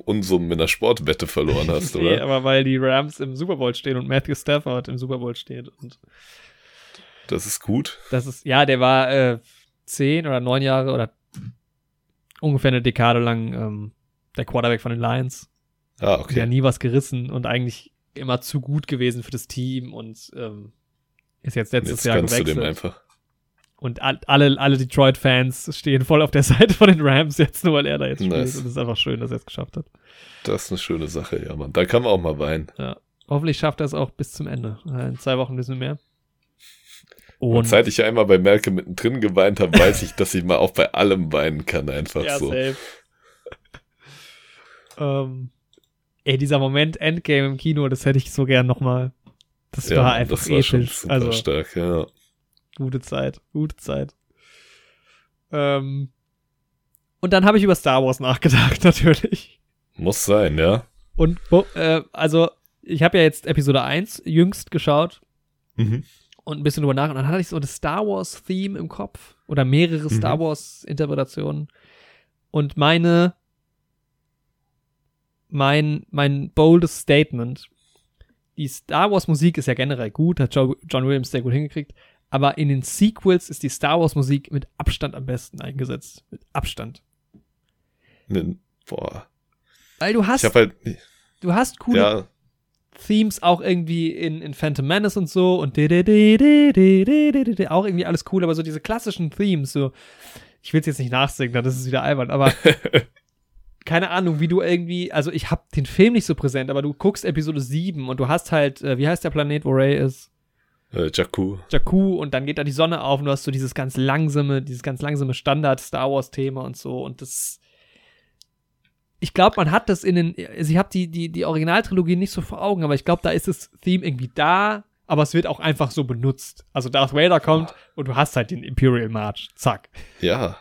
Unsummen in der Sportwette verloren hast, Nee, oder? aber weil die Rams im Super Bowl stehen und Matthew Stafford im Super Bowl steht. Und Das ist gut. das ist, ja, der war äh, zehn oder neun Jahre oder ungefähr eine Dekade lang ähm, der Quarterback von den Lions. Ah, okay. nie was gerissen und eigentlich immer zu gut gewesen für das Team und ähm, ist jetzt letztes Jetzt Jahr kannst du gewechselt. dem einfach. Und all, alle, alle Detroit-Fans stehen voll auf der Seite von den Rams jetzt, nur weil er da jetzt Nice. spielt. Und es ist einfach schön, dass er es geschafft hat. Das ist eine schöne Sache, ja, Mann. Da kann man auch mal weinen. Hoffentlich schafft er es auch bis zum Ende. Äh, In zwei Wochen wissen wir mehr. Und Und seit ich einmal bei Malcolm mittendrin geweint habe, weiß ich, dass ich mal auch bei allem weinen kann, einfach ja, so. safe. ähm, ey, dieser Moment Endgame im Kino, das hätte ich so gern nochmal. Das Ja, war einfach das war schon episch. Also, stark, ja. gute Zeit, gute Zeit. Ähm, und dann habe ich über Star Wars nachgedacht, natürlich. Muss sein, ja. Und, äh, also, ich habe ja jetzt Episode 1 jüngst geschaut Mhm. und ein bisschen drüber nach. Und dann hatte ich so das Star Wars-Theme im Kopf oder mehrere Mhm. Star Wars-Interpretationen. Und meine, mein, mein boldes Statement. Die Star Wars Musik ist ja generell gut, hat John Williams sehr gut hingekriegt, aber in den Sequels ist die Star Wars Musik mit Abstand am besten eingesetzt. Mit Abstand. Boah. Weil du hast, halt, du hast coole ja. Themes auch irgendwie in, in Phantom Menace und so und de de de auch irgendwie alles cool, aber so diese klassischen Themes, so, ich will es jetzt nicht nachsingen, dann ist es wieder albern, aber keine Ahnung, wie du irgendwie, also ich hab den Film nicht so präsent, aber du guckst Episode 7 und du hast halt, äh, wie heißt der Planet, wo Ray ist? äh, Jakku. Jakku und dann geht da die Sonne auf und du hast so dieses ganz langsame, dieses ganz langsame Standard-Star Wars-Thema und so und das. Ich glaube, man hat das in den. Also ich habe die, die, die Originaltrilogie nicht so vor Augen, aber ich glaube, da ist das Theme irgendwie da, aber es wird auch einfach so benutzt. Also Darth Vader kommt und du hast halt den Imperial March. Zack. Ja.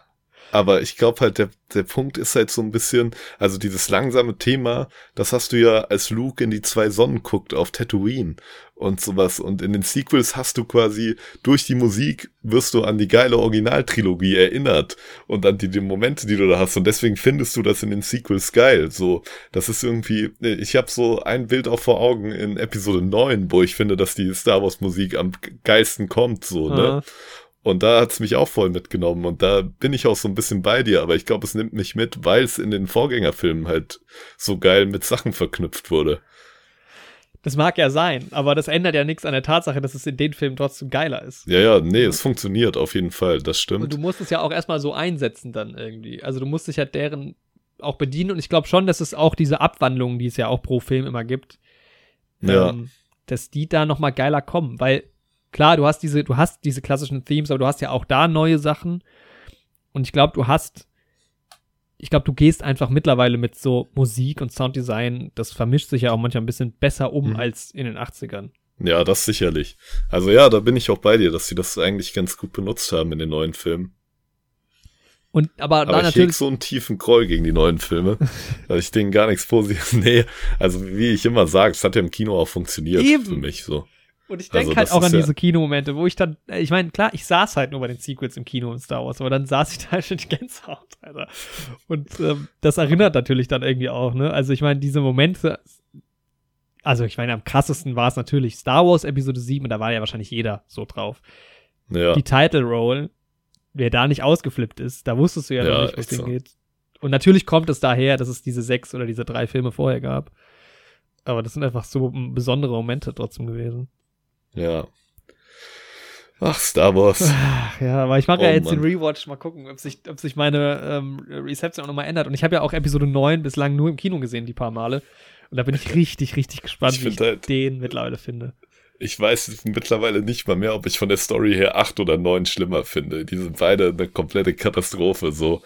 Aber ich glaube halt, der, der Punkt ist halt so ein bisschen, also dieses langsame Thema, das hast du ja, als Luke in die zwei Sonnen guckt auf Tatooine und sowas. Und in den Sequels hast du quasi, durch die Musik wirst du an die geile Originaltrilogie erinnert und an die, die Momente, die du da hast. Und deswegen findest du das in den Sequels geil. So, das ist irgendwie, ich habe so ein Bild auch vor Augen in Episode 9, wo ich finde, dass die Star Wars Musik am geilsten kommt, so, ne? Äh, Und da hat's mich auch voll mitgenommen und da bin ich auch so ein bisschen bei dir, aber ich glaube, es nimmt mich mit, weil es in den Vorgängerfilmen halt so geil mit Sachen verknüpft wurde. das mag ja sein, aber das ändert ja nichts an der Tatsache, dass es in den Filmen trotzdem geiler ist. Ja, ja, nee, es funktioniert auf jeden Fall, das Und stimmt. du musst es ja auch erstmal so einsetzen dann irgendwie. Also du musst dich ja deren auch bedienen und ich glaube schon, dass es auch diese Abwandlungen, die es ja auch pro Film immer gibt, Ja. ähm, dass die da noch mal geiler kommen, weil klar, du hast diese, du hast diese klassischen Themes, aber du hast ja auch da neue Sachen und ich glaube, du hast ich glaube, du gehst einfach mittlerweile mit so Musik und Sounddesign, das vermischt sich ja auch manchmal ein bisschen besser um Mhm. als in den 80ern. Ja, das sicherlich. Also ja, da bin ich auch bei dir, dass sie das eigentlich ganz gut benutzt haben in den neuen Filmen. Und aber, Aber ich natürlich so einen tiefen Groll gegen die neuen Filme, weil ich denen gar nichts Positives. Nee, also wie ich immer sage, es hat ja im Kino auch funktioniert Eben. für mich so. Und ich denke Also, halt auch an ja- diese Kinomomente, wo ich dann, ich meine, klar, ich saß halt nur bei den Sequels im Kino in Star Wars, aber dann saß ich da halt mit Gänsehaut, Alter. Und ähm, das erinnert natürlich dann irgendwie auch, ne? Also ich meine, diese Momente, also ich meine, am krassesten war es natürlich Star Wars Episode 7, da war ja wahrscheinlich jeder so drauf. Ja, Die Title Roll, wer da nicht ausgeflippt ist, da wusstest du ja, Ja, noch nicht, wo es so. hingeht. Und natürlich kommt es daher, dass es diese sechs oder diese drei Filme vorher gab. Aber das sind einfach so besondere Momente trotzdem gewesen. Ja. Ach, Star Wars. Ach, ja, aber ich mache ja Oh, jetzt den Mann. Rewatch. Mal gucken, ob sich, ob sich meine ähm, Reception auch nochmal ändert. Und ich habe ja auch Episode 9 bislang nur im Kino gesehen, die paar Male. Und da bin ich richtig, richtig gespannt, Ich wie ich halt- den mittlerweile finde. ich weiß mittlerweile nicht mal mehr, ob ich von der Story her acht oder neun schlimmer finde. Die sind beide eine komplette Katastrophe, so.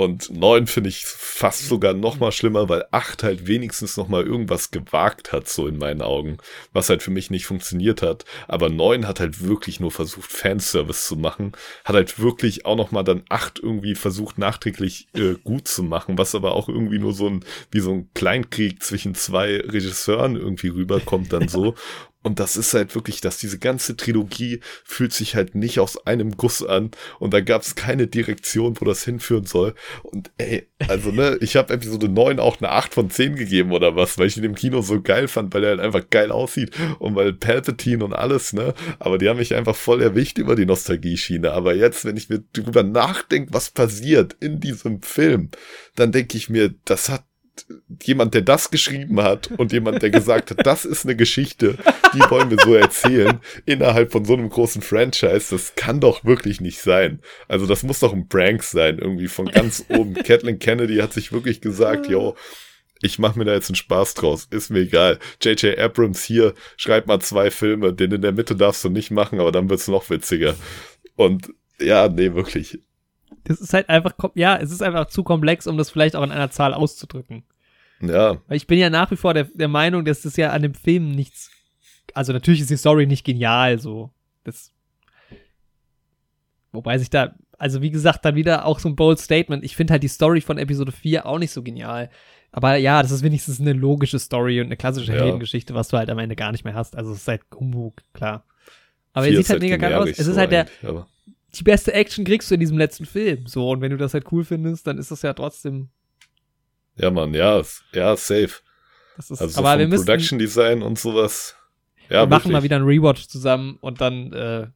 Und neun finde ich fast sogar noch mal schlimmer, weil acht halt wenigstens noch mal irgendwas gewagt hat, so in meinen Augen, was halt für mich nicht funktioniert hat. Aber neun hat halt wirklich nur versucht, Fanservice zu machen, hat halt wirklich auch noch mal dann acht irgendwie versucht, nachträglich äh, gut zu machen, was aber auch irgendwie nur so ein, wie so ein Kleinkrieg zwischen zwei Regisseuren irgendwie rüberkommt dann so. Und das ist halt wirklich, dass diese ganze Trilogie fühlt sich halt nicht aus einem Guss an und da gab es keine Direktion, wo das hinführen soll. Und ey, also ne, ich habe Episode 9 auch eine 8 von 10 gegeben oder was, weil ich ihn im Kino so geil fand, weil er halt einfach geil aussieht und weil Palpatine und alles, ne, aber die haben mich einfach voll erwischt über die Nostalgie-Schiene. Aber jetzt, wenn ich mir drüber nachdenke, was passiert in diesem Film, dann denke ich mir, das hat jemand, der das geschrieben hat und jemand, der gesagt hat, das ist eine Geschichte, die wollen wir so erzählen, innerhalb von so einem großen Franchise, das kann doch wirklich nicht sein. Also das muss doch ein Prank sein, irgendwie von ganz oben. Kathleen Kennedy hat sich wirklich gesagt, yo, ich mache mir da jetzt einen Spaß draus, ist mir egal. J.J. Abrams hier, schreib mal zwei Filme, den in der Mitte darfst du nicht machen, aber dann wird's noch witziger. Und ja, nee, wirklich. Das ist halt einfach, ja, es ist einfach zu komplex, um das vielleicht auch in einer Zahl auszudrücken. Ja. Weil ich bin ja nach wie vor der, der Meinung, dass das ja an dem Film nichts. Also natürlich ist die Story nicht genial, so. Das. Wobei sich da, also wie gesagt, dann wieder auch so ein bold Statement. Ich finde halt die Story von Episode 4 auch nicht so genial. Aber ja, das ist wenigstens eine logische Story und eine klassische ja. Heldengeschichte, was du halt am Ende gar nicht mehr hast. Also es ist halt Humbug, klar. Aber er sieht halt, halt mega geil aus. Es ist halt der. Die beste Action kriegst du in diesem letzten Film. So, und wenn du das halt cool findest, dann ist das ja trotzdem ja, Mann, ja, ja, safe. Das ist, also aber wir müssen, Production Design und sowas. Ja, wir machen mal wieder einen Rewatch zusammen und dann äh,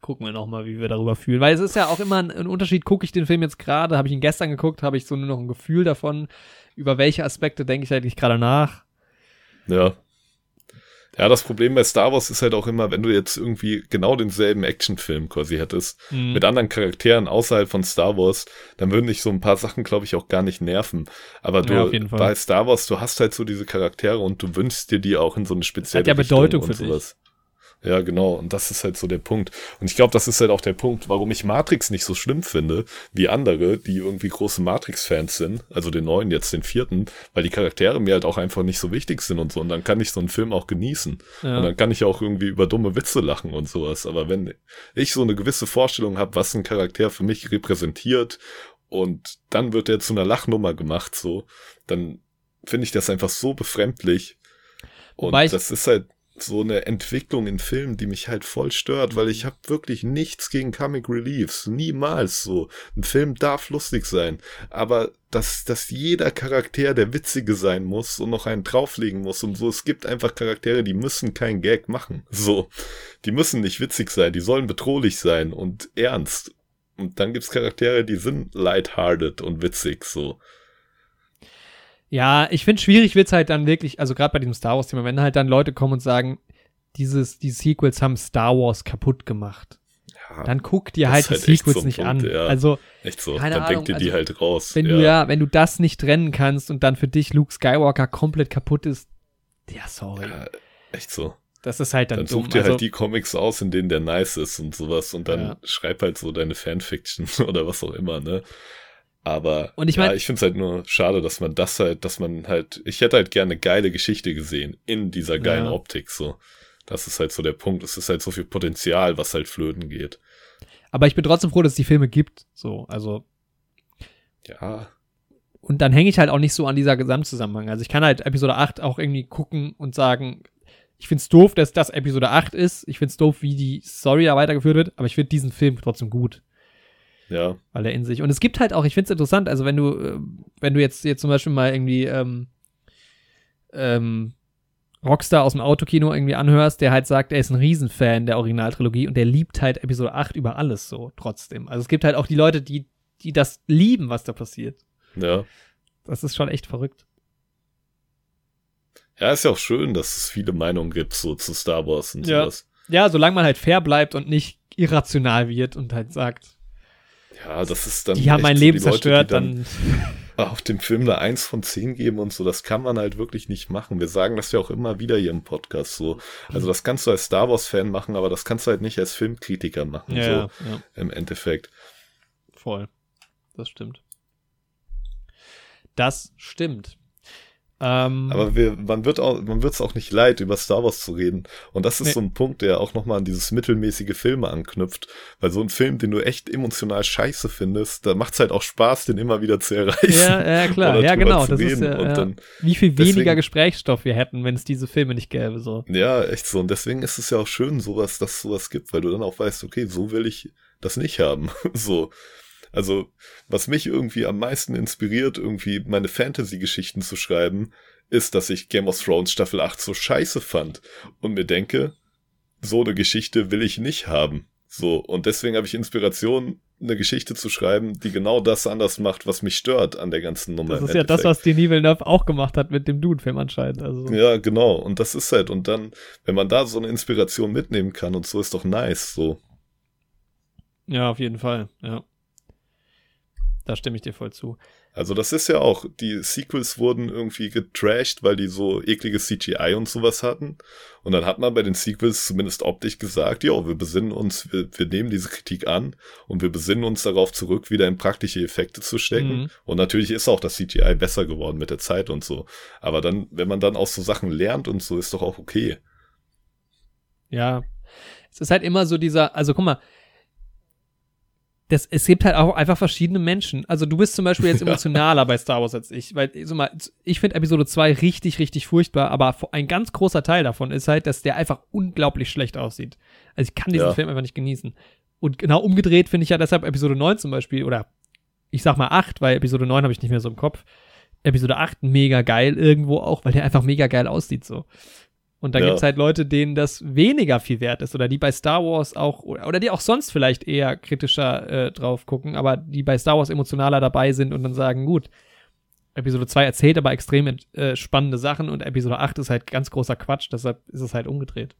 gucken wir nochmal, wie wir darüber fühlen. Weil es ist ja auch immer ein, ein Unterschied, gucke ich den Film jetzt gerade, habe ich ihn gestern geguckt, habe ich so nur noch ein Gefühl davon, über welche Aspekte denke ich eigentlich gerade nach. Ja. Ja, das Problem bei Star Wars ist halt auch immer, wenn du jetzt irgendwie genau denselben Actionfilm quasi hättest, mhm. mit anderen Charakteren außerhalb von Star Wars, dann würden dich so ein paar Sachen, glaube ich, auch gar nicht nerven. Aber du, ja, bei Star Wars, du hast halt so diese Charaktere und du wünschst dir die auch in so eine spezielle Hat ja Bedeutung für sowas. Dich. Ja, genau. Und das ist halt so der Punkt. Und ich glaube, das ist halt auch der Punkt, warum ich Matrix nicht so schlimm finde, wie andere, die irgendwie große Matrix-Fans sind. Also den neuen, jetzt den vierten, weil die Charaktere mir halt auch einfach nicht so wichtig sind und so. Und dann kann ich so einen Film auch genießen. Ja. Und dann kann ich auch irgendwie über dumme Witze lachen und sowas. Aber wenn ich so eine gewisse Vorstellung habe, was ein Charakter für mich repräsentiert und dann wird er zu einer Lachnummer gemacht, so, dann finde ich das einfach so befremdlich. Und Wobei das ist halt so eine Entwicklung in Filmen, die mich halt voll stört, weil ich habe wirklich nichts gegen Comic Reliefs, niemals so. Ein Film darf lustig sein, aber dass, dass jeder Charakter der Witzige sein muss und noch einen drauflegen muss und so, es gibt einfach Charaktere, die müssen kein Gag machen, so. Die müssen nicht witzig sein, die sollen bedrohlich sein und ernst. Und dann gibt's Charaktere, die sind lighthearted und witzig, so. Ja, ich finde schwierig wird's halt dann wirklich, also gerade bei diesem Star Wars Thema, wenn halt dann Leute kommen und sagen, dieses, die Sequels haben Star Wars kaputt gemacht. Ja, dann guck dir halt die halt Sequels so nicht Punkt, an. Ja. Also, echt so, keine dann Ahnung, denk dir die also, halt raus. Wenn ja. du ja, wenn du das nicht trennen kannst und dann für dich Luke Skywalker komplett kaputt ist, ja, sorry. Ja, echt so. Das ist halt dann Dann such dir halt also, halt die Comics aus, in denen der nice ist und sowas und dann schreib halt so deine Fanfiction oder was auch immer, ne? Aber und ich mein, ja, ich finde es halt nur schade, dass man das halt, dass man halt, ich hätte halt gerne eine geile Geschichte gesehen in dieser geilen ja. Optik, so. Das ist halt so der Punkt. Es ist halt so viel Potenzial, was halt flöten geht. Aber ich bin trotzdem froh, dass es die Filme gibt, so, also. Ja. Und dann hänge ich halt auch nicht so an dieser Gesamtzusammenhang. Also ich kann halt Episode 8 auch irgendwie gucken und sagen, ich find's doof, dass das Episode 8 ist. Ich find's doof, wie die Story da weitergeführt wird, aber ich finde diesen Film trotzdem gut. Ja. Weil er in sich. Und es gibt halt auch, ich finde es interessant, also wenn du, äh, wenn du jetzt, jetzt zum Beispiel mal irgendwie ähm, ähm, Rockstar aus dem Autokino irgendwie anhörst, der halt sagt, er ist ein Riesenfan der Originaltrilogie und der liebt halt Episode 8 über alles so trotzdem. Also es gibt halt auch die Leute, die, die das lieben, was da passiert. Ja. Das ist schon echt verrückt. Ja, ist ja auch schön, dass es viele Meinungen gibt, so zu Star Wars und ja. sowas. Ja, solange man halt fair bleibt und nicht irrational wird und halt sagt, ja, das ist dann. Die haben mein Leben Leute, zerstört, dann. auf dem Film eine Eins von zehn geben und so, das kann man halt wirklich nicht machen. Wir sagen das ja auch immer wieder hier im Podcast so. Also das kannst du als Star Wars-Fan machen, aber das kannst du halt nicht als Filmkritiker machen, Ja, so ja. im Endeffekt. Voll. Das stimmt. Das stimmt. Ähm, Aber wir, man wird auch, man wird's auch nicht leid, über Star Wars zu reden. Und das ist Nee. so ein Punkt, der auch nochmal an dieses mittelmäßige Filme anknüpft. Weil so ein Film, den du echt emotional scheiße findest, da macht's halt auch Spaß, den immer wieder zu erreichen. ja, ja, klar. Ja, genau. Das ist ja, ja. dann, Wie viel deswegen- weniger Gesprächsstoff wir hätten, wenn es diese Filme nicht gäbe, so. ja, echt so. Und deswegen ist es ja auch schön, sowas, dass es sowas gibt, weil du dann auch weißt, okay, so will ich das nicht haben. so. Also, was mich irgendwie am meisten inspiriert, irgendwie meine Fantasy-Geschichten zu schreiben, ist, dass ich Game of Thrones Staffel 8 so scheiße fand und mir denke, so eine Geschichte will ich nicht haben. So, und deswegen habe ich Inspiration, eine Geschichte zu schreiben, die genau das anders macht, was mich stört an der ganzen Nummer. Das ist ja das, was Denis Villeneuve auch gemacht hat mit dem Dune-Film anscheinend. Also, Ja, genau. Und das ist halt, und dann, wenn man da so eine Inspiration mitnehmen kann und so ist doch nice, so. ja, auf jeden Fall, ja. Da stimme ich dir voll zu. Also das ist ja auch, die Sequels wurden irgendwie getrashed, weil die so ekliges CGI und sowas hatten. Und dann hat man bei den Sequels zumindest optisch gesagt, ja, wir besinnen uns, wir, wir nehmen diese Kritik an und wir besinnen uns darauf zurück, wieder in praktische Effekte zu stecken. Mhm. Und natürlich ist auch das CGI besser geworden mit der Zeit und so. Aber dann, wenn man dann aus so Sachen lernt und so, ist doch auch okay. Ja. Es ist halt immer so dieser, also guck mal, das, es gibt halt auch einfach verschiedene Menschen. Also du bist zum Beispiel jetzt emotionaler bei Star Wars als ich, weil so mal, ich finde Episode 2 richtig, richtig furchtbar, aber ein ganz großer Teil davon ist halt, dass der einfach unglaublich schlecht aussieht. Also ich kann diesen Ja. Film einfach nicht genießen. Und genau umgedreht finde ich ja deshalb Episode 9 zum Beispiel, oder ich sag mal 8, weil Episode 9 habe ich nicht mehr so im Kopf. Episode 8 mega geil irgendwo auch, weil der einfach mega geil aussieht so. Und dann Ja. gibt's halt Leute, denen das weniger viel wert ist oder die bei Star Wars auch oder, die auch sonst vielleicht eher kritischer äh, drauf gucken, aber die bei Star Wars emotionaler dabei sind und dann sagen, gut, Episode 2 erzählt aber extrem äh, spannende Sachen und Episode 8 ist halt ganz großer Quatsch, deshalb ist es halt umgedreht.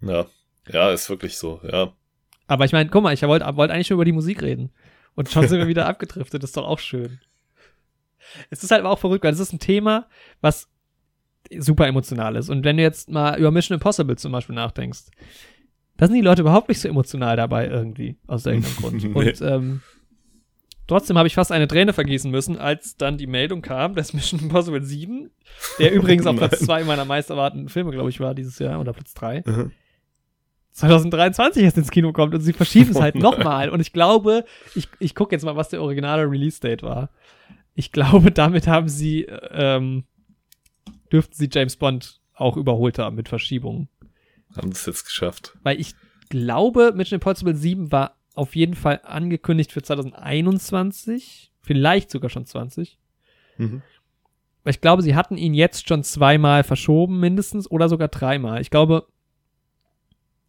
Ja. Ja, ist wirklich so, ja. Aber ich meine, guck mal, ich wollte wollt eigentlich schon über die Musik reden. Und schon sind wir wieder abgedriftet, das ist doch auch schön. Es ist halt aber auch verrückt, weil es ist ein Thema, was super emotional ist. Und wenn du jetzt mal über Mission Impossible zum Beispiel nachdenkst, da sind die Leute überhaupt nicht so emotional dabei irgendwie, aus irgendeinem Grund. Und ähm, trotzdem habe ich fast eine Träne vergießen müssen, als dann die Meldung kam, dass Mission Impossible 7, der übrigens auf Platz Nein. 2 meiner meist erwarteten Filme, glaube ich, war dieses Jahr, oder Platz 3, Mhm. 2023 erst ins Kino kommt und sie verschieben es halt Oh nochmal. Und ich glaube, ich, ich gucke jetzt mal, was der originale Release-Date war. Ich glaube, damit haben sie, ähm, dürften sie James Bond auch überholt haben mit Verschiebungen. Haben es jetzt geschafft. Weil ich glaube, Mission Impossible 7 war auf jeden Fall angekündigt für 2021, vielleicht sogar schon 20. Mhm. Weil ich glaube, sie hatten ihn jetzt schon zweimal verschoben, mindestens, oder sogar dreimal. Ich glaube,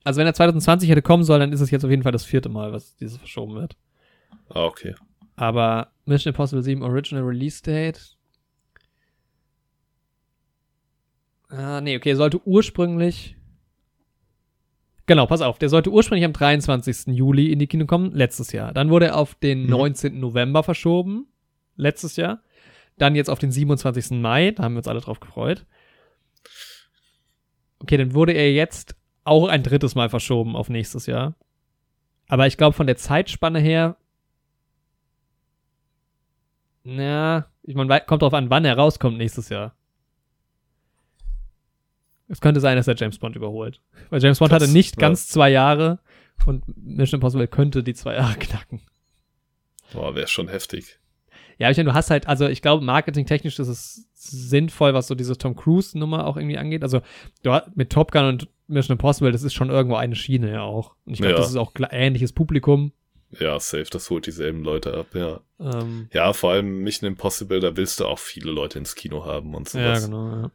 also wenn er 2020 hätte kommen sollen, dann ist es jetzt auf jeden Fall das vierte Mal, was dieses verschoben wird. Ah, okay. Aber Mission Impossible 7 Original Release Date. Ah, nee, okay, sollte ursprünglich. Genau, pass auf, der sollte ursprünglich am 23. Juli in die Kino kommen, letztes Jahr. Dann wurde er auf den Mhm. 19. November verschoben, letztes Jahr. Dann jetzt auf den 27. Mai, da haben wir uns alle drauf gefreut. Okay, dann wurde er jetzt auch ein drittes Mal verschoben auf nächstes Jahr. Aber ich glaube, von der Zeitspanne her na, ich meine, kommt drauf an, wann er rauskommt nächstes Jahr. Es könnte sein, dass er James Bond überholt. Weil James Bond Das- hatte nicht ja. ganz zwei Jahre und Mission Impossible könnte die zwei Jahre knacken. Boah, wäre schon heftig. Ja, ich meine, du hast halt, also ich glaube, marketingtechnisch ist es sinnvoll, was so diese Tom Cruise-Nummer auch irgendwie angeht. Also du hast mit Top Gun und Mission Impossible, das ist schon irgendwo eine Schiene ja auch. Und ich glaube, Ja. das ist auch ähnliches Publikum. Ja, safe, das holt dieselben Leute ab, ja. Ähm, Ja, vor allem Mission Impossible, da willst du auch viele Leute ins Kino haben und ja, sowas. genau. Ja.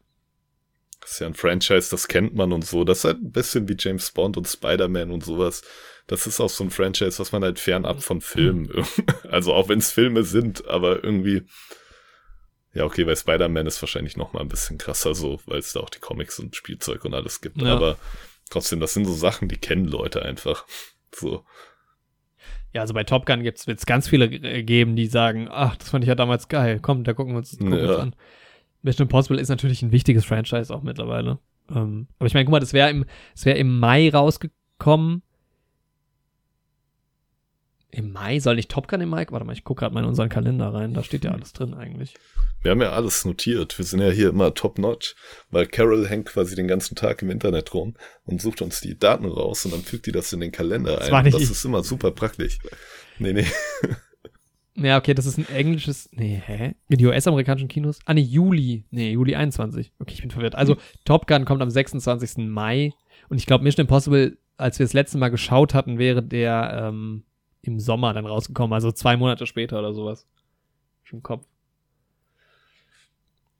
Das ist ja ein Franchise, das kennt man und so. Das ist halt ein bisschen wie James Bond und Spider-Man und sowas. Das ist auch so ein Franchise, was man halt fernab von Filmen. also auch wenn es Filme sind, aber irgendwie. Ja, okay, bei Spider-Man ist wahrscheinlich noch mal ein bisschen krasser so, weil es da auch die Comics und Spielzeug und alles gibt. Ja. Aber trotzdem, das sind so Sachen, die kennen Leute einfach. So. Ja, also bei Top Gun wird es ganz viele äh, geben, die sagen, ach, das fand ich ja damals geil. Komm, da gucken wir uns, gucken Ja. uns an. Mission Impossible ist natürlich ein wichtiges Franchise auch mittlerweile. Ähm, aber ich meine, guck mal, das wäre im, das wäre im Mai rausgekommen. Im Mai soll nicht Top Gun im Mai? Warte mal, ich gucke gerade mal in unseren Kalender rein. Da steht ja alles drin eigentlich. Wir haben ja alles notiert. Wir sind ja hier immer top notch, weil Carol hängt quasi den ganzen Tag im Internet rum und sucht uns die Daten raus und dann fügt die das in den Kalender Das ein. war nicht das ist immer super praktisch. Nee, nee. Ja, okay, das ist ein englisches. Nee, hä? In die US-amerikanischen Kinos? Ah, nee, Juli. Nee, Juli 21. Okay, ich bin verwirrt. Also, Top Gun kommt am 26. Mai. Und ich glaube, Mission Impossible, als wir das letzte Mal geschaut hatten, wäre der ähm, im Sommer dann rausgekommen. Also zwei Monate später oder sowas. Im Kopf.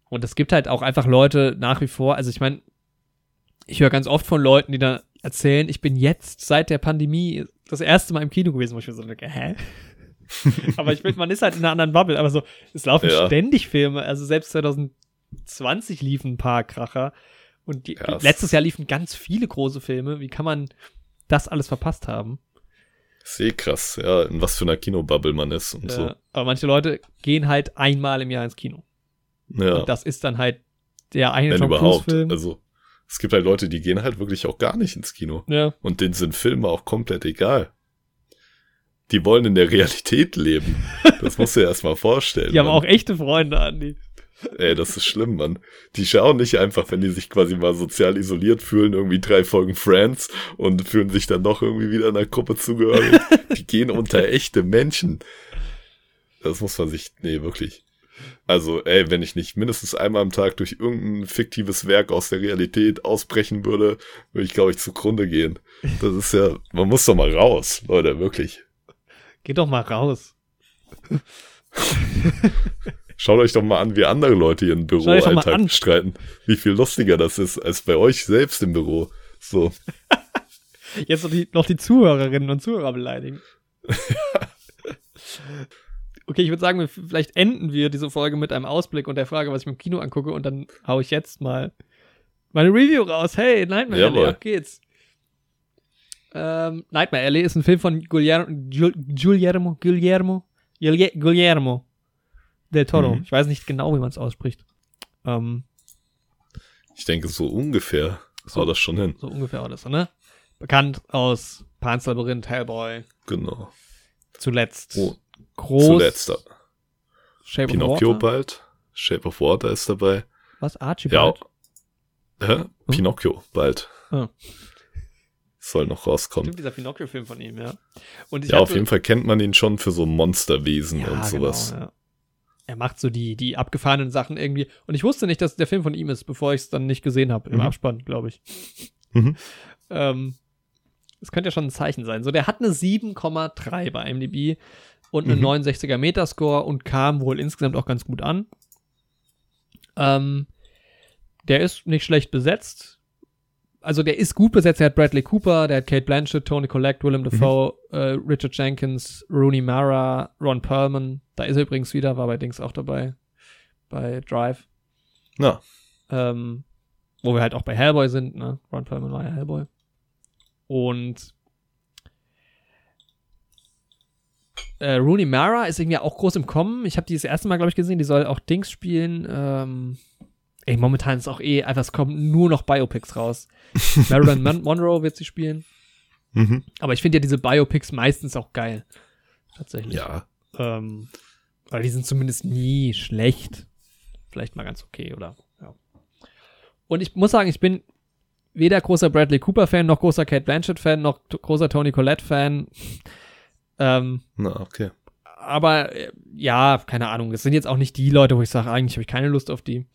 Und es gibt halt auch einfach Leute nach wie vor. Also, ich meine, ich höre ganz oft von Leuten, die da erzählen, ich bin jetzt seit der Pandemie das erste Mal im Kino gewesen, wo ich mir so denke, hä? aber ich bin, man ist halt in einer anderen Bubble, aber so, es laufen Ja. ständig Filme, also selbst 2020 liefen ein paar Kracher und die, Ja, es- letztes Jahr liefen ganz viele große Filme, wie kann man das alles verpasst haben? Eh krass, ja, in was für einer Kinobubble man ist und so. Äh, aber manche Leute gehen halt einmal im Jahr ins Kino. Ja, Und das ist dann halt der eine wenn Tom überhaupt. Cruise-Film. Also, es gibt halt Leute, die gehen halt wirklich auch gar nicht ins Kino. ja. Und denen sind Filme auch komplett egal. Die wollen in der Realität leben. Das musst du dir erstmal vorstellen. Die haben Mann. auch echte Freunde, Andi. Ey, das ist schlimm, Mann. Die schauen nicht einfach, wenn die sich quasi mal sozial isoliert fühlen, irgendwie drei Folgen Friends und fühlen sich dann doch irgendwie wieder einer Gruppe zugehörig. Die gehen unter echte Menschen. Das muss man sich, nee, wirklich. Also, ey, wenn ich nicht mindestens einmal am Tag durch irgendein fiktives Werk aus der Realität ausbrechen würde, würde ich, glaube ich, zugrunde gehen. Das ist ja, man muss doch mal raus, Leute, wirklich. Geh doch mal raus. Schaut euch doch mal an, wie andere Leute ihren Büroalltag an. bestreiten. Wie viel lustiger das ist, als bei euch selbst im Büro. So. Jetzt noch die, noch die Zuhörerinnen und Zuhörer beleidigen. okay, ich würde sagen, wir, vielleicht enden wir diese Folge mit einem Ausblick und der Frage, was ich mir im Kino angucke und dann hau ich jetzt mal meine Review raus. Hey, Nightmare Jawohl. Ab geht's. Ähm, Nightmare Alley ist ein Film von Guillermo, Guillermo, Guillermo, Guillermo, Guillermo del Toro. Mhm. Ich weiß nicht genau, wie man es ausspricht. Ähm, Ich denke, so ungefähr So. haut das schon hin. so ungefähr war das, ne? Bekannt aus Pan's Labyrinth, Hellboy, Genau. zuletzt. Oh, Groß. zuletzt. Shape Pinocchio of Water. bald. Shape of Water ist dabei. Was? Archie Ja. bald? Hä? Pinocchio bald. Ah. Soll noch rauskommen. Stimmt, dieser Pinocchio-Film von ihm, ja. Und Ja, auf jeden Fall kennt man ihn schon für so Monsterwesen ja, und sowas. Genau, ja. Er macht so die, die abgefahrenen Sachen irgendwie. Und ich wusste nicht, dass der Film von ihm ist, bevor ich es dann nicht gesehen habe. Im Mhm. Abspann, glaube ich. Mhm. Ähm, das könnte ja schon ein Zeichen sein. So, der hat eine 7,3 bei IMDb und einen Mhm. 69er Metascore und kam wohl insgesamt auch ganz gut an. Ähm, der ist nicht schlecht besetzt. Also der ist gut besetzt. Er hat Bradley Cooper, der hat Kate Blanchett, Tony Collette, Willem Dafoe, äh, Richard Jenkins, Rooney Mara, Ron Perlman. Da ist er übrigens wieder, war bei Dings auch dabei. Bei Drive. Na, Ähm, wo wir halt auch bei Hellboy sind, ne? Ron Perlman war ja Hellboy. Und äh, Rooney Mara ist irgendwie auch groß im Kommen. Ich habe die das erste Mal, glaube ich, gesehen. Die soll auch Dings spielen. Ähm, ey, momentan ist auch eh einfach, es kommen nur noch Biopics raus. Marilyn Mon Monroe wird sie spielen. mhm. Aber ich finde ja diese Biopics meistens auch geil. Tatsächlich. ja. Ähm, weil die sind zumindest nie schlecht. Vielleicht mal ganz okay, oder? Ja. Und ich muss sagen, ich bin weder großer Bradley Cooper-Fan, noch großer Kate Blanchett-Fan, noch großer Tony Collette-Fan. Ähm, Na, okay. aber äh, ja, keine Ahnung. Das sind jetzt auch nicht die Leute, wo ich sage, eigentlich habe ich keine Lust auf die.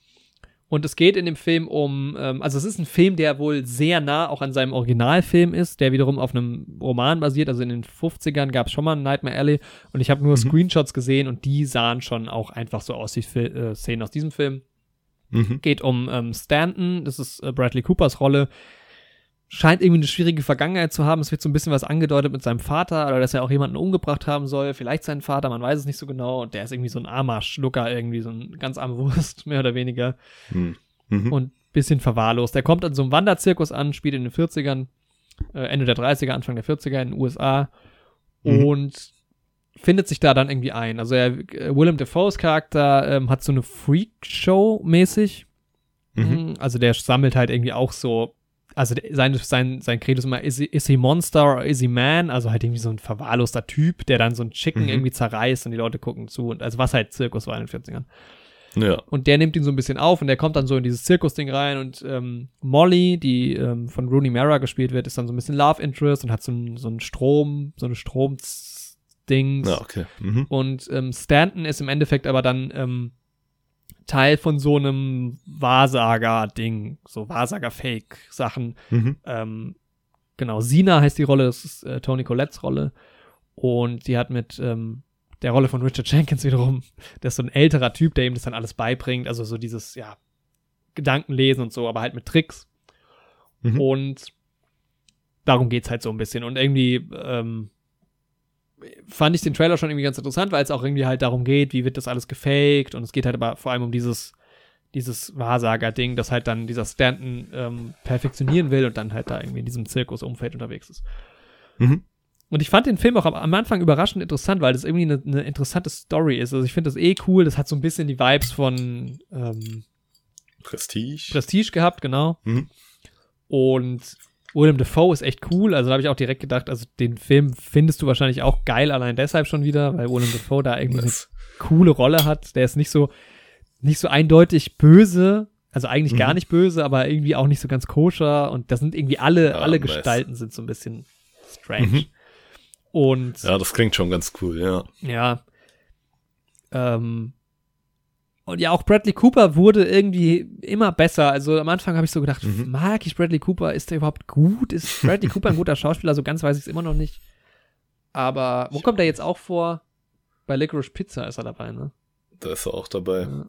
Und es geht in dem Film um, ähm, also es ist ein Film, der wohl sehr nah auch an seinem Originalfilm ist, der wiederum auf einem Roman basiert. Also in den 50ern gab es schon mal einen Nightmare Alley und ich habe nur Screenshots gesehen und die sahen schon auch einfach so aus wie Fil äh, Szenen aus diesem Film. Mhm. Geht um ähm, Stanton, das ist äh, Bradley Coopers Rolle. Scheint irgendwie eine schwierige Vergangenheit zu haben. Es wird so ein bisschen was angedeutet mit seinem Vater, oder dass er auch jemanden umgebracht haben soll. Vielleicht seinen Vater, man weiß es nicht so genau. Und der ist irgendwie so ein armer Schlucker, irgendwie so ein ganz arme Wurst, mehr oder weniger. Mhm. Mhm. Und bisschen verwahrlost. Der kommt an so einem Wanderzirkus an, spielt in den 40ern, äh, Ende der 30er, Anfang der 40er in den USA mhm. und findet sich da dann irgendwie ein. Also er, äh, Willem Dafoes Charakter ähm, hat so eine Freakshow mäßig. Mhm. mhm. Also der sammelt halt irgendwie auch so, also sein, sein, sein Credo ist immer, is he, is he Monster or is he Man? Also halt irgendwie so ein verwahrloster Typ, der dann so ein Chicken mhm. irgendwie zerreißt und die Leute gucken zu. Und also was halt Zirkus war in den 40ern. Ja. Und der nimmt ihn so ein bisschen auf und der kommt dann so in dieses Zirkusding rein und ähm, Molly, die ähm, von Rooney Mara gespielt wird, ist dann so ein bisschen Love Interest und hat so ein, so einen Strom, so eine Stromdings. Ja, okay. Mhm. Und ähm, Stanton ist im Endeffekt aber dann ähm, Teil von so einem Wahrsager-Ding, so Wahrsager-Fake-Sachen. Mhm. Ähm, genau, Sina heißt die Rolle, das ist äh, Tony Colettes Rolle. Und die hat mit ähm, der Rolle von Richard Jenkins wiederum, der ist so ein älterer Typ, der ihm das dann alles beibringt, also so dieses, ja, Gedankenlesen und so, aber halt mit Tricks. Mhm. Und darum geht's halt so ein bisschen. Und irgendwie ähm, fand ich den Trailer schon irgendwie ganz interessant, weil es auch irgendwie halt darum geht, wie wird das alles gefaked und es geht halt aber vor allem um dieses dieses Wahrsager-Ding, das halt dann dieser Stanton ähm, perfektionieren will und dann halt da irgendwie in diesem Zirkusumfeld unterwegs ist. Mhm. Und ich fand den Film auch am Anfang überraschend interessant, weil das irgendwie eine, eine interessante Story ist. Also ich finde das eh cool. Das hat so ein bisschen die Vibes von ähm, Prestige. Prestige gehabt, genau. Mhm. Und William Defoe ist echt cool. Also da habe ich auch direkt gedacht, also den Film findest du wahrscheinlich auch geil allein deshalb schon wieder, weil William Defoe da irgendwie yes. eine coole Rolle hat. Der ist nicht so nicht so eindeutig böse, also eigentlich mhm. gar nicht böse, aber irgendwie auch nicht so ganz koscher. Und das sind irgendwie alle, ja, alle nice. Gestalten sind so ein bisschen strange. Mhm. Und ja, das klingt schon ganz cool, ja. Ja. Ähm, und ja, auch Bradley Cooper wurde irgendwie immer besser. Also am Anfang habe ich so gedacht, mhm. mag ich Bradley Cooper? Ist der überhaupt gut? Ist Bradley Cooper ein guter Schauspieler? So ganz weiß ich es immer noch nicht. Aber wo kommt er jetzt auch vor? Bei Licorice Pizza ist er dabei, ne? Da ist er auch dabei. Ja,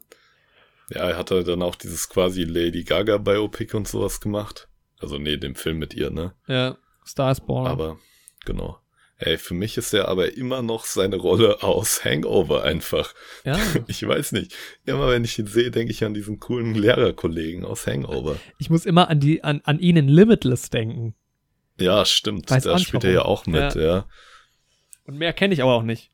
ja er hat dann auch dieses quasi Lady Gaga Biopic und sowas gemacht. Also nee, dem Film mit ihr, ne? Ja, Star is Born. Aber, genau. Ey, für mich ist er aber immer noch seine Rolle aus Hangover einfach. Ja. Ich weiß nicht. Immer wenn ich ihn sehe, denke ich an diesen coolen Lehrerkollegen aus Hangover. Ich muss immer an die, an, an ihn in Limitless denken. Ja, stimmt. Weiß da spielt er ja auch mit, ja. ja. Und mehr kenne ich aber auch nicht.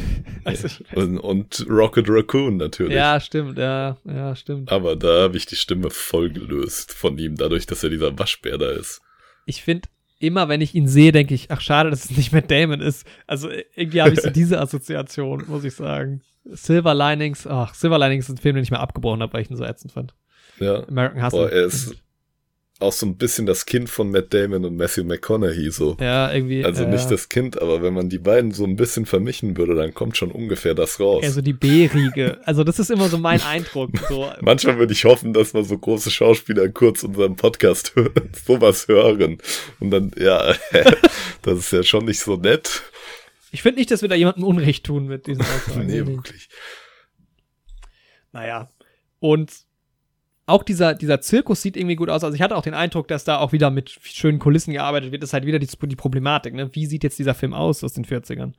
also und, und, Rocket Raccoon natürlich. Ja, stimmt, ja, ja, stimmt. Aber da habe ich die Stimme voll gelöst von ihm, dadurch, dass er dieser Waschbär da ist. Ich finde, immer wenn ich ihn sehe, denke ich, ach schade, dass es nicht Matt Damon ist. Also irgendwie habe ich so diese Assoziation, muss ich sagen. Silver Linings, ach, Silver Linings ist ein Film, den ich mal abgebrochen habe, weil ich ihn so ätzend fand. Ja. American Hustle. Boah, er ist auch so ein bisschen das Kind von Matt Damon und Matthew McConaughey so. Ja, irgendwie. Also nicht äh, das Kind, aber wenn man die beiden so ein bisschen vermischen würde, dann kommt schon ungefähr das raus. Also die B-Riege. Also das ist immer so mein Eindruck. So. Manchmal würde ich hoffen, dass man so große Schauspieler kurz unseren Podcast sowas hören. Und dann, ja, das ist ja schon nicht so nett. Ich finde nicht, dass wir da jemandem Unrecht tun mit diesen Aussagen. nee, wirklich. Naja. Und auch dieser, dieser Zirkus sieht irgendwie gut aus. Also ich hatte auch den Eindruck, dass da auch wieder mit schönen Kulissen gearbeitet wird. Das ist halt wieder die, die Problematik, ne? Wie sieht jetzt dieser Film aus aus den 40ern?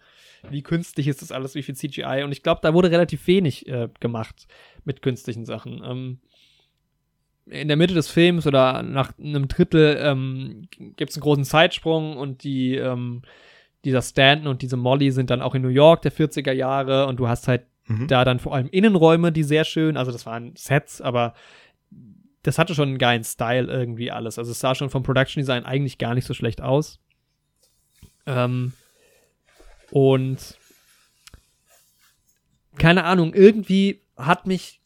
Wie künstlich ist das alles? Wie viel CGI? Und ich glaube, da wurde relativ wenig äh, gemacht mit künstlichen Sachen. Ähm, in der Mitte des Films oder nach einem Drittel ähm, gibt es einen großen Zeitsprung und die, ähm, dieser Stanton und diese Molly sind dann auch in New York der 40er Jahre und du hast halt mhm. da dann vor allem Innenräume, die sehr schön, also das waren Sets, aber das hatte schon einen geilen Style irgendwie alles. Also es sah schon vom Production Design eigentlich gar nicht so schlecht aus. Ähm, und keine Ahnung, irgendwie hat mich,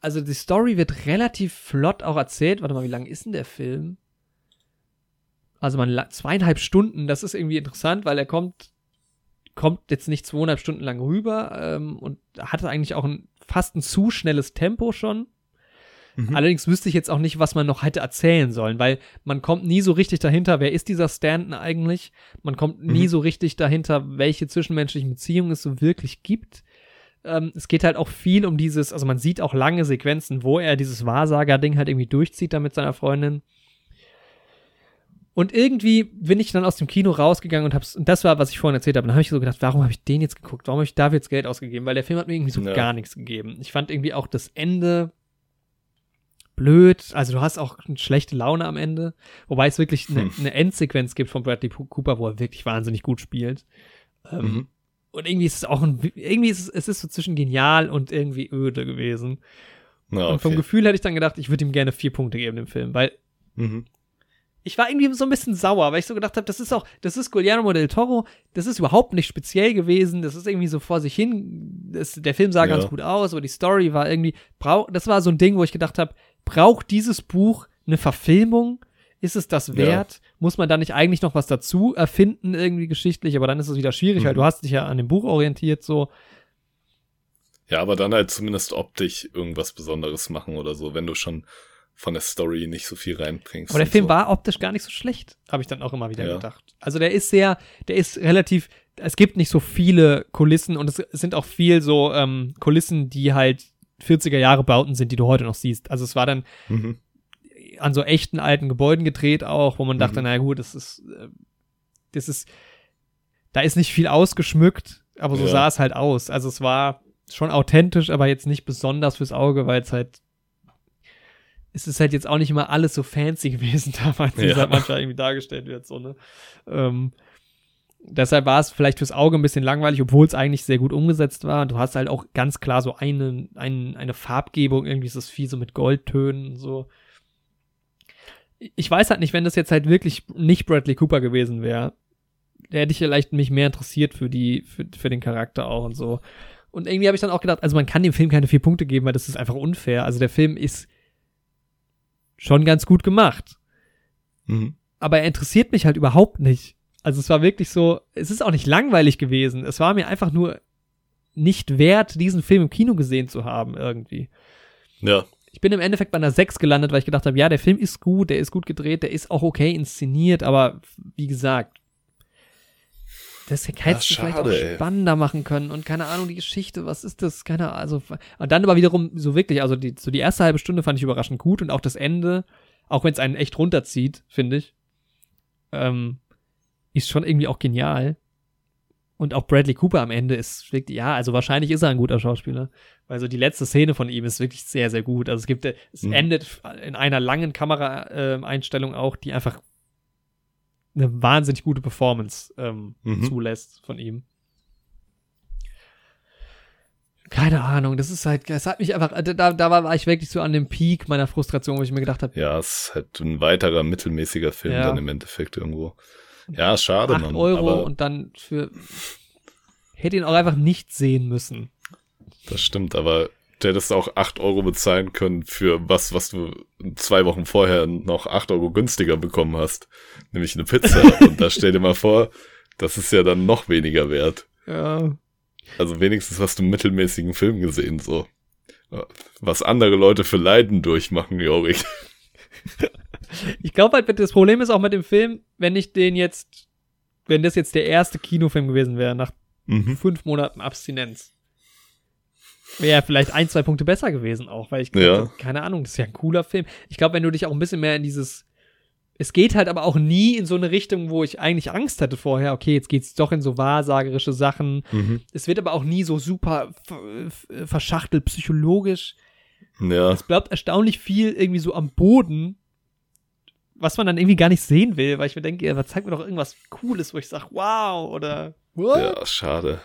also die Story wird relativ flott auch erzählt. Warte mal, wie lang ist denn der Film? Also man zweieinhalb Stunden, das ist irgendwie interessant, weil er kommt, kommt jetzt nicht zweieinhalb Stunden lang rüber ähm, und hatte eigentlich auch ein fast ein zu schnelles Tempo schon. Mhm. Allerdings wüsste ich jetzt auch nicht, was man noch hätte erzählen sollen, weil man kommt nie so richtig dahinter, wer ist dieser Stanton eigentlich? Man kommt nie mhm. so richtig dahinter, welche zwischenmenschlichen Beziehungen es so wirklich gibt. Ähm, es geht halt auch viel um dieses, also man sieht auch lange Sequenzen, wo er dieses Wahrsager-Ding halt irgendwie durchzieht da mit seiner Freundin. Und irgendwie bin ich dann aus dem Kino rausgegangen und hab's, und das war, was ich vorhin erzählt habe, dann habe ich so gedacht, warum habe ich den jetzt geguckt? Warum habe ich dafür jetzt Geld ausgegeben? Weil der Film hat mir irgendwie so ja. gar nichts gegeben. Ich fand irgendwie auch das Ende blöd. Also du hast auch eine schlechte Laune am Ende. Wobei es wirklich eine, hm. eine Endsequenz gibt von Bradley Cooper, wo er wirklich wahnsinnig gut spielt. Ähm, mhm. Und irgendwie ist es auch ein, irgendwie ist es, es ist so zwischen genial und irgendwie öde gewesen. Na, okay. Und vom Gefühl hätte ich dann gedacht, ich würde ihm gerne vier Punkte geben, dem Film, weil mhm. ich war irgendwie so ein bisschen sauer, weil ich so gedacht habe, das ist auch, das ist Guillermo del Toro, das ist überhaupt nicht speziell gewesen, das ist irgendwie so vor sich hin, das, der Film sah ja. ganz gut aus, aber die Story war irgendwie, das war so ein Ding, wo ich gedacht habe, braucht dieses Buch eine Verfilmung? Ist es das wert? Ja. Muss man da nicht eigentlich noch was dazu erfinden, irgendwie geschichtlich? Aber dann ist es wieder schwierig, mhm. weil du hast dich ja an dem Buch orientiert, so. Ja, aber dann halt zumindest optisch irgendwas Besonderes machen oder so, wenn du schon von der Story nicht so viel reinbringst. Aber der Film so. war optisch gar nicht so schlecht, habe ich dann auch immer wieder ja. gedacht. Also der ist sehr, der ist relativ, es gibt nicht so viele Kulissen und es, sind auch viel so ähm, Kulissen, die halt 40er Jahre Bauten sind, die du heute noch siehst. Also es war dann mhm. an so echten alten Gebäuden gedreht auch, wo man dachte, mhm. naja gut, das ist, äh, das ist, da ist nicht viel ausgeschmückt, aber so ja. sah es halt aus. Also es war schon authentisch, aber jetzt nicht besonders fürs Auge, weil es halt es ist halt jetzt auch nicht immer alles so fancy gewesen damals, wie ja. es halt manchmal irgendwie dargestellt wird, so, ne? Ähm, deshalb war es vielleicht fürs Auge ein bisschen langweilig, obwohl es eigentlich sehr gut umgesetzt war. Du hast halt auch ganz klar so eine, eine, eine Farbgebung, irgendwie ist das viel so mit Goldtönen und so. Ich weiß halt nicht, wenn das jetzt halt wirklich nicht Bradley Cooper gewesen wäre, der hätte ich vielleicht mich mehr interessiert für die, für, für den Charakter auch und so. Und irgendwie habe ich dann auch gedacht, also man kann dem Film keine vier Punkte geben, weil das ist einfach unfair. Also der Film ist schon ganz gut gemacht. Mhm. Aber er interessiert mich halt überhaupt nicht. Also es war wirklich so, es ist auch nicht langweilig gewesen. Es war mir einfach nur nicht wert, diesen Film im Kino gesehen zu haben, irgendwie. Ja. Ich bin im Endeffekt bei einer 6 gelandet, weil ich gedacht habe, ja, der Film ist gut, der ist gut gedreht, der ist auch okay inszeniert, aber wie gesagt, das hättest du vielleicht auch spannender ey. machen können und keine Ahnung, die Geschichte, was ist das? Keine Ahnung, also, und dann aber wiederum so wirklich, also die, so die erste halbe Stunde fand ich überraschend gut und auch das Ende, auch wenn es einen echt runterzieht, finde ich, ähm, ist schon irgendwie auch genial. Und auch Bradley Cooper am Ende ist ja, also wahrscheinlich ist er ein guter Schauspieler. Weil so die letzte Szene von ihm ist wirklich sehr, sehr gut. Also es gibt, es mhm. endet in einer langen Kameraeinstellung äh, auch, die einfach eine wahnsinnig gute Performance ähm, mhm. zulässt von ihm. Keine Ahnung, das ist halt, es hat mich einfach, da, da war ich wirklich so an dem Peak meiner Frustration, wo ich mir gedacht habe. Ja, es ist halt ein weiterer mittelmäßiger Film ja. dann im Endeffekt irgendwo. Ja, schade, 8 Mann. Euro und dann für, hätte ihn auch einfach nicht sehen müssen. Das stimmt, aber du hättest auch 8 Euro bezahlen können für was, was du zwei Wochen vorher noch 8 Euro günstiger bekommen hast. Nämlich eine Pizza. Und da stell dir mal vor, das ist ja dann noch weniger wert. Ja. Also wenigstens hast du einen mittelmäßigen Film gesehen, so. Was andere Leute für Leiden durchmachen, Jorik. Ich glaube halt, das Problem ist auch mit dem Film, wenn ich den jetzt, wenn das jetzt der erste Kinofilm gewesen wäre, nach mhm. fünf Monaten Abstinenz wäre vielleicht ein, zwei Punkte besser gewesen auch, weil ich ja. keine Ahnung, das ist ja ein cooler Film. Ich glaube, wenn du dich auch ein bisschen mehr in dieses es geht halt aber auch nie in so eine Richtung, wo ich eigentlich Angst hatte vorher. Okay, jetzt geht's doch in so wahrsagerische Sachen. Mhm. Es wird aber auch nie so super verschachtelt psychologisch. Ja. Es bleibt erstaunlich viel irgendwie so am Boden, was man dann irgendwie gar nicht sehen will, weil ich mir denke, ja, zeig mir doch irgendwas Cooles, wo ich sage, wow, oder what? Ja, schade.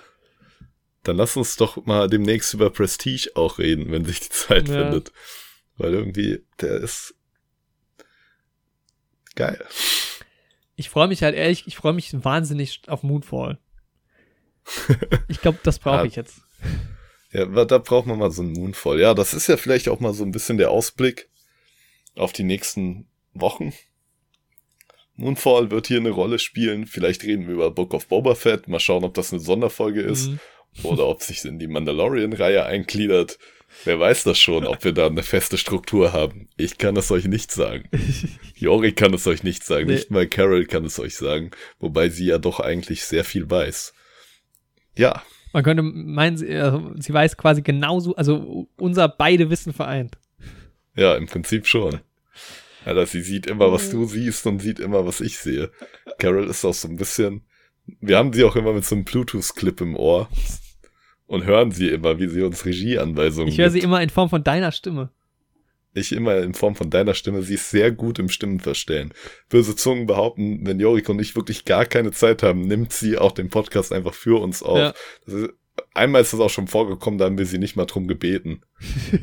Dann lass uns doch mal demnächst über Prestige auch reden, wenn sich die Zeit ja. findet. Weil irgendwie, der ist geil. Ich freue mich halt ehrlich, ich freue mich wahnsinnig auf Moonfall. ich glaube, das brauche ich jetzt. Ja, da braucht man mal so einen Moonfall. Ja, das ist ja vielleicht auch mal so ein bisschen der Ausblick auf die nächsten Wochen. Moonfall wird hier eine Rolle spielen. Vielleicht reden wir über Book of Boba Fett. Mal schauen, ob das eine Sonderfolge ist. Mhm. Oder ob sich in die Mandalorian-Reihe eingliedert. Wer weiß das schon, ob wir da eine feste Struktur haben. Ich kann es euch nicht sagen. Jori kann es euch nicht sagen. Nee. Nicht mal Carol kann es euch sagen. Wobei sie ja doch eigentlich sehr viel weiß. Ja. Man könnte meinen, sie, äh, sie weiß quasi genauso, also unser beide Wissen vereint. Ja, im Prinzip schon. Alter, sie sieht immer, was du siehst und sieht immer, was ich sehe. Carol ist auch so ein bisschen, wir haben sie auch immer mit so einem Bluetooth-Clip im Ohr und hören sie immer, wie sie uns Regieanweisungen Ich höre sie immer in Form von deiner Stimme. ich immer in Form von deiner Stimme, sie ist sehr gut im Stimmenverstellen. Böse Zungen behaupten, wenn Jorik und ich wirklich gar keine Zeit haben, nimmt sie auch den Podcast einfach für uns auf. Ja. Ist, einmal ist das auch schon vorgekommen, da haben wir sie nicht mal drum gebeten.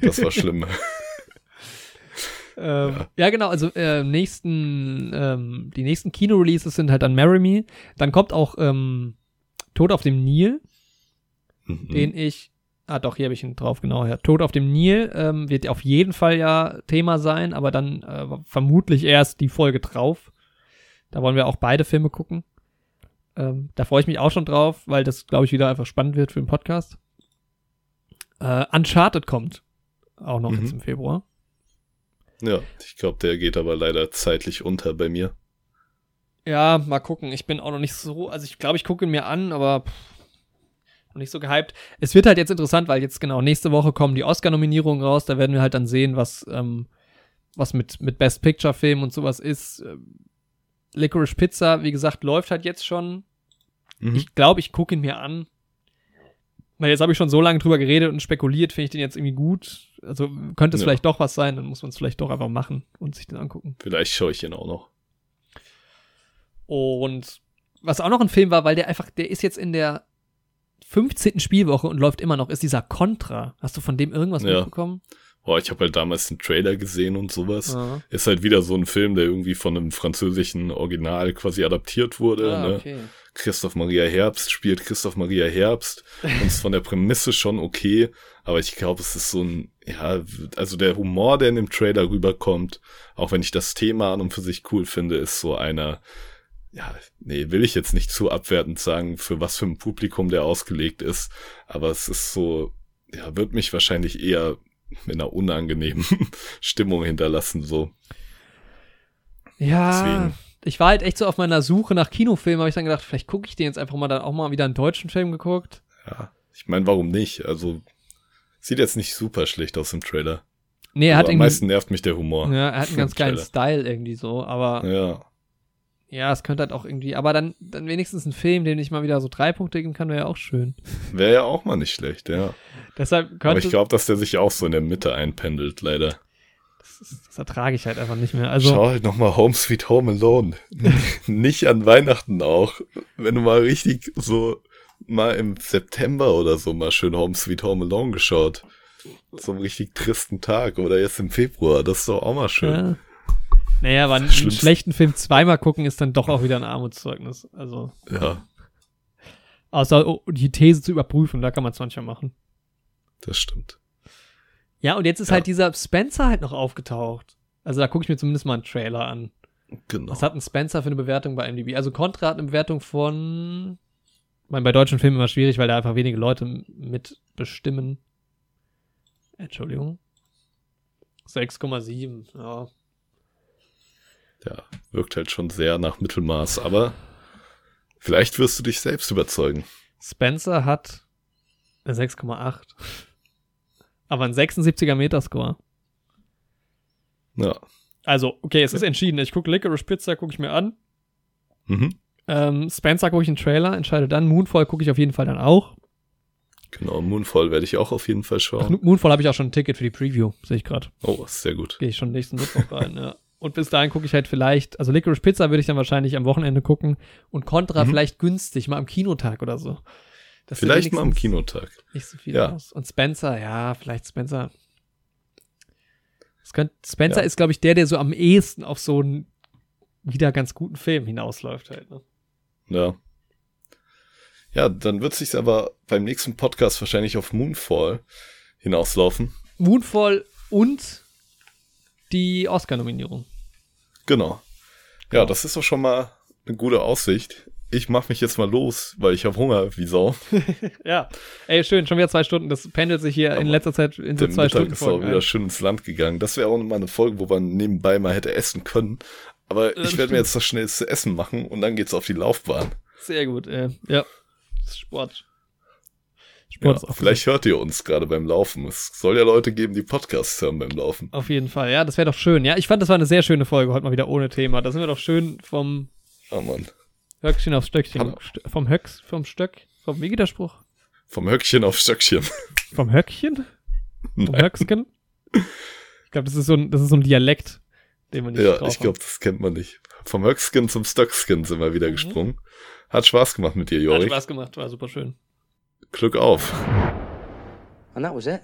Das war schlimm. ähm, ja. ja. genau, also äh, nächsten, ähm, die nächsten Kino-Releases sind halt dann Marry Me. Dann kommt auch ähm, Tod auf dem Nil, mhm. den ich Ah, doch, hier habe ich ihn drauf, genau. Ja. Tod auf dem Nil ähm, wird auf jeden Fall ja Thema sein, aber dann äh, vermutlich erst die Folge drauf. Da wollen wir auch beide Filme gucken. Ähm, da freue ich mich auch schon drauf, weil das, glaube ich, wieder einfach spannend wird für den Podcast. Äh, Uncharted kommt auch noch mhm. jetzt im Februar. Ja, ich glaube, der geht aber leider zeitlich unter bei mir. Ja, mal gucken. Ich bin auch noch nicht so, also ich glaube, ich gucke ihn mir an, aber pff, noch nicht so gehypt. Es wird halt jetzt interessant, weil jetzt genau nächste Woche kommen die Oscar-Nominierungen raus. Da werden wir halt dann sehen, was, ähm, was mit, mit Best Picture-Film und sowas ist. Ähm, Licorice Pizza, wie gesagt, läuft halt jetzt schon. Mhm. Ich glaube, ich gucke ihn mir an. Weil jetzt habe ich schon so lange drüber geredet und spekuliert, finde ich den jetzt irgendwie gut. Also könnte es ja. vielleicht doch was sein, dann muss man es vielleicht doch einfach machen und sich den angucken. Vielleicht schaue ich ihn auch noch. Und was auch noch ein Film war, weil der einfach, der ist jetzt in der 15. Spielwoche und läuft immer noch, ist dieser Contra. Hast du von dem irgendwas ja. mitbekommen? Boah, ich habe halt damals einen Trailer gesehen und sowas. Ja. Ist halt wieder so ein Film, der irgendwie von einem französischen Original quasi adaptiert wurde. Ah, ne? okay. Christoph Maria Herbst spielt Christoph Maria Herbst und ist von der Prämisse schon okay, aber ich glaube, es ist so ein, ja, also der Humor, der in dem Trailer rüberkommt, auch wenn ich das Thema an und für sich cool finde, ist so einer, ja, nee, will ich jetzt nicht zu abwertend sagen, für was für ein Publikum der ausgelegt ist, aber es ist so, ja, wird mich wahrscheinlich eher in einer unangenehmen Stimmung hinterlassen, so. Ja, Deswegen. ich war halt echt so auf meiner Suche nach Kinofilmen, habe ich dann gedacht, vielleicht gucke ich den jetzt einfach mal dann auch mal wieder einen deutschen Film geguckt. Ja, ich meine, warum nicht? Also, sieht jetzt nicht super schlecht aus im Trailer. Nee, er hat irgendwie. Am meisten nervt mich der Humor. Ja, er hat einen ganz geilen Style irgendwie so, aber. Ja. Ja, es könnte halt auch irgendwie, aber dann, dann wenigstens ein Film, dem ich mal wieder so drei Punkte geben kann, wäre ja auch schön. Wäre ja auch mal nicht schlecht, ja. Deshalb könnte, aber ich glaube, dass der sich auch so in der Mitte einpendelt, leider. Das, ist, das ertrage ich halt einfach nicht mehr. Also, Schau halt nochmal Home Sweet Home Alone. nicht an Weihnachten auch. Wenn du mal richtig so mal im September oder so mal schön Home Sweet Home Alone geschaut. So einem richtig tristen Tag oder jetzt im Februar. Das ist doch auch mal schön. Ja. Naja, aber einen schlechten Film zweimal gucken ist dann doch auch wieder ein Armutszeugnis. Also. Ja. Außer die These zu überprüfen, da kann man es manchmal machen. Das stimmt. Ja, und jetzt ist ja. halt dieser Spencer halt noch aufgetaucht. Also da gucke ich mir zumindest mal einen Trailer an. Genau. Was hat ein Spencer für eine Bewertung bei MDB? Also Contra hat eine Bewertung von. Ich meine, bei deutschen Filmen immer schwierig, weil da einfach wenige Leute mitbestimmen. Entschuldigung. 6,7, ja ja, wirkt halt schon sehr nach Mittelmaß, aber vielleicht wirst du dich selbst überzeugen. Spencer hat 6,8. Aber ein 76er Metascore. Ja. Also, okay, es ist entschieden. Ich gucke Licorice Pizza, gucke ich mir an. Mhm. Ähm, Spencer gucke ich einen Trailer, entscheide dann. Moonfall gucke ich auf jeden Fall dann auch. Genau, Moonfall werde ich auch auf jeden Fall schauen. Ach, Moonfall habe ich auch schon ein Ticket für die Preview, sehe ich gerade. Oh, sehr gut. Gehe ich schon nächsten Mittwoch rein, ja. Und bis dahin gucke ich halt vielleicht, also Licorice Pizza würde ich dann wahrscheinlich am Wochenende gucken und Contra mhm. vielleicht günstig, mal am Kinotag oder so. Das vielleicht mal am Kinotag. Nicht so viel ja. aus. Und Spencer, ja, vielleicht Spencer. Könnte, Spencer ja. ist, glaube ich, der, der so am ehesten auf so einen wieder ganz guten Film hinausläuft halt. Ne? Ja. Ja, dann wird sich aber beim nächsten Podcast wahrscheinlich auf Moonfall hinauslaufen. Moonfall und die Oscar-Nominierung. Genau. Ja, das ist doch schon mal eine gute Aussicht. Ich mach mich jetzt mal los, weil ich habe Hunger wie Sau. ja. Ey, schön, schon wieder zwei Stunden. Das pendelt sich hier Aber in letzter Zeit in so zwei Mittag Stunden. ist auch wieder schön ins Land gegangen. Das wäre auch mal eine Folge, wo man nebenbei mal hätte essen können. Aber ich werde mir jetzt das schnellste Essen machen und dann geht's auf die Laufbahn. Sehr gut, äh, ja. Das ist Sport. Sport ja, vielleicht hört ihr uns gerade beim Laufen. Es soll ja Leute geben, die Podcasts hören beim Laufen. Auf jeden Fall, ja, das wäre doch schön. Ja, ich fand, das war eine sehr schöne Folge, heute mal wieder ohne Thema. Da sind wir doch schön vom oh Mann. Höckchen aufs Stöckchen. Hallo. Vom Höcks, vom Stöck, vom, wie geht der Spruch? Vom Höckchen aufs Stöckchen. Vom Höckchen? Vom Höcksken? Ich glaube, das ist so ein, das ist so ein Dialekt, den man nicht Ja, ich glaube, das kennt man nicht. Vom Höckskin zum Stockskin sind wir wieder Mhm. gesprungen. Hat Spaß gemacht mit dir, haben. Hat. Spaß gemacht, war super schön. Glück auf. And that was it.